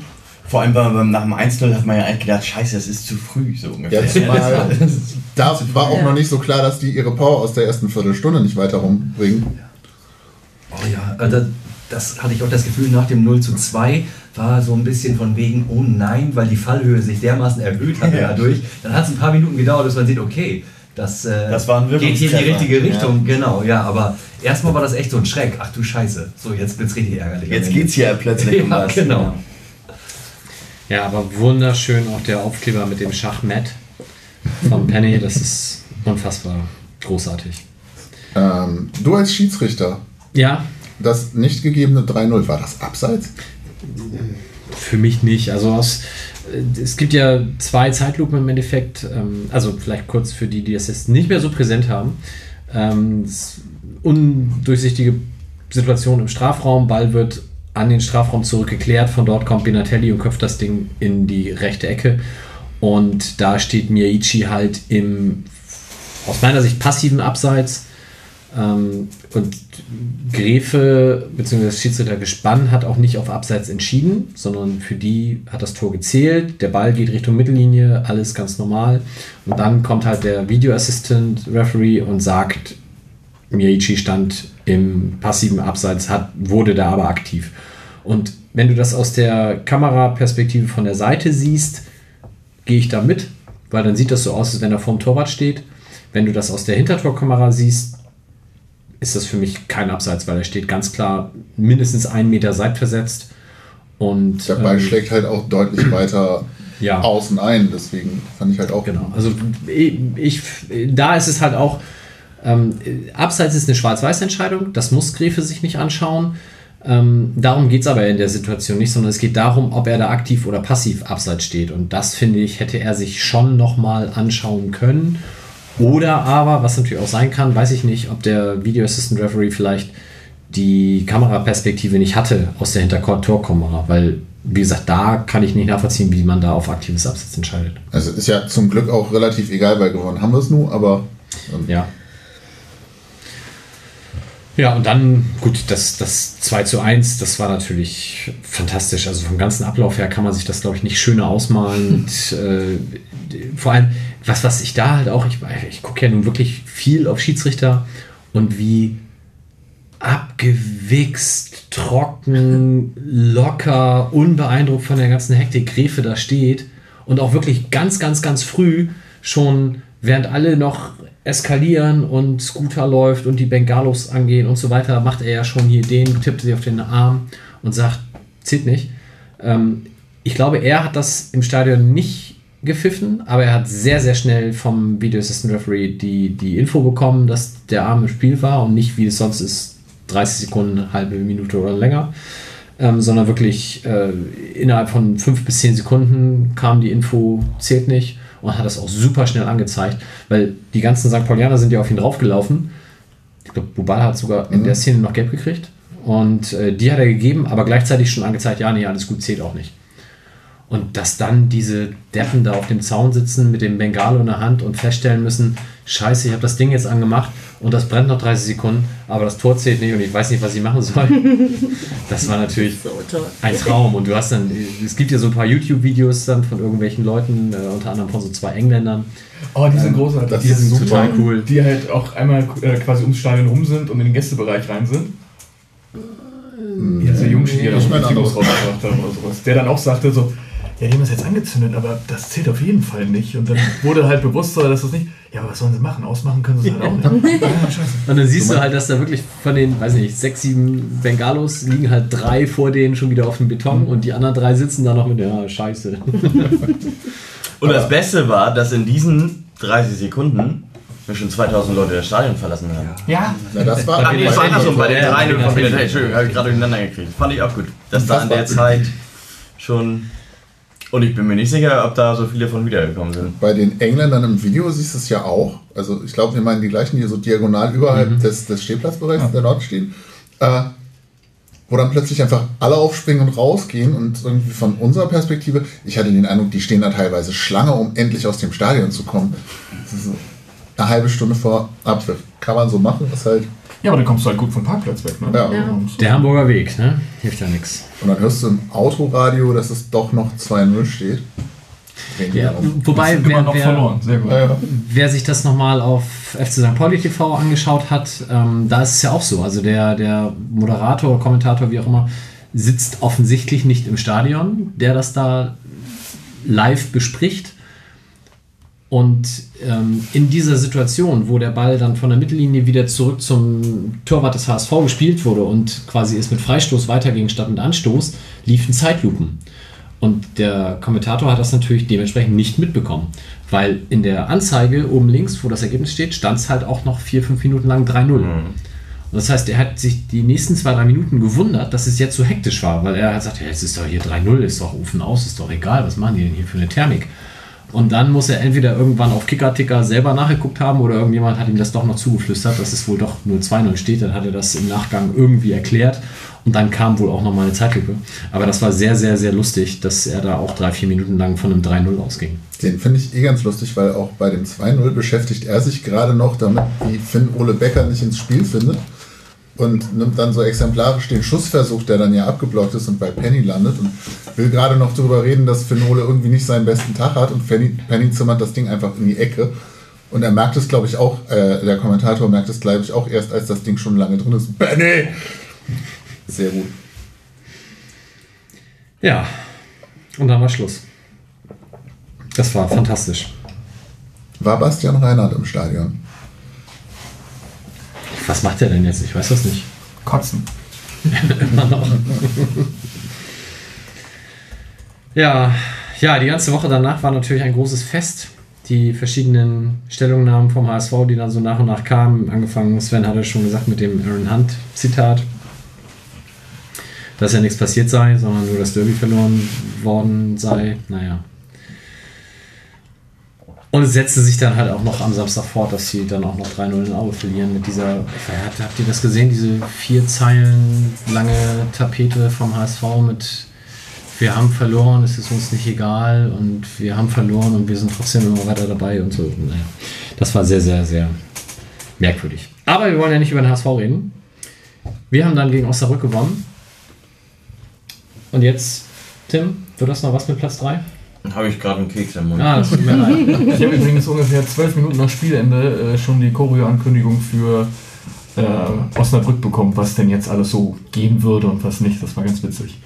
Vor allem beim, beim, nach dem 1-0 hat man ja eigentlich gedacht, scheiße, es ist zu früh, so ungefähr. Ja, zumal da war auch noch nicht so klar, dass die ihre Power aus der ersten Viertelstunde nicht weiter rumbringen. Oh ja, also das hatte ich auch das Gefühl, nach dem 0 zu 2 war so ein bisschen von wegen, oh nein, weil die Fallhöhe sich dermaßen erhöht hat Ja. dadurch. Dann hat es ein paar Minuten gedauert, bis man sieht, okay, das, äh, Das geht hier in die richtige Richtung. Genau, ja, aber erstmal war das echt so ein Schreck. Ach du Scheiße, so jetzt wird's richtig ärgerlich. Jetzt Ende. geht's hier plötzlich um Ja, was. genau. Ja, aber wunderschön auch der Aufkleber mit dem Schachmatt von Penny. Das ist unfassbar großartig. Ähm, du als Schiedsrichter, Ja, das nicht gegebene 3-0, war das abseits? Für mich nicht. Also aus, äh, es gibt ja zwei Zeitlupen im Endeffekt. Ähm, also vielleicht kurz für die, die das jetzt nicht mehr so präsent haben. Ähm, undurchsichtige Situation im Strafraum. Ball wird an den Strafraum zurückgeklärt. Von dort kommt Benatelli und köpft das Ding in die rechte Ecke. Und da steht Miyaichi halt im aus meiner Sicht passiven Abseits. Ähm, und Gräfe bzw. das Schiedsrichtergespann hat auch nicht auf Abseits entschieden, sondern für die hat das Tor gezählt. Der Ball geht Richtung Mittellinie, alles ganz normal. Und dann kommt halt der Video Assistant Referee und sagt, Miyaichi stand im passiven Abseits, hat, wurde da aber aktiv. Und wenn du das aus der Kameraperspektive von der Seite siehst, gehe ich da mit, weil dann sieht das so aus, als wenn er vorm Torwart steht. Wenn du das aus der Hintertorkamera siehst, ist das für mich kein Abseits, weil er steht ganz klar mindestens einen Meter seitversetzt. Und Der Ball ähm, schlägt halt auch deutlich weiter ja. außen ein, deswegen fand ich halt auch. Genau. Also ich, da ist es halt auch, ähm, Abseits ist eine Schwarz-Weiß-Entscheidung, das muss Gräfe sich nicht anschauen. Ähm, darum geht es aber in der Situation nicht, sondern es geht darum, ob er da aktiv oder passiv abseits steht. Und das finde ich, hätte er sich schon nochmal anschauen können. Oder aber, was natürlich auch sein kann, weiß ich nicht, ob der Video Assistant Referee vielleicht die Kameraperspektive nicht hatte aus der Hintertorkamera, weil, wie gesagt, da kann ich nicht nachvollziehen, wie man da auf aktives Abseits entscheidet. Also ist ja zum Glück auch relativ egal, weil gewonnen haben wir es nur, aber ähm, Ja. Ja, und dann, gut, das, das 2 zu 1, das war natürlich fantastisch. Also vom ganzen Ablauf her kann man sich das, glaube ich, nicht schöner ausmalen. Und, äh, vor allem, was, was ich da halt auch, ich, ich gucke ja nun wirklich viel auf Schiedsrichter und wie abgewichst, trocken, locker, unbeeindruckt von der ganzen Hektik Gräfe da steht und auch wirklich ganz, ganz, ganz früh schon, während alle noch eskalieren und Scooter läuft und die Bengalos angehen und so weiter, macht er ja schon hier den, tippt sie auf den Arm und sagt, zählt nicht. Ähm, ich glaube, er hat das im Stadion nicht gepfiffen, aber er hat sehr, sehr schnell vom Video Assistant Referee die, die Info bekommen, dass der Arm im Spiel war und nicht, wie es sonst ist, 30 Sekunden, eine halbe Minute oder länger, ähm, sondern wirklich äh, innerhalb von fünf bis zehn Sekunden kam die Info, zählt nicht und hat das auch super schnell angezeigt, weil die ganzen St. Paulianer sind ja auf ihn draufgelaufen. Ich glaube, Bubal hat sogar in der Szene noch gelb gekriegt und äh, die hat er gegeben, aber gleichzeitig schon angezeigt, ja, nee, alles gut, zählt auch nicht. Und dass dann diese Deppen da auf dem Zaun sitzen mit dem Bengalo in der Hand und feststellen müssen, scheiße, ich habe das Ding jetzt angemacht und das brennt noch 30 Sekunden, aber das Tor zählt nicht und ich weiß nicht, was ich machen soll. Das war natürlich So ein Traum. Und du hast dann, es gibt ja so ein paar YouTube-Videos dann von irgendwelchen Leuten, äh, unter anderem von so zwei Engländern. Oh, die sind großartig. das die ist sind total cool. Die halt auch einmal äh, quasi ums Stadion rum sind und in den Gästebereich rein sind. Heißt der Jungstier, ich der meine Videos andere. rausgebracht haben oder sowas. Der dann auch sagte so, ja, die haben das jetzt angezündet, aber das zählt auf jeden Fall nicht. Und dann wurde halt bewusst, dass das nicht. Ja, aber was sollen sie machen? Ausmachen können sie es halt auch nicht. Ja. Und dann siehst du halt, dass da wirklich von den, weiß nicht, sechs, sieben Bengalos liegen halt drei vor denen schon wieder auf dem Beton und die anderen drei sitzen da noch mit, ja, scheiße. Und das Beste war, dass in diesen 30 Sekunden wir schon 2000 Leute das Stadion verlassen haben. Ja, Na, das war Ah, nee, das war andersrum, bei den Ja, 3 ja, von ja. Hey, Entschuldigung, habe ich gerade durcheinander gekriegt. Fand ich auch gut. Dass da an der Zeit schon. Und ich bin mir nicht sicher, ob da so viele von wiedergekommen sind. Bei den Engländern im Video siehst du es ja auch. Also ich glaube, wir meinen die gleichen, die so diagonal überhalb des, des Stehplatzbereichs der Nord stehen. Äh, wo dann plötzlich einfach alle aufspringen und rausgehen und irgendwie von unserer Perspektive, ich hatte den Eindruck, die stehen da teilweise Schlange, um endlich aus dem Stadion zu kommen. Das ist eine halbe Stunde vor Abpfiff. Kann man so machen, ist halt. Ja, aber dann kommst du halt gut vom Parkplatz weg. Ne? Ja. Ja. Und Der Hamburger Weg, ne? Hilft ja nichts. Und dann hörst du im Autoradio, dass es doch noch 2-0 steht. Ja, wobei, immer wer, noch wer, verloren. Sehr gut. Ja, ja. wer sich das nochmal auf FC St. Pauli TV angeschaut hat, ähm, da ist es ja auch so. Also der, der Moderator, Kommentator, wie auch immer, sitzt offensichtlich nicht im Stadion, der das da live bespricht. Und ähm, in dieser Situation, wo der Ball dann von der Mittellinie wieder zurück zum Torwart des HSV gespielt wurde und quasi es mit Freistoß weiterging statt mit Anstoß, liefen Zeitlupen. Und der Kommentator hat das natürlich dementsprechend nicht mitbekommen, weil in der Anzeige oben links, wo das Ergebnis steht, stand es halt auch noch vier, fünf Minuten lang 3-0. Und das heißt, er hat sich die nächsten zwei, drei Minuten gewundert, dass es jetzt so hektisch war, weil er hat gesagt, ja, jetzt ist doch hier 3-0, ist doch Ofen aus, ist doch egal, was machen die denn hier für eine Thermik? Und dann muss er entweder irgendwann auf Kicker-Ticker selber nachgeguckt haben oder irgendjemand hat ihm das doch noch zugeflüstert, dass es wohl doch nur 2-0 steht. Dann hat er das im Nachgang irgendwie erklärt und dann kam wohl auch noch mal eine Zeitlupe. Aber das war sehr, sehr, sehr lustig, dass er da auch drei, vier Minuten lang von einem 3-0 ausging. Den finde ich eh ganz lustig, weil auch bei dem 2-0 beschäftigt er sich gerade noch damit, wie Finn Ole Becker nicht ins Spiel findet. Und nimmt dann so exemplarisch den Schussversuch, der dann ja abgeblockt ist und bei Penny landet und will gerade noch darüber reden, dass Finn Ole irgendwie nicht seinen besten Tag hat und Penny, Penny zimmert das Ding einfach in die Ecke. Und er merkt es, glaube ich, auch, äh, der Kommentator merkt es, glaube ich, auch erst, als das Ding schon lange drin ist. Penny! Sehr gut. Ja, und dann war Schluss. Das war fantastisch. War Bastian Reinhardt im Stadion? Was macht er denn jetzt? Ich weiß das nicht. Kotzen. Immer noch. ja, ja, die ganze Woche danach war natürlich ein großes Fest. Die verschiedenen Stellungnahmen vom HSV, die dann so nach und nach kamen, angefangen, Sven hatte schon gesagt, mit dem Aaron Hunt-Zitat, dass ja nichts passiert sei, sondern nur das Derby verloren worden sei. Naja. Und setzte sich dann halt auch noch am Samstag fort, dass sie dann auch noch 3-0 in Aue verlieren mit dieser, habt, habt ihr das gesehen, diese vier Zeilen lange Tapete vom HSV mit wir haben verloren, es ist uns nicht egal und wir haben verloren und wir sind trotzdem immer weiter dabei und so. Naja, das war sehr, sehr, sehr merkwürdig. Aber wir wollen ja nicht über den HSV reden. Wir haben dann gegen Osnabrück gewonnen. Und jetzt, Tim, wird das noch was mit Platz 3? Habe ich gerade einen Keks im Mund. Ah, das tut mir leid. Ich habe übrigens ungefähr zwölf Minuten nach Spielende äh, schon die Choreo-Ankündigung für äh, Osnabrück bekommen, was denn jetzt alles so gehen würde und was nicht. Das war ganz witzig.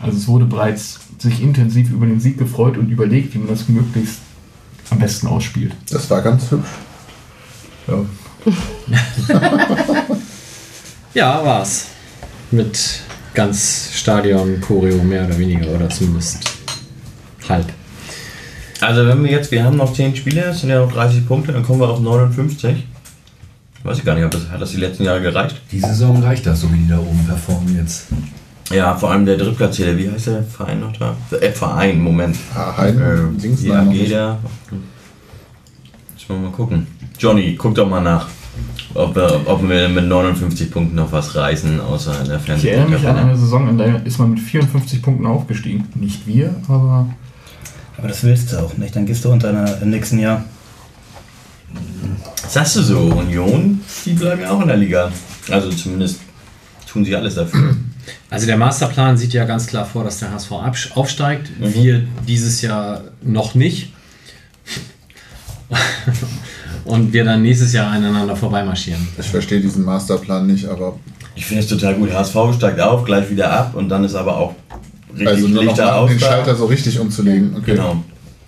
Also es wurde bereits sich intensiv über den Sieg gefreut und überlegt, wie man das möglichst am besten ausspielt. Das war ganz hübsch. Ja. Ja, war's. Mit ganz Stadion, Choreo mehr oder weniger oder zumindest halb. Also wenn wir jetzt, wir haben noch 10 Spiele, das sind ja noch 30 Punkte, dann kommen wir auf 59. Weiß ich gar nicht, ob das, hat das die letzten Jahre gereicht? Die Saison reicht das, so wie die da oben performen jetzt. Ja, vor allem der Drittplatzierte, wie heißt der Verein noch da? Äh, Verein, Moment. Ah, Heiden, Äh, Dings ja, da. Müssen wir mal gucken. Johnny, guck doch mal nach. ob wir, ob wir mit 59 Punkten noch was reißen, außer in der Ich erinnere mich an eine Saison, in der ist man mit 54 Punkten aufgestiegen. Nicht wir, aber Aber das willst du auch nicht. Dann gehst du unter einer, im nächsten Jahr. Sagst du so, Union, die bleiben ja auch in der Liga. Also zumindest tun sie alles dafür. Also der Masterplan sieht ja ganz klar vor, dass der HSV aufsteigt. Mhm. Wir dieses Jahr noch nicht. Und wir dann nächstes Jahr aneinander vorbeimarschieren. Ich verstehe diesen Masterplan nicht, aber Ich finde es total gut. HSV steigt auf, gleich wieder ab und dann ist aber auch richtig also nur noch Lichter mal aus. den. Schalter so richtig umzulegen. Okay. Genau.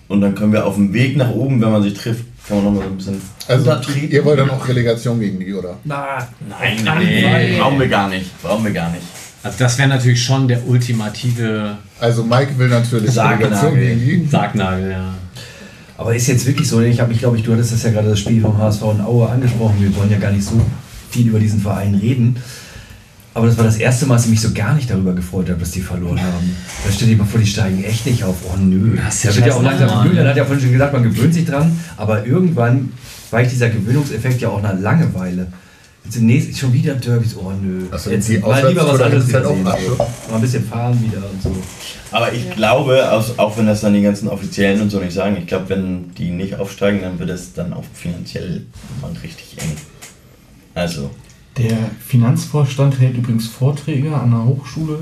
Und dann können wir auf dem Weg nach oben, wenn man sich trifft, kann man nochmal so ein bisschen Also runtertreten. ihr wollt dann auch Relegation gegen die, oder? Na, nein, nein, brauchen wir gar nicht. Brauchen wir gar nicht. Also das wäre natürlich schon der ultimative Also Mike will natürlich Sargnagel. Relegation gegen die. Sargnagel, ja. Aber ist jetzt wirklich so, ich habe mich, glaube ich, du hattest das ja gerade das Spiel vom HSV in Aue angesprochen. Wir wollen ja gar nicht so viel über diesen Verein reden. Aber das war das erste Mal, dass ich mich so gar nicht darüber gefreut habe, dass die verloren haben. Da stell dir mal vor, die steigen echt nicht auf. Oh nö. Das ist ja da wird ja auch langsam Julian hat ja vorhin schon gesagt, man gewöhnt sich dran. Aber irgendwann weicht dieser Gewöhnungseffekt ja auch nach Langeweile. Jetzt nächsten, schon wieder Derbys. Oh nö. Also Jetzt die mal lieber was anderes halt auch. Mal ein bisschen fahren wieder und so. Aber ich glaube, aus, auch wenn das dann die ganzen Offiziellen und so nicht sagen, ich glaube, wenn die nicht aufsteigen, dann wird es dann auch finanziell mal richtig eng. Also, Der Finanzvorstand hält übrigens Vorträge an der Hochschule,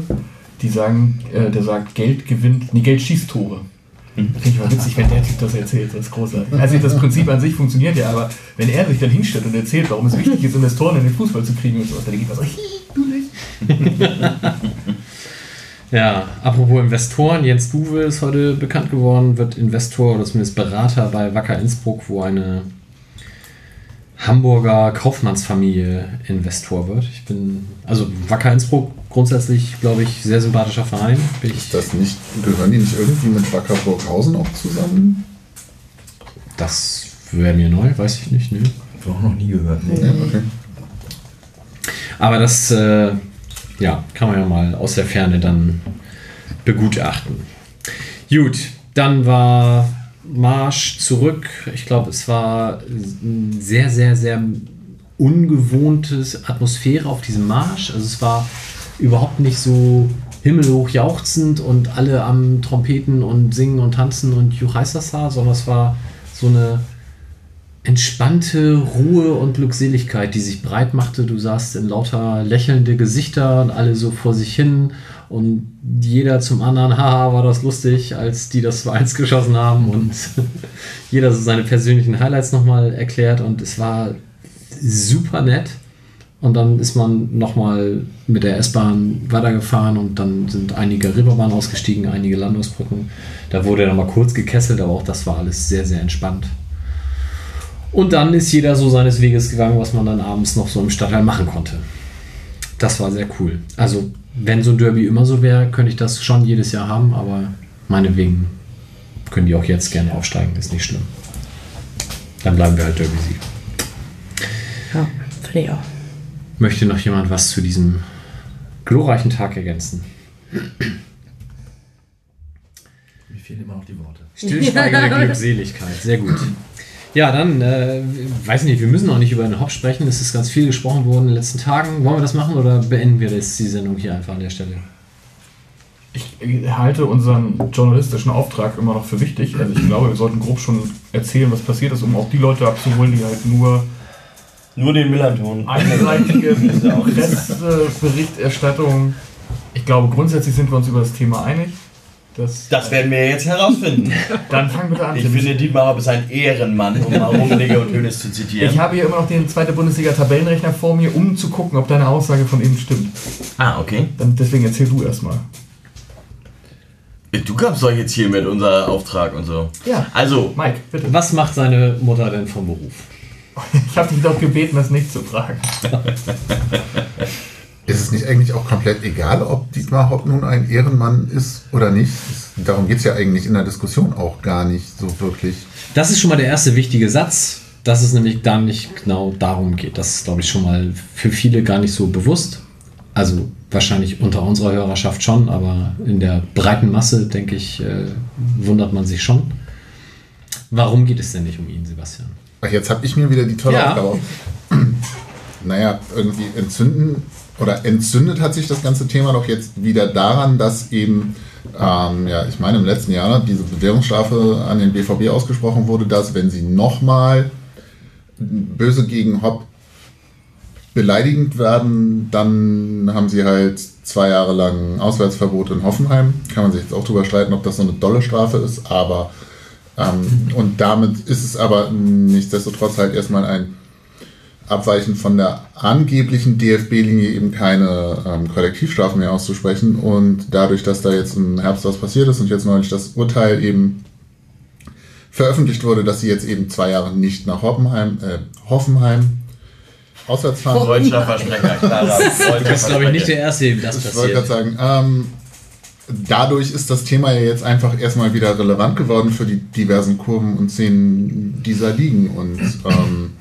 die sagen, äh, der sagt, Geld gewinnt, nee, Geld schießt Tore. Finde ich mal witzig, wenn der Typ das erzählt, das ist großartig. Also das Prinzip an sich funktioniert ja, aber wenn er sich dann hinstellt und erzählt, warum es wichtig ist, Investoren in den Fußball zu kriegen und sowas, dann geht man so, hi, du nicht. Ja, apropos Investoren, Jens Duwe ist heute bekannt geworden, wird Investor oder zumindest Berater bei Wacker Innsbruck, wo eine Hamburger Kaufmannsfamilie Investor wird. Ich bin, also Wacker Innsbruck grundsätzlich, glaube ich, sehr sympathischer Verein. Bin ich, Ist das nicht, gehören die nicht irgendwie mit Wacker Burghausen auch zusammen? das wäre mir neu, weiß ich nicht. Hab ich auch noch nie gehört. Nee. Ja, okay. Aber das äh, ja, kann man ja mal aus der Ferne dann begutachten. Gut, dann war Marsch zurück. Ich glaube, es war ein sehr, sehr, sehr ungewohntes Atmosphäre auf diesem Marsch. Also es war überhaupt nicht so himmelhoch jauchzend und alle am Trompeten und Singen und Tanzen und Juchaisasa, sondern es war so eine entspannte Ruhe und Glückseligkeit, die sich breit machte. Du sahst in lauter lächelnde Gesichter und alle so vor sich hin und jeder zum anderen, haha, war das lustig, als die das 2-1 geschossen haben und jeder so seine persönlichen Highlights nochmal erklärt und es war super nett. Und dann ist man nochmal mit der S-Bahn weitergefahren und dann sind einige Reeperbahn ausgestiegen, einige Landungsbrücken. Da wurde dann mal kurz gekesselt, aber auch das war alles sehr, sehr entspannt. Und dann ist jeder so seines Weges gegangen, was man dann abends noch so im Stadtteil machen konnte. Das war sehr cool. Also, wenn so ein Derby immer so wäre, könnte ich das schon jedes Jahr haben, aber meinetwegen können die auch jetzt gerne aufsteigen, ist nicht schlimm. Dann bleiben wir halt Derby-Sieg. Ja, finde ich auch. Möchte noch jemand was zu diesem glorreichen Tag ergänzen? Mir fehlen immer noch die Worte. Stillschweigende Glückseligkeit, sehr gut. Ja, dann, äh, weiß nicht, wir müssen auch nicht über den Hop sprechen. Es ist ganz viel gesprochen worden in den letzten Tagen. Wollen wir das machen oder beenden wir das, die Sendung hier einfach an der Stelle? Ich halte unseren journalistischen Auftrag immer noch für wichtig. Also ich glaube, wir sollten grob schon erzählen, was passiert ist, um auch die Leute abzuholen, die halt nur nur den Millanton. einseitige Presseberichterstattung. Ich glaube, grundsätzlich sind wir uns über das Thema einig. Das, Das werden wir jetzt herausfinden. dann fang bitte an. Ich finde, Dietmar Hopp ist ein Ehrenmann, um mal Rummenigge und Hönes zu zitieren. ich habe hier immer noch den zweite Bundesliga-Tabellenrechner vor mir, um zu gucken, ob deine Aussage von eben stimmt. ah, okay. Dann, deswegen erzähl du erstmal. Du kamst doch jetzt hier mit unser Auftrag und so. Ja. Also, Mike, bitte. Was macht seine Mutter denn vom Beruf? Ich habe dich doch gebeten, das nicht zu fragen. Ist es nicht eigentlich auch komplett egal, ob Dietmar Hopp nun ein Ehrenmann ist oder nicht? Darum geht es ja eigentlich in der Diskussion auch gar nicht so wirklich. Das ist schon mal der erste wichtige Satz, dass es nämlich gar nicht genau darum geht. Das ist, glaube ich, schon mal für viele gar nicht so bewusst. Also wahrscheinlich unter unserer Hörerschaft schon, aber in der breiten Masse, denke ich, äh, wundert man sich schon. Warum geht es denn nicht um ihn, Sebastian? Ach, jetzt habe ich mir wieder die tolle Ja. Aufgabe. naja, irgendwie entzünden oder entzündet hat sich das ganze Thema doch jetzt wieder daran, dass eben, ähm, ja, ich meine im letzten Jahr diese Bewährungsstrafe an den BVB ausgesprochen wurde, dass wenn sie nochmal böse gegen Hopp beleidigend werden, dann haben sie halt zwei Jahre lang Auswärtsverbot in Hoffenheim. Kann man sich jetzt auch drüber streiten, ob das so eine dolle Strafe ist, aber ähm, und damit ist es aber nichtsdestotrotz halt erstmal ein Abweichen von der angeblichen DFB-Linie eben keine ähm, Kollektivstrafen mehr auszusprechen. Und dadurch, dass da jetzt im Herbst was passiert ist und jetzt neulich das Urteil eben veröffentlicht wurde, dass sie jetzt eben zwei Jahre nicht nach Hoppenheim, äh, Hoffenheim auswärts fahren. Deutscher Versprecher, klarer Du bist, glaube ich, nicht der Erste, dem das Ich wollte gerade passiert. sagen, ähm, dadurch ist das Thema ja jetzt einfach erstmal wieder relevant geworden für die diversen Kurven und Szenen dieser Ligen. Und ähm,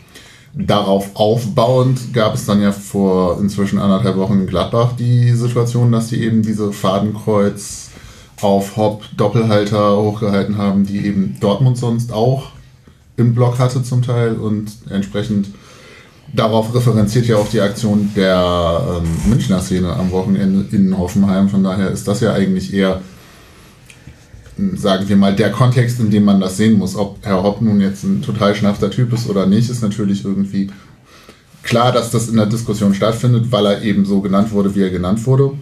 darauf aufbauend gab es dann ja vor inzwischen anderthalb Wochen in Gladbach die Situation, dass die eben diese Fadenkreuz auf Hop Doppelhalter hochgehalten haben, die eben Dortmund sonst auch im Block hatte zum Teil und entsprechend darauf referenziert ja auch die Aktion der ähm, Münchner Szene am Wochenende in Hoffenheim. Von daher ist das ja eigentlich eher, sagen wir mal, der Kontext, in dem man das sehen muss. Ob Herr Hopp nun jetzt ein total schnafter Typ ist oder nicht, ist natürlich irgendwie klar, dass das in der Diskussion stattfindet, weil er eben so genannt wurde, wie er genannt wurde.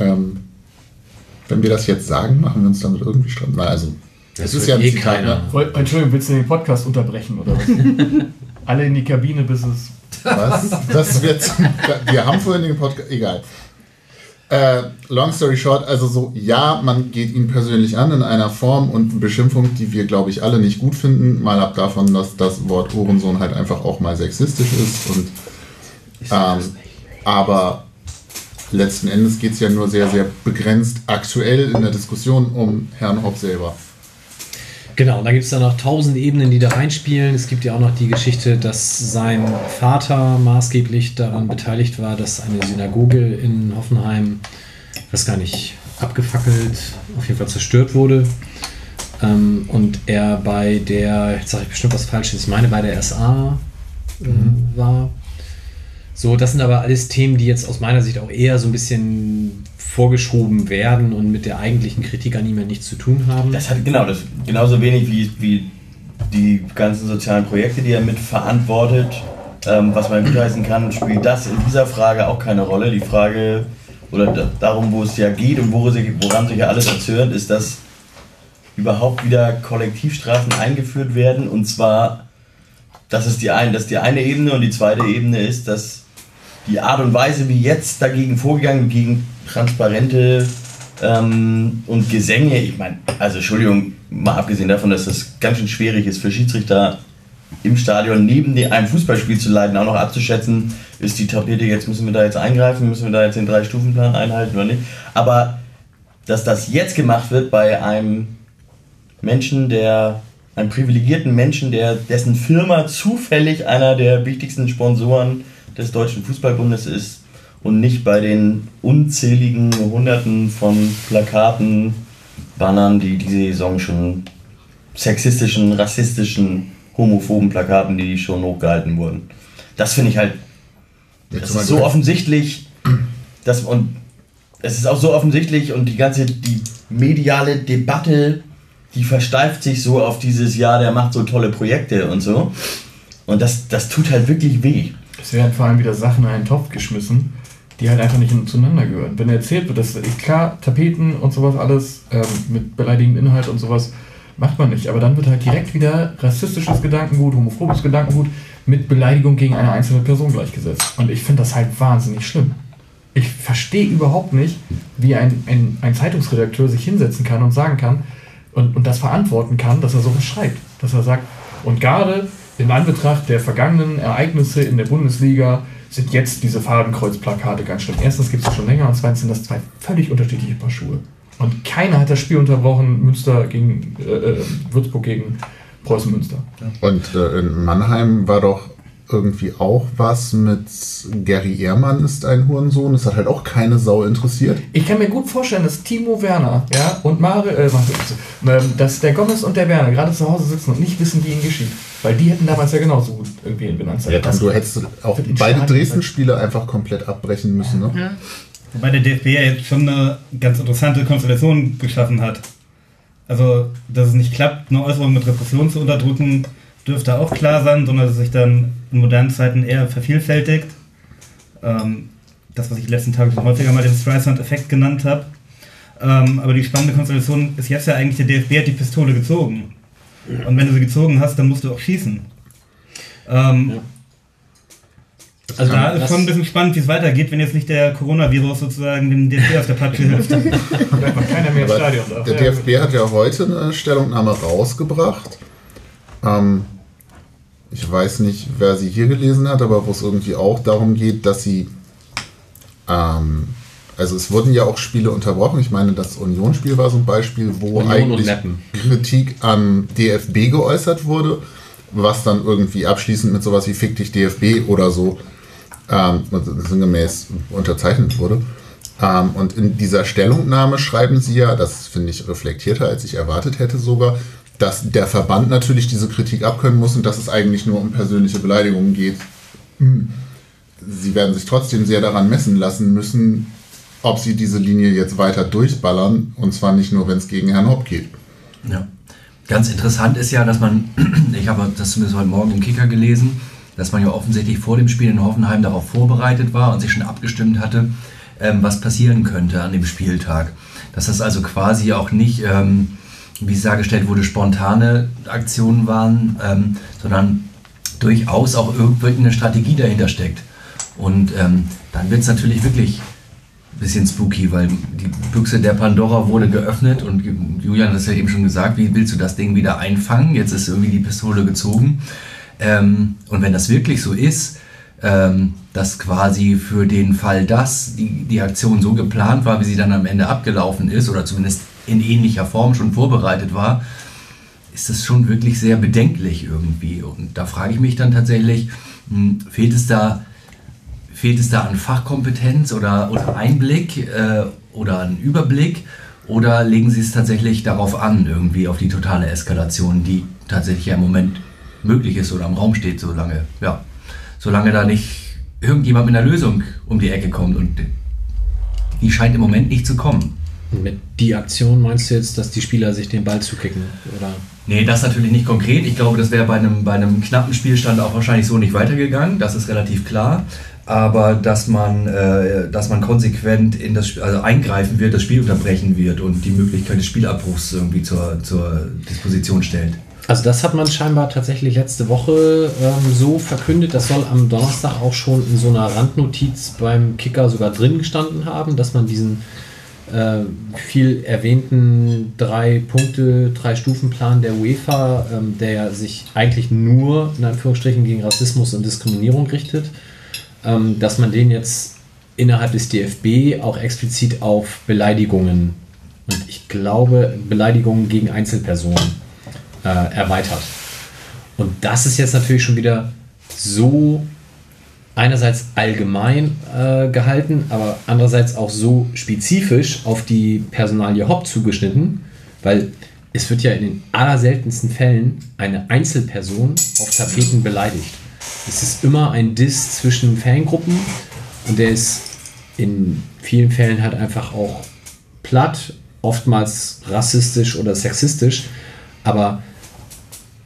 Ähm, wenn wir das jetzt sagen, machen wir uns damit irgendwie streiten. Na, Also, es ist ja ein eh Zitat, keiner. ne? Woll- Entschuldigung, willst du den Podcast unterbrechen oder was? Alle in die Kabine, bis es. Was? Das wird. Wir haben vorhin den Podcast. Egal. Äh, long story short, also so, ja, man geht ihn persönlich an in einer Form und Beschimpfung, die wir, glaube ich, alle nicht gut finden. Mal ab davon, dass das Wort Ohrensohn halt einfach auch mal sexistisch ist. Und, ähm, aber letzten Endes geht es ja nur sehr, sehr begrenzt aktuell in der Diskussion um Herrn Hopp selber. Genau, und da gibt es dann noch tausend Ebenen, die da reinspielen. Es gibt ja auch noch die Geschichte, dass sein Vater maßgeblich daran beteiligt war, dass eine Synagoge in Hoffenheim, weiß gar nicht, abgefackelt, auf jeden Fall zerstört wurde. Ähm, und er bei der, jetzt sage ich bestimmt was Falsches, ich meine bei der SA äh, war. So, das sind aber alles Themen, die jetzt aus meiner Sicht auch eher so ein bisschen vorgeschoben werden und mit der eigentlichen Kritik an ihm ja nichts zu tun haben. Das hat genau das genauso wenig wie, wie die ganzen sozialen Projekte, die er mit verantwortet, ähm, was man gutheißen kann, spielt das in dieser Frage auch keine Rolle. Die Frage oder da, darum, wo es ja geht und woran sich, ja alles erzürnt, ist, dass überhaupt wieder Kollektivstrafen eingeführt werden und zwar das ist die eine, das die eine Ebene und die zweite Ebene ist, dass die Art und Weise, wie jetzt dagegen vorgegangen, gegen transparente ähm, und Gesänge, ich meine, also Entschuldigung, mal abgesehen davon, dass das ganz schön schwierig ist für Schiedsrichter im Stadion neben einem Fußballspiel zu leiten, auch noch abzuschätzen, ist die Tapete, jetzt müssen wir da jetzt eingreifen, müssen wir da jetzt den Drei-Stufen-Plan einhalten oder nicht. Aber dass das jetzt gemacht wird bei einem Menschen, der einem privilegierten Menschen, der dessen Firma zufällig einer der wichtigsten Sponsoren des Deutschen Fußballbundes ist und nicht bei den unzähligen Hunderten von Plakaten, Bannern, die diese Saison schon sexistischen, rassistischen, homophoben Plakaten, die schon hochgehalten wurden. Das finde ich halt, das ist so offensichtlich, dass und es ist auch so offensichtlich und die ganze die mediale Debatte, die versteift sich so auf dieses Jahr, der macht so tolle Projekte und so. Und das, das tut halt wirklich weh. Es werden vor allem wieder Sachen in einen Topf geschmissen, die halt einfach nicht zueinander gehören. Wenn erzählt wird, dass klar, Tapeten und sowas alles ähm, mit beleidigendem Inhalt und sowas macht man nicht. Aber dann wird halt direkt wieder rassistisches Gedankengut, homophobes Gedankengut mit Beleidigung gegen eine einzelne Person gleichgesetzt. Und ich finde das halt wahnsinnig schlimm. Ich verstehe überhaupt nicht, wie ein, ein, ein Zeitungsredakteur sich hinsetzen kann und sagen kann und, und das verantworten kann, dass er sowas schreibt. Dass er sagt, und gerade in Anbetracht der vergangenen Ereignisse in der Bundesliga sind jetzt diese Fadenkreuzplakate ganz schlimm. Erstens gibt es schon länger und zweitens sind das zwei völlig unterschiedliche Paar Schuhe. Und keiner hat das Spiel unterbrochen, Münster gegen äh, äh, Würzburg gegen Preußen Münster. Und äh, in Mannheim war doch irgendwie auch was mit Gary Ehrmann ist ein Hurensohn. Das hat halt auch keine Sau interessiert. Ich kann mir gut vorstellen, dass Timo Werner ja, und Mare, äh, ähm, dass der Gomez und der Werner gerade zu Hause sitzen und nicht wissen, wie ihnen geschieht. Weil die hätten damals ja genauso gut irgendwie benannt sein Ja, dann, du hättest auch beide Dresden-Spiele einfach komplett abbrechen müssen. Ne? Ja. Wobei der DFB ja jetzt schon eine ganz interessante Konstellation geschaffen hat. Also, dass es nicht klappt, eine Äußerung mit Repression zu unterdrücken, dürfte auch klar sein, sondern dass es sich dann in modernen Zeiten eher vervielfältigt. Ähm, das, was ich die letzten Tage schon häufiger mal den Streisand-Effekt genannt habe. Ähm, aber die spannende Konstellation ist jetzt ja eigentlich, der DFB hat die Pistole gezogen. Und wenn du sie gezogen hast, dann musst du auch schießen. Ähm, Also da ist das- schon ein bisschen spannend, wie es weitergeht, wenn jetzt nicht der Coronavirus sozusagen dem DFB auf der Patsche hilft. keiner mehr Aber Stadion der Ja, DFB hat ja heute eine Stellungnahme rausgebracht. Ähm, ich weiß nicht, wer sie hier gelesen hat, aber wo es irgendwie auch darum geht, dass sie. Ähm, also es wurden ja auch Spiele unterbrochen. Ich meine, das Union-Spiel war so ein Beispiel, wo Union eigentlich. Kritik am DFB geäußert wurde, was dann irgendwie abschließend mit sowas wie Fick dich DFB oder so ähm, sinngemäß unterzeichnet wurde. Ähm, und in dieser Stellungnahme schreiben sie ja, das finde ich reflektierter, als ich erwartet hätte sogar, dass der Verband natürlich diese Kritik abkönnen muss und dass es eigentlich nur um persönliche Beleidigungen geht. Hm. Sie werden sich trotzdem sehr daran messen lassen müssen, ob sie diese Linie jetzt weiter durchballern und zwar nicht nur, wenn es gegen Herrn Hopp geht. Ja. Ganz interessant ist ja, dass man, ich habe das zumindest heute Morgen im Kicker gelesen, dass man ja offensichtlich vor dem Spiel in Hoffenheim darauf vorbereitet war und sich schon abgestimmt hatte, ähm, was passieren könnte an dem Spieltag. Dass das also quasi auch nicht, ähm, wie es dargestellt wurde, spontane Aktionen waren, ähm, sondern durchaus auch irgendwie eine Strategie dahinter steckt. Und ähm, dann wird es natürlich wirklich ein bisschen spooky, weil die Büchse der Pandora wurde geöffnet und Julian hat es ja eben schon gesagt, wie willst du das Ding wieder einfangen? Jetzt ist irgendwie die Pistole gezogen. Ähm, und wenn das wirklich so ist, ähm, dass quasi für den Fall, dass die, die Aktion so geplant war, wie sie dann am Ende abgelaufen ist, oder zumindest in ähnlicher Form schon vorbereitet war, ist das schon wirklich sehr bedenklich irgendwie. Und da frage ich mich dann tatsächlich, hm, fehlt es da, fehlt es da an Fachkompetenz oder, oder Einblick äh, oder an Überblick? Oder legen Sie es tatsächlich darauf an, irgendwie auf die totale Eskalation, die tatsächlich ja im Moment möglich ist oder im Raum steht, solange, ja, solange da nicht irgendjemand mit einer Lösung um die Ecke kommt und die scheint im Moment nicht zu kommen. Mit die Aktion meinst du jetzt, dass die Spieler sich den Ball zukicken? Oder? Nee, das natürlich nicht konkret. Ich glaube, das wäre bei einem, bei einem knappen Spielstand auch wahrscheinlich so nicht weitergegangen. Das ist relativ klar. Aber dass man, äh, dass man konsequent in das Spiel, also eingreifen wird, das Spiel unterbrechen wird und die Möglichkeit des Spielabbruchs irgendwie zur, zur Disposition stellt. Also das hat man scheinbar tatsächlich letzte Woche ähm, so verkündet. Das soll am Donnerstag auch schon in so einer Randnotiz beim Kicker sogar drin gestanden haben, dass man diesen viel erwähnten drei Punkte, drei Stufenplan der UEFA, ähm, der sich eigentlich nur in Anführungsstrichen gegen Rassismus und Diskriminierung richtet, ähm, dass man den jetzt innerhalb des DFB auch explizit auf Beleidigungen und ich glaube Beleidigungen gegen Einzelpersonen äh, erweitert. Und das ist jetzt natürlich schon wieder so einerseits allgemein äh, gehalten, aber andererseits auch so spezifisch auf die Personalie Hopp zugeschnitten, weil es wird ja in den allerseltensten Fällen eine Einzelperson auf Tapeten beleidigt. Es ist immer ein Diss zwischen Fangruppen und der ist in vielen Fällen halt einfach auch platt, oftmals rassistisch oder sexistisch, aber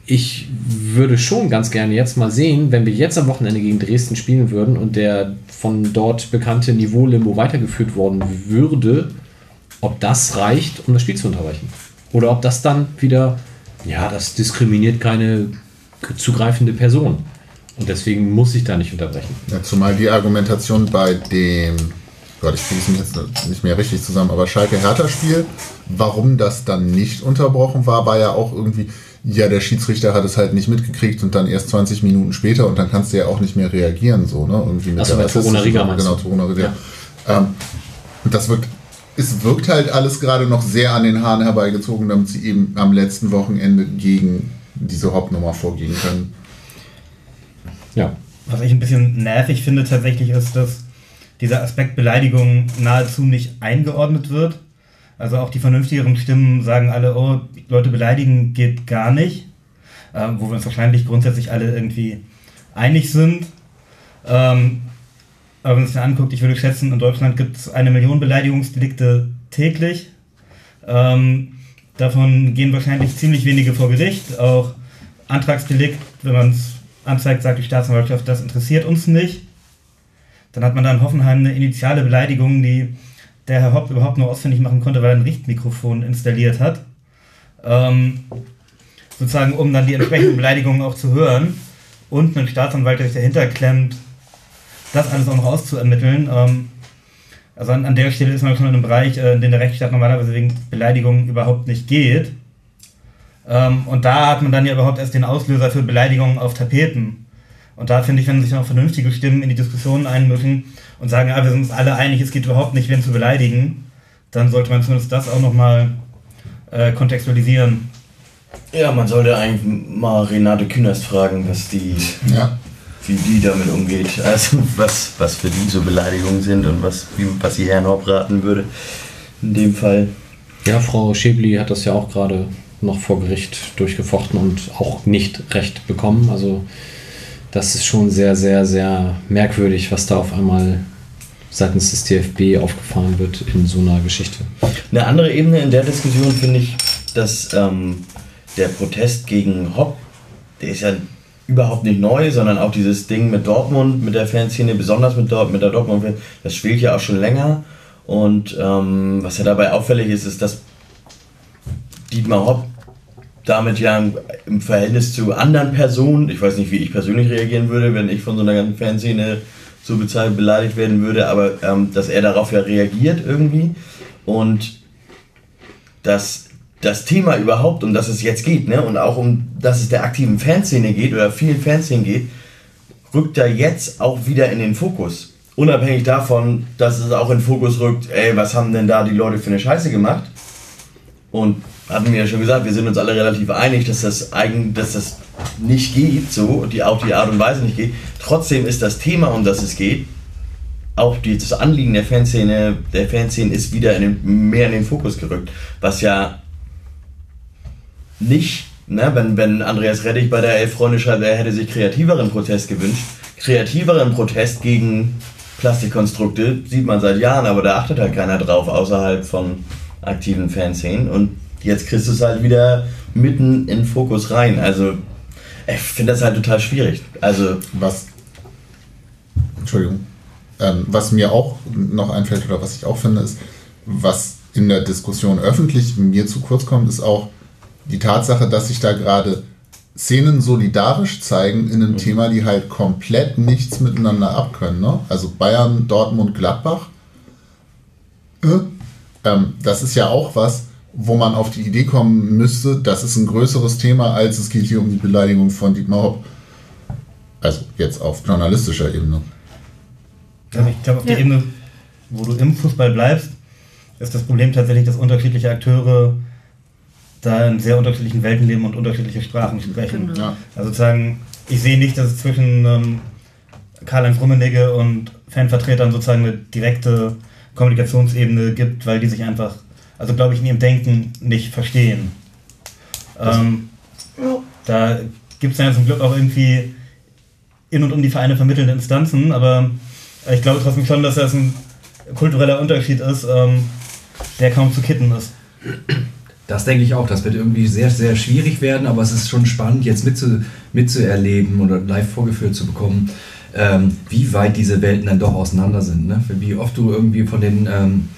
ich würde schon ganz gerne jetzt mal sehen, wenn wir jetzt am Wochenende gegen Dresden spielen würden und der von dort bekannte Niveau-Limbo weitergeführt worden würde, ob das reicht, um das Spiel zu unterbrechen. Oder ob das dann wieder, ja, das diskriminiert keine zugreifende Person. Und deswegen muss ich da nicht unterbrechen. Ja, zumal die Argumentation bei dem, Gott, ich kriege es jetzt nicht mehr richtig zusammen, aber Schalke-Hertha-Spiel, warum das dann nicht unterbrochen war, war ja auch irgendwie, ja, der Schiedsrichter hat es halt nicht mitgekriegt und dann erst 20 Minuten später und dann kannst du ja auch nicht mehr reagieren, so, ne? Irgendwie mit Ach so, Sache. meinst Genau, du? Torunariga. Ähm, und das wirkt, es wirkt halt alles gerade noch sehr an den Haaren herbeigezogen, damit sie eben am letzten Wochenende gegen diese Hauptnummer vorgehen können. Ja. was ich ein bisschen nervig finde tatsächlich ist, dass dieser Aspekt Beleidigung nahezu nicht eingeordnet wird. Also auch die vernünftigeren Stimmen sagen alle, oh, Leute beleidigen geht gar nicht. Ähm, wo wir uns wahrscheinlich grundsätzlich alle irgendwie einig sind. Ähm, aber wenn man sich anguckt, ich würde schätzen, in Deutschland gibt es eine Million Beleidigungsdelikte täglich. Ähm, davon gehen wahrscheinlich ziemlich wenige vor Gericht. Auch Antragsdelikt, wenn man es anzeigt, sagt die Staatsanwaltschaft, das interessiert uns nicht. Dann hat man da in Hoffenheim eine initiale Beleidigung, die der Herr Hopp überhaupt nur ausfindig machen konnte, weil er ein Richtmikrofon installiert hat. Ähm, sozusagen, um dann die entsprechenden Beleidigungen auch zu hören. Und einen Staatsanwalt, der sich dahinter klemmt, das alles auch noch auszuermitteln. Ähm, also an, an, der Stelle ist man schon in einem Bereich, äh, in dem der Rechtsstaat normalerweise wegen Beleidigungen überhaupt nicht geht. Ähm, und da hat man dann ja überhaupt erst den Auslöser für Beleidigungen auf Tapeten. Und da finde ich, wenn sich auch vernünftige Stimmen in die Diskussion einmischen und sagen, ja, wir sind uns alle einig, es geht überhaupt nicht, wen zu beleidigen, dann sollte man zumindest das auch nochmal äh, kontextualisieren. Ja, man sollte eigentlich mal Renate Künast fragen, was die, ja. wie die damit umgeht. Also was, was für die so Beleidigungen sind und was, wie, was sie Herrn Hopp raten würde. In dem Fall. Ja, Frau Schäbli hat das ja auch gerade noch vor Gericht durchgefochten und auch nicht recht bekommen. Also das ist schon sehr, sehr, sehr merkwürdig, was da auf einmal seitens des DFB aufgefahren wird in so einer Geschichte. Eine andere Ebene in der Diskussion finde ich, dass ähm, der Protest gegen Hopp, der ist ja überhaupt nicht neu, sondern auch dieses Ding mit Dortmund, mit der Fanszene, besonders mit, Dort, mit der Dortmund, das spielt ja auch schon länger. Und ähm, was ja dabei auffällig ist, ist, dass Dietmar Hopp damit ja im Verhältnis zu anderen Personen, ich weiß nicht, wie ich persönlich reagieren würde, wenn ich von so einer ganzen Fanszene so bezahlt beleidigt werden würde, aber ähm, dass er darauf ja reagiert irgendwie und dass das Thema überhaupt, um das es jetzt geht, ne, und auch um dass es der aktiven Fanszene geht oder vielen Fanszenen geht, rückt er jetzt auch wieder in den Fokus. Unabhängig davon, dass es auch in den Fokus rückt, ey, was haben denn da die Leute für eine Scheiße gemacht? Und hatten wir ja schon gesagt, wir sind uns alle relativ einig, dass das eigen, dass das nicht geht, so, die auch die Art und Weise nicht geht. Trotzdem ist das Thema, um das es geht, auch die, das Anliegen der Fanszene, der Fanszene ist wieder in den, mehr in den Fokus gerückt, was ja nicht, ne, wenn, wenn Andreas Reddich bei der Elf Freunde schreibt, er hätte sich kreativeren Protest gewünscht, kreativeren Protest gegen Plastikkonstrukte sieht man seit Jahren, aber da achtet halt keiner drauf außerhalb von aktiven Fanszenen und jetzt kriegst du es halt wieder mitten in den Fokus rein. Also ich finde das halt total schwierig. Also was Entschuldigung. Ähm, was mir auch noch einfällt oder was ich auch finde, ist, was in der Diskussion öffentlich mir zu kurz kommt, ist auch die Tatsache, dass sich da gerade Szenen solidarisch zeigen in einem mhm. Thema, die halt komplett nichts miteinander abkönnen. Ne? Also Bayern, Dortmund, Gladbach. Äh? Ähm, das ist ja auch was, wo man auf die Idee kommen müsste, das ist ein größeres Thema, als es geht hier um die Beleidigung von Dietmar Hopp. Also jetzt auf journalistischer Ebene. Also ich glaube, auf ja. der Ebene, wo du im Fußball bleibst, ist das Problem tatsächlich, dass unterschiedliche Akteure da in sehr unterschiedlichen Welten leben und unterschiedliche Sprachen sprechen. Genau. Ja. Also sozusagen, ich sehe nicht, dass es zwischen ähm, Karl-Heinz Rummenigge und Fanvertretern sozusagen eine direkte Kommunikationsebene gibt, weil die sich einfach also glaube ich, in ihrem Denken nicht verstehen. Ähm, da gibt es ja zum Glück auch irgendwie in und um die Vereine vermittelnde Instanzen, aber ich glaube trotzdem schon, dass das ein kultureller Unterschied ist, ähm, der kaum zu kitten ist. Das denke ich auch. Das wird irgendwie sehr, sehr schwierig werden, aber es ist schon spannend, jetzt mitzu, mitzuerleben oder live vorgeführt zu bekommen, ähm, wie weit diese Welten dann doch auseinander sind. Ne? Wie oft du irgendwie von den ähm,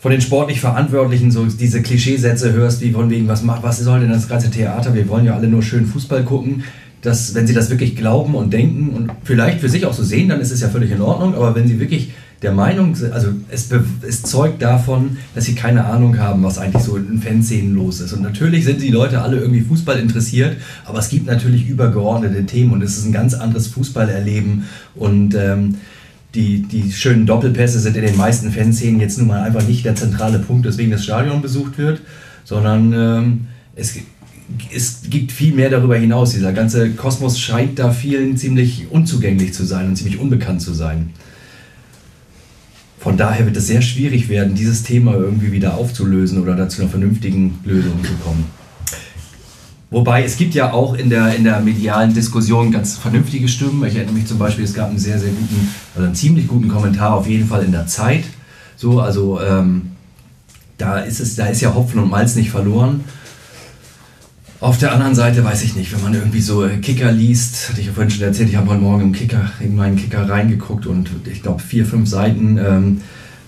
von den sportlich Verantwortlichen so diese Klischeesätze hörst, wie von wegen, was, macht, was soll denn das ganze Theater? Wir wollen ja alle nur schön Fußball gucken. Dass, wenn sie das wirklich glauben und denken und vielleicht für sich auch so sehen, dann ist es ja völlig in Ordnung. Aber wenn sie wirklich der Meinung sind, also es, es zeugt davon, dass sie keine Ahnung haben, was eigentlich so in Fanszenen los ist. Und natürlich sind die Leute alle irgendwie Fußball interessiert, aber es gibt natürlich übergeordnete Themen und es ist ein ganz anderes Fußballerleben. Und ähm, die, die schönen Doppelpässe sind in den meisten Fanszenen jetzt nun mal einfach nicht der zentrale Punkt, weswegen das Stadion besucht wird, sondern ähm, es es gibt viel mehr darüber hinaus. Dieser ganze Kosmos scheint da vielen ziemlich unzugänglich zu sein und ziemlich unbekannt zu sein. Von daher wird es sehr schwierig werden, dieses Thema irgendwie wieder aufzulösen oder dazu einer vernünftigen Lösung zu kommen. Wobei es gibt ja auch in der, in der medialen Diskussion ganz vernünftige Stimmen. Ich erinnere mich zum Beispiel, es gab einen sehr, sehr guten, also einen ziemlich guten Kommentar auf jeden Fall in der Zeit. So, also ähm, da ist es, da ist ja Hopfen und Malz nicht verloren. Auf der anderen Seite weiß ich nicht, wenn man irgendwie so Kicker liest, hatte ich ja vorhin schon erzählt, ich habe heute Morgen im Kicker, in meinen Kicker reingeguckt und ich glaube vier, fünf Seiten ähm,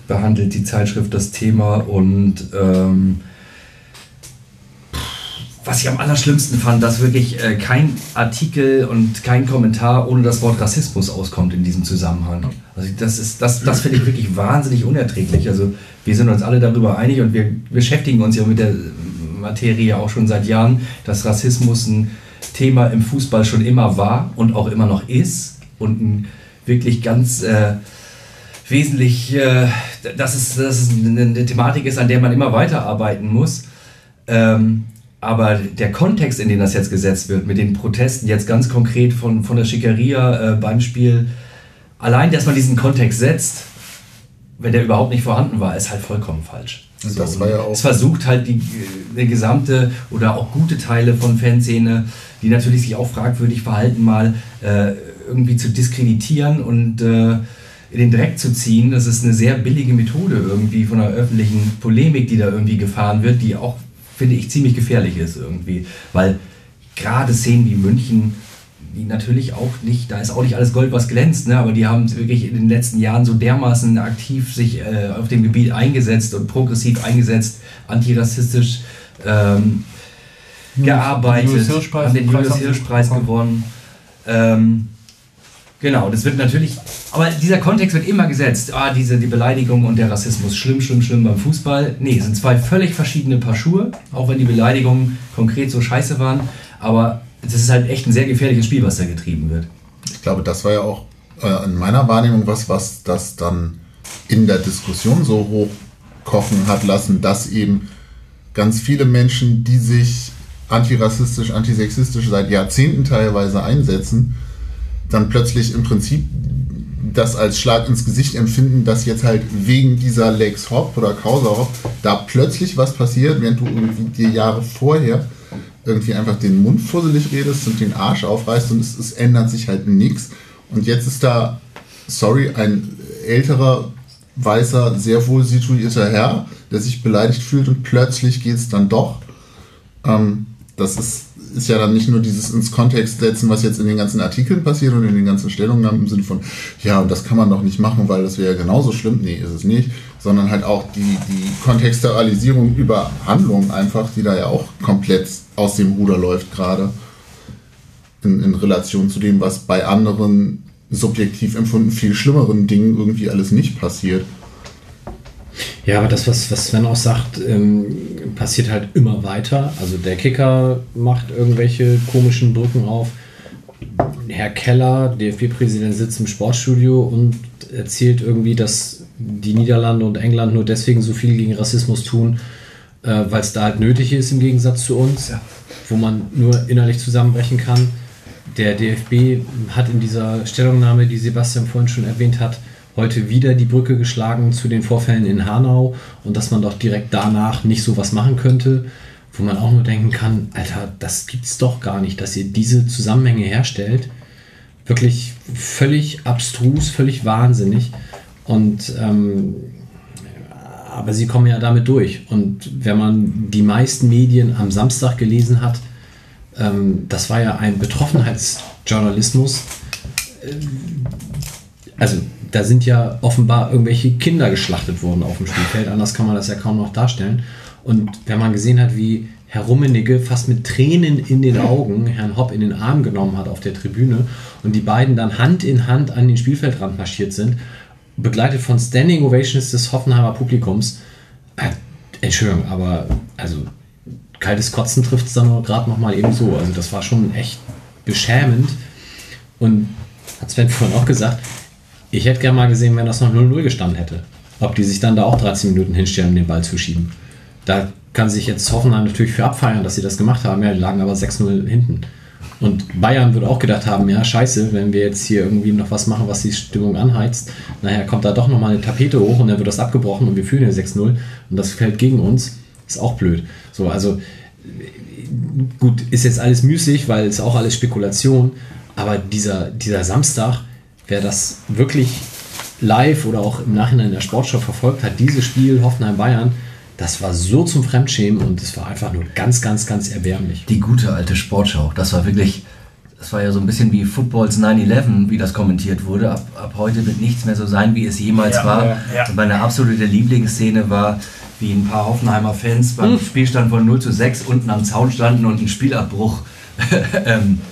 behandelt die Zeitschrift das Thema und ähm, was ich am allerschlimmsten fand, dass wirklich äh, kein Artikel und kein Kommentar ohne das Wort Rassismus auskommt in diesem Zusammenhang. Also das ist, das, das finde ich wirklich wahnsinnig unerträglich. Also wir sind uns alle darüber einig und wir beschäftigen uns ja mit der Materie auch schon seit Jahren, dass Rassismus ein Thema im Fußball schon immer war und auch immer noch ist und ein wirklich ganz äh, wesentlich, äh, dass, es, dass es eine Thematik ist, an der man immer weiterarbeiten muss. Ähm, aber der Kontext, in den das jetzt gesetzt wird, mit den Protesten jetzt ganz konkret von, von der Schickeria äh, beim Spiel, allein, dass man diesen Kontext setzt, wenn der überhaupt nicht vorhanden war, ist halt vollkommen falsch. Und das war ja auch. Es versucht halt die, die gesamte oder auch gute Teile von Fanszene, die natürlich sich auch fragwürdig verhalten, mal äh, irgendwie zu diskreditieren und äh, in den Dreck zu ziehen. Das ist eine sehr billige Methode irgendwie von der öffentlichen Polemik, die da irgendwie gefahren wird, die auch finde ich, ziemlich gefährlich ist irgendwie. Weil gerade Szenen wie München, die natürlich auch nicht, da ist auch nicht alles Gold, was glänzt, ne? aber die haben wirklich in den letzten Jahren so dermaßen aktiv sich äh, auf dem Gebiet eingesetzt und progressiv eingesetzt, antirassistisch ähm, gearbeitet, haben den Julius Hirsch-Preis gewonnen. Ähm, Genau, das wird natürlich, aber dieser Kontext wird immer gesetzt. Ah, diese die Beleidigung und der Rassismus, schlimm, schlimm, schlimm beim Fußball. Nee, sind zwei völlig verschiedene Paar Schuhe, auch wenn die Beleidigungen konkret so scheiße waren. Aber es ist halt echt ein sehr gefährliches Spiel, was da getrieben wird. Ich glaube, das war ja auch äh, in meiner Wahrnehmung was, was das dann in der Diskussion so hochkochen hat lassen, dass eben ganz viele Menschen, die sich antirassistisch, antisexistisch seit Jahrzehnten teilweise einsetzen, dann plötzlich im Prinzip das als Schlag ins Gesicht empfinden, dass jetzt halt wegen dieser Lex Hop oder Causa Hop da plötzlich was passiert, während du irgendwie dir Jahre vorher irgendwie einfach den Mund fusselig redest und den Arsch aufreißt und es, es ändert sich halt nichts. Und jetzt ist da, sorry, ein älterer, weißer, sehr wohl situierter Herr, der sich beleidigt fühlt und plötzlich geht es dann doch. Ähm, das ist ist ja dann nicht nur dieses ins Kontext setzen, was jetzt in den ganzen Artikeln passiert und in den ganzen Stellungnahmen im Sinne von, ja, und das kann man doch nicht machen, weil das wäre genauso schlimm. Nee, ist es nicht. Sondern halt auch die, die Kontextualisierung über Handlungen einfach, die da ja auch komplett aus dem Ruder läuft gerade. In, in Relation zu dem, was bei anderen subjektiv empfunden viel schlimmeren Dingen irgendwie alles nicht passiert. Ja, aber das, was, was Sven auch sagt, ähm, passiert halt immer weiter. Also der Kicker macht irgendwelche komischen Brücken auf. Herr Keller, DFB-Präsident, sitzt im Sportstudio und erzählt irgendwie, dass die Niederlande und England nur deswegen so viel gegen Rassismus tun, äh, weil es da halt nötig ist im Gegensatz zu uns, ja. wo man nur innerlich zusammenbrechen kann. Der DFB hat in dieser Stellungnahme, die Sebastian vorhin schon erwähnt hat, heute wieder die Brücke geschlagen zu den Vorfällen in Hanau und dass man doch direkt danach nicht so was machen könnte, wo man auch nur denken kann, Alter, das gibt's doch gar nicht, dass ihr diese Zusammenhänge herstellt. Wirklich völlig abstrus, völlig wahnsinnig. Und ähm, aber sie kommen ja damit durch. Und wenn man die meisten Medien am Samstag gelesen hat, ähm, das war ja ein Betroffenheitsjournalismus. Äh, also da sind ja offenbar irgendwelche Kinder geschlachtet worden auf dem Spielfeld. Anders kann man das ja kaum noch darstellen. Und wenn man gesehen hat, wie Herr Rummenigge fast mit Tränen in den Augen Herrn Hopp in den Arm genommen hat auf der Tribüne und die beiden dann Hand in Hand an den Spielfeldrand marschiert sind, begleitet von Standing Ovations des Hoffenheimer Publikums. Äh, Entschuldigung, aber also kaltes Kotzen trifft es dann gerade noch mal eben so. Also das war schon echt beschämend. Und hat Sven vorhin auch gesagt, ich hätte gerne mal gesehen, wenn das noch 0-0 gestanden hätte. Ob die sich dann da auch 13 Minuten hinstellen, um den Ball zu schieben. Da kann sich jetzt Hoffenheim natürlich für abfeiern, dass sie das gemacht haben. Ja, die lagen aber 6-0 hinten. Und Bayern würde auch gedacht haben, ja, scheiße, wenn wir jetzt hier irgendwie noch was machen, was die Stimmung anheizt, nachher kommt da doch nochmal eine Tapete hoch und dann wird das abgebrochen und wir führen hier 6-0 und das fällt gegen uns. Ist auch blöd. So, also gut, ist jetzt alles müßig, weil es auch alles Spekulation, aber dieser, dieser Samstag, wer das wirklich live oder auch im Nachhinein in der Sportschau verfolgt hat, dieses Spiel Hoffenheim-Bayern, das war so zum Fremdschämen und es war einfach nur ganz, ganz, ganz erbärmlich. Die gute alte Sportschau. Das war wirklich, das war ja so ein bisschen wie Footballs 9-11, wie das kommentiert wurde. Ab, ab heute wird nichts mehr so sein, wie es jemals Ja, war. ja. Und meine absolute Lieblingsszene war, wie ein paar Hoffenheimer Fans beim Spielstand von 0 zu 6 unten am Zaun standen und einen Spielabbruch ähm, äh,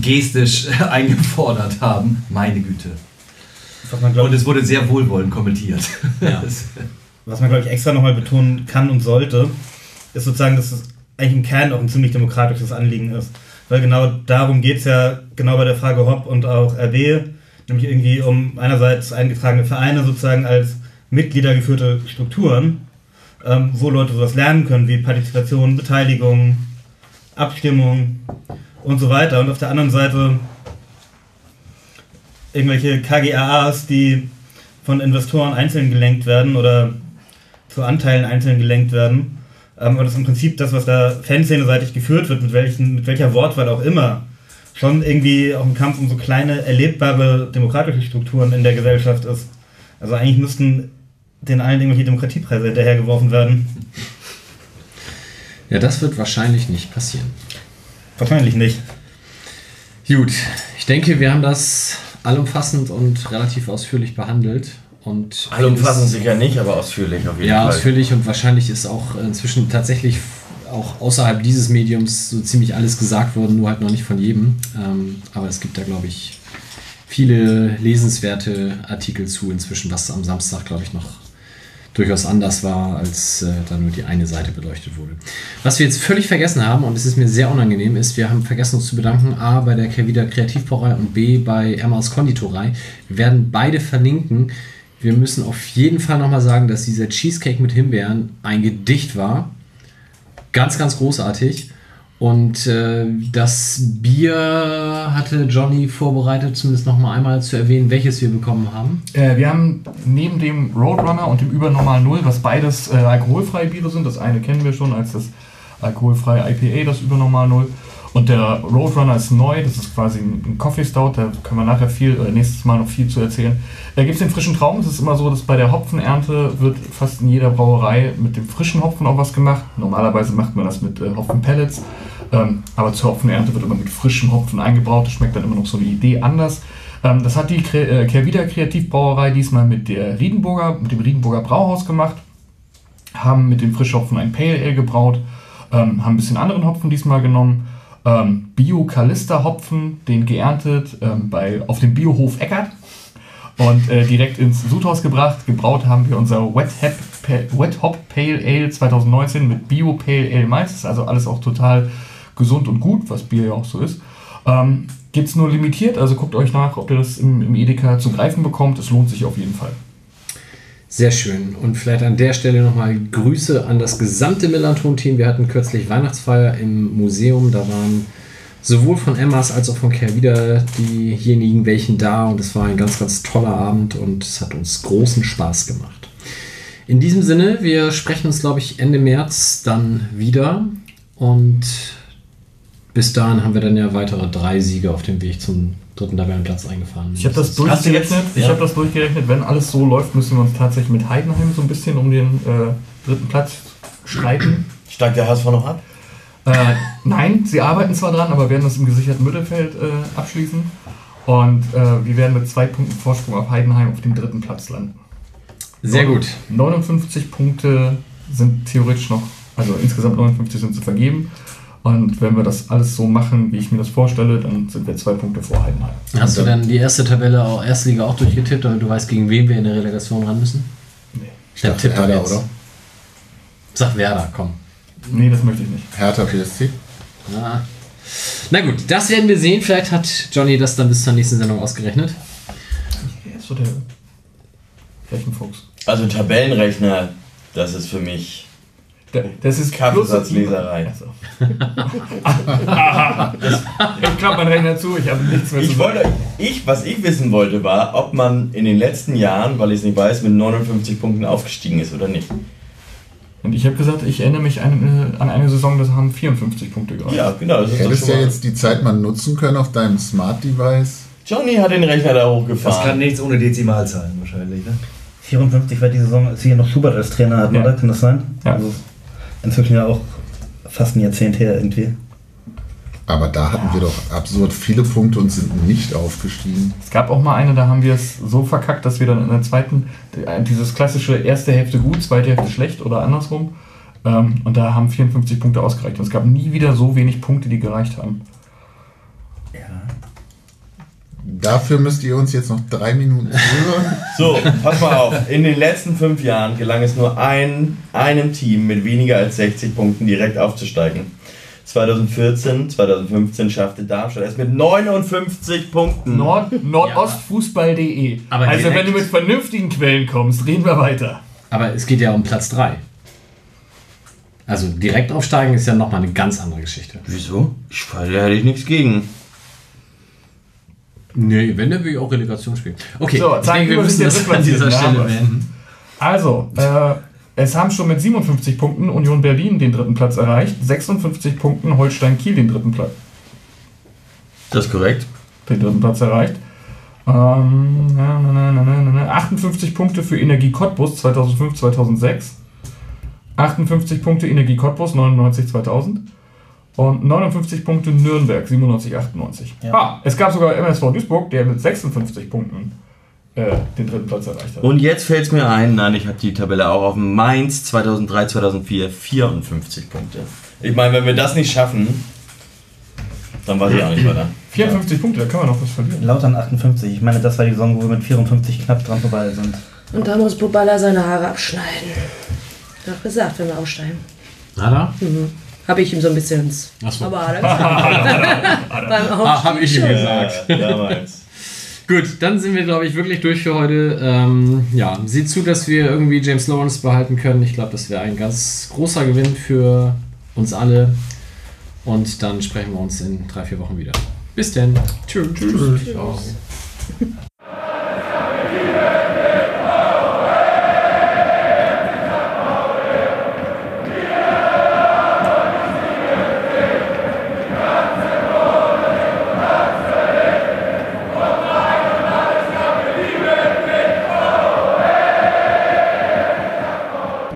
gestisch eingefordert haben. Meine Güte. Man, glaub, Und es wurde sehr wohlwollend kommentiert. Ja. was man, glaube ich, extra nochmal betonen kann und sollte, ist sozusagen, dass es eigentlich im Kern auch ein ziemlich demokratisches Anliegen ist. Weil genau darum geht es ja, genau bei der Frage Hopp und auch RB, nämlich irgendwie um einerseits eingetragene Vereine sozusagen als Mitgliedergeführte Strukturen, ähm, wo Leute sowas lernen können, wie Partizipation, Beteiligung, Abstimmung und so weiter. Und auf der anderen Seite irgendwelche KGAAs, die von Investoren einzeln gelenkt werden oder zu Anteilen einzeln gelenkt werden. Ähm, aber das ist im Prinzip das, was da Fanszene-seitig geführt wird, mit, welchen, mit welcher Wortwahl auch immer, schon irgendwie auch ein Kampf um so kleine, erlebbare demokratische Strukturen in der Gesellschaft ist. Also eigentlich müssten den allen irgendwelche Demokratiepreise hinterhergeworfen werden. Ja, das wird wahrscheinlich nicht passieren. Wahrscheinlich nicht. Gut, ich denke, wir haben das allumfassend und relativ ausführlich behandelt. Und Allumfassend sicher nicht, aber ausführlich auf jeden Ja, Fall. ausführlich und wahrscheinlich ist auch inzwischen tatsächlich auch außerhalb dieses Mediums so ziemlich alles gesagt worden, nur halt noch nicht von jedem. Ähm, aber es gibt da, glaube ich, viele lesenswerte Artikel zu inzwischen, was am Samstag, glaube ich, noch durchaus anders war, als äh, da nur die eine Seite beleuchtet wurde. Was wir jetzt völlig vergessen haben, und es ist mir sehr unangenehm, ist, wir haben vergessen uns zu bedanken, A, bei der Kervida Kreativbrauerei und B, bei Emmaus Konditorei. Wir werden beide verlinken. Wir müssen auf jeden Fall nochmal sagen, dass dieser Cheesecake mit Himbeeren ein Gedicht war. Ganz, ganz großartig. Und äh, das Bier hatte Johnny vorbereitet, zumindest nochmal einmal zu erwähnen, welches wir bekommen haben. Äh, wir haben neben dem Roadrunner und dem Übernormal Null, was beides äh, alkoholfreie Biere sind, das eine kennen wir schon als das alkoholfreie IPA, das Übernormal Null. Und der Roadrunner ist neu, das ist quasi ein Coffee Stout, da können wir nachher viel, äh, nächstes Mal noch viel zu erzählen. Da gibt es den frischen Traum, es ist immer so, dass bei der Hopfenernte wird fast in jeder Brauerei mit dem frischen Hopfen auch was gemacht. Normalerweise macht man das mit äh, Hopfenpellets, ähm, aber zur Hopfenernte wird immer mit frischem Hopfen eingebraut, das schmeckt dann immer noch so eine Idee anders. Ähm, das hat die Kre äh, Kreativbrauerei diesmal mit der Riedenburger, mit dem Riedenburger Brauhaus gemacht haben mit dem Frischhopfen ein Pale Ale gebraut, ähm, haben ein bisschen anderen Hopfen diesmal genommen. Ähm, Bio-Kalister-Hopfen, den geerntet ähm, bei, auf dem Biohof Eckert und äh, direkt ins Sudhaus gebracht. Gebraut haben wir unser Wet Hop, Wet Hop Pale Ale 2019 mit Bio Pale Ale Malz. Das ist also alles auch total gesund und gut, was Bier ja auch so ist. Ähm, Gibt es nur limitiert, also guckt euch nach, ob ihr das im, im Edeka zu greifen bekommt. Es lohnt sich auf jeden Fall. Sehr schön. Und vielleicht an der Stelle nochmal Grüße an das gesamte Millanton-Team. Wir hatten kürzlich Weihnachtsfeier im Museum. Da waren sowohl von Emmas als auch von Kervida diejenigen welchen da. Und es war ein ganz, ganz toller Abend und es hat uns großen Spaß gemacht. In diesem Sinne, wir sprechen uns, glaube ich, Ende März dann wieder. Und bis dahin haben wir dann ja weitere drei Siege auf dem Weg zum dritten Tabellenplatz eingefahren. Ich habe das durchgerechnet. Ich ja. habe das durchgerechnet. Wenn alles so läuft, müssen wir uns tatsächlich mit Heidenheim so ein bisschen um den äh, dritten Platz streiten. Steigt der HSV noch ab? Äh, nein, sie arbeiten zwar dran, aber werden das im gesicherten Mittelfeld äh, abschließen. Und äh, wir werden mit zwei Punkten Vorsprung auf Heidenheim auf dem dritten Platz landen. Sehr gut. 59 Punkte sind theoretisch noch, also insgesamt 59 sind zu vergeben. Und wenn wir das alles so machen, wie ich mir das vorstelle, dann sind wir zwei Punkte vor Heidenheim. Hast du dann die erste Tabelle, auch erste Liga auch durchgetippt, damit du weißt, gegen wen wir in der Relegation ran müssen? Nee. Dann dachte tipp Hertha, jetzt. oder? Sag Werder, komm. Nee, das möchte ich nicht. Hertha BSC. Ah. Na gut, das werden wir sehen. Vielleicht hat Johnny das dann bis zur nächsten Sendung ausgerechnet. Er ist so der Rechenfuchs. Also Tabellenrechner, das ist für mich Das ist Kaffeesatzleserei. Also. ich klappe meinen Rechner zu, ich habe nichts mehr zu Ich wollte, ich, was ich wissen wollte, war, ob man in den letzten Jahren, weil ich es nicht weiß, mit 59 Punkten aufgestiegen ist oder nicht. Und ich habe gesagt, ich erinnere mich an, äh, an eine Saison, das haben 54 Punkte gereicht. Ja, genau. Das ist Hättest schon ja jetzt die Zeit mal nutzen können auf deinem Smart Device. Johnny hat den Rechner da Das hochgefahren. kann nichts ohne Dezimalzahlen wahrscheinlich. Ne? 54 war die Saison, als hier noch Schubert als Trainer hatten, Ja. oder? Kann das sein? Ja. Also inzwischen ja auch fast ein Jahrzehnt her irgendwie. Aber da hatten wir doch absurd viele Punkte und sind nicht aufgestiegen. Es gab auch mal eine, da haben wir es so verkackt, dass wir dann in der zweiten, dieses klassische erste Hälfte gut, zweite Hälfte schlecht oder andersrum. Ähm, und da haben 54 Punkte ausgereicht. Und es gab nie wieder so wenig Punkte, die gereicht haben. Dafür müsst ihr uns jetzt noch drei Minuten zuhören. So, pass mal auf. In den letzten fünf Jahren gelang es nur ein, einem Team mit weniger als 60 Punkten direkt aufzusteigen. 2014, 2015 schaffte Darmstadt es mit 59 Punkten. Nord Nordostfußball.de. Aber Also wenn du mit vernünftigen Quellen kommst, reden wir weiter. Aber es geht ja um Platz 3. Also direkt aufsteigen ist ja nochmal eine ganz andere Geschichte. Wieso? Ich da hätte ich nichts gegen. Nee, wenn, dann will ich auch Relegation spielen. Okay, So, ich denke, wir müssen das an dieser. Stelle beenden. Also, äh, es haben schon mit 57 Punkten Union Berlin den dritten Platz erreicht, 56 Punkten Holstein Kiel den dritten Platz, Das ist korrekt. den dritten Platz erreicht. Ähm, na, na, na, na, na, na, 58 Punkte für Energie Cottbus 2005, 2006. 58 Punkte Energie Cottbus 99, 2000. Und 59 Punkte Nürnberg 97, 98. Ja. Ah, es gab sogar MSV Duisburg, der mit 56 Punkten äh, den dritten Platz erreicht hat. Und jetzt fällt es mir ein, nein, ich habe die Tabelle auch auf Mainz 2003, 2004, 54 Punkte. Ich meine, wenn wir das nicht schaffen, dann weiß ich auch nicht weiter. 54 Punkte, da können wir noch was verlieren. Lautern 58. Ich meine, das war die Saison, wo wir mit 54 knapp dran vorbei sind. Und da muss Bubala seine Haare abschneiden. Doch gesagt, wenn wir aussteigen. Na da? Habe ich ihm so ein bisschen ins. Ach so. Aber hat er gesagt. Beim Ah, habe ich ihm gesagt. Ja, damals. Gut, dann sind wir, glaube ich, wirklich durch für heute. Ähm, ja, sieh zu, dass wir irgendwie James Lawrence behalten können. Ich glaube, das wäre ein ganz großer Gewinn für uns alle. Und dann sprechen wir uns in drei, vier Wochen wieder. Bis denn. Tschüss. Tschüss. Ciao.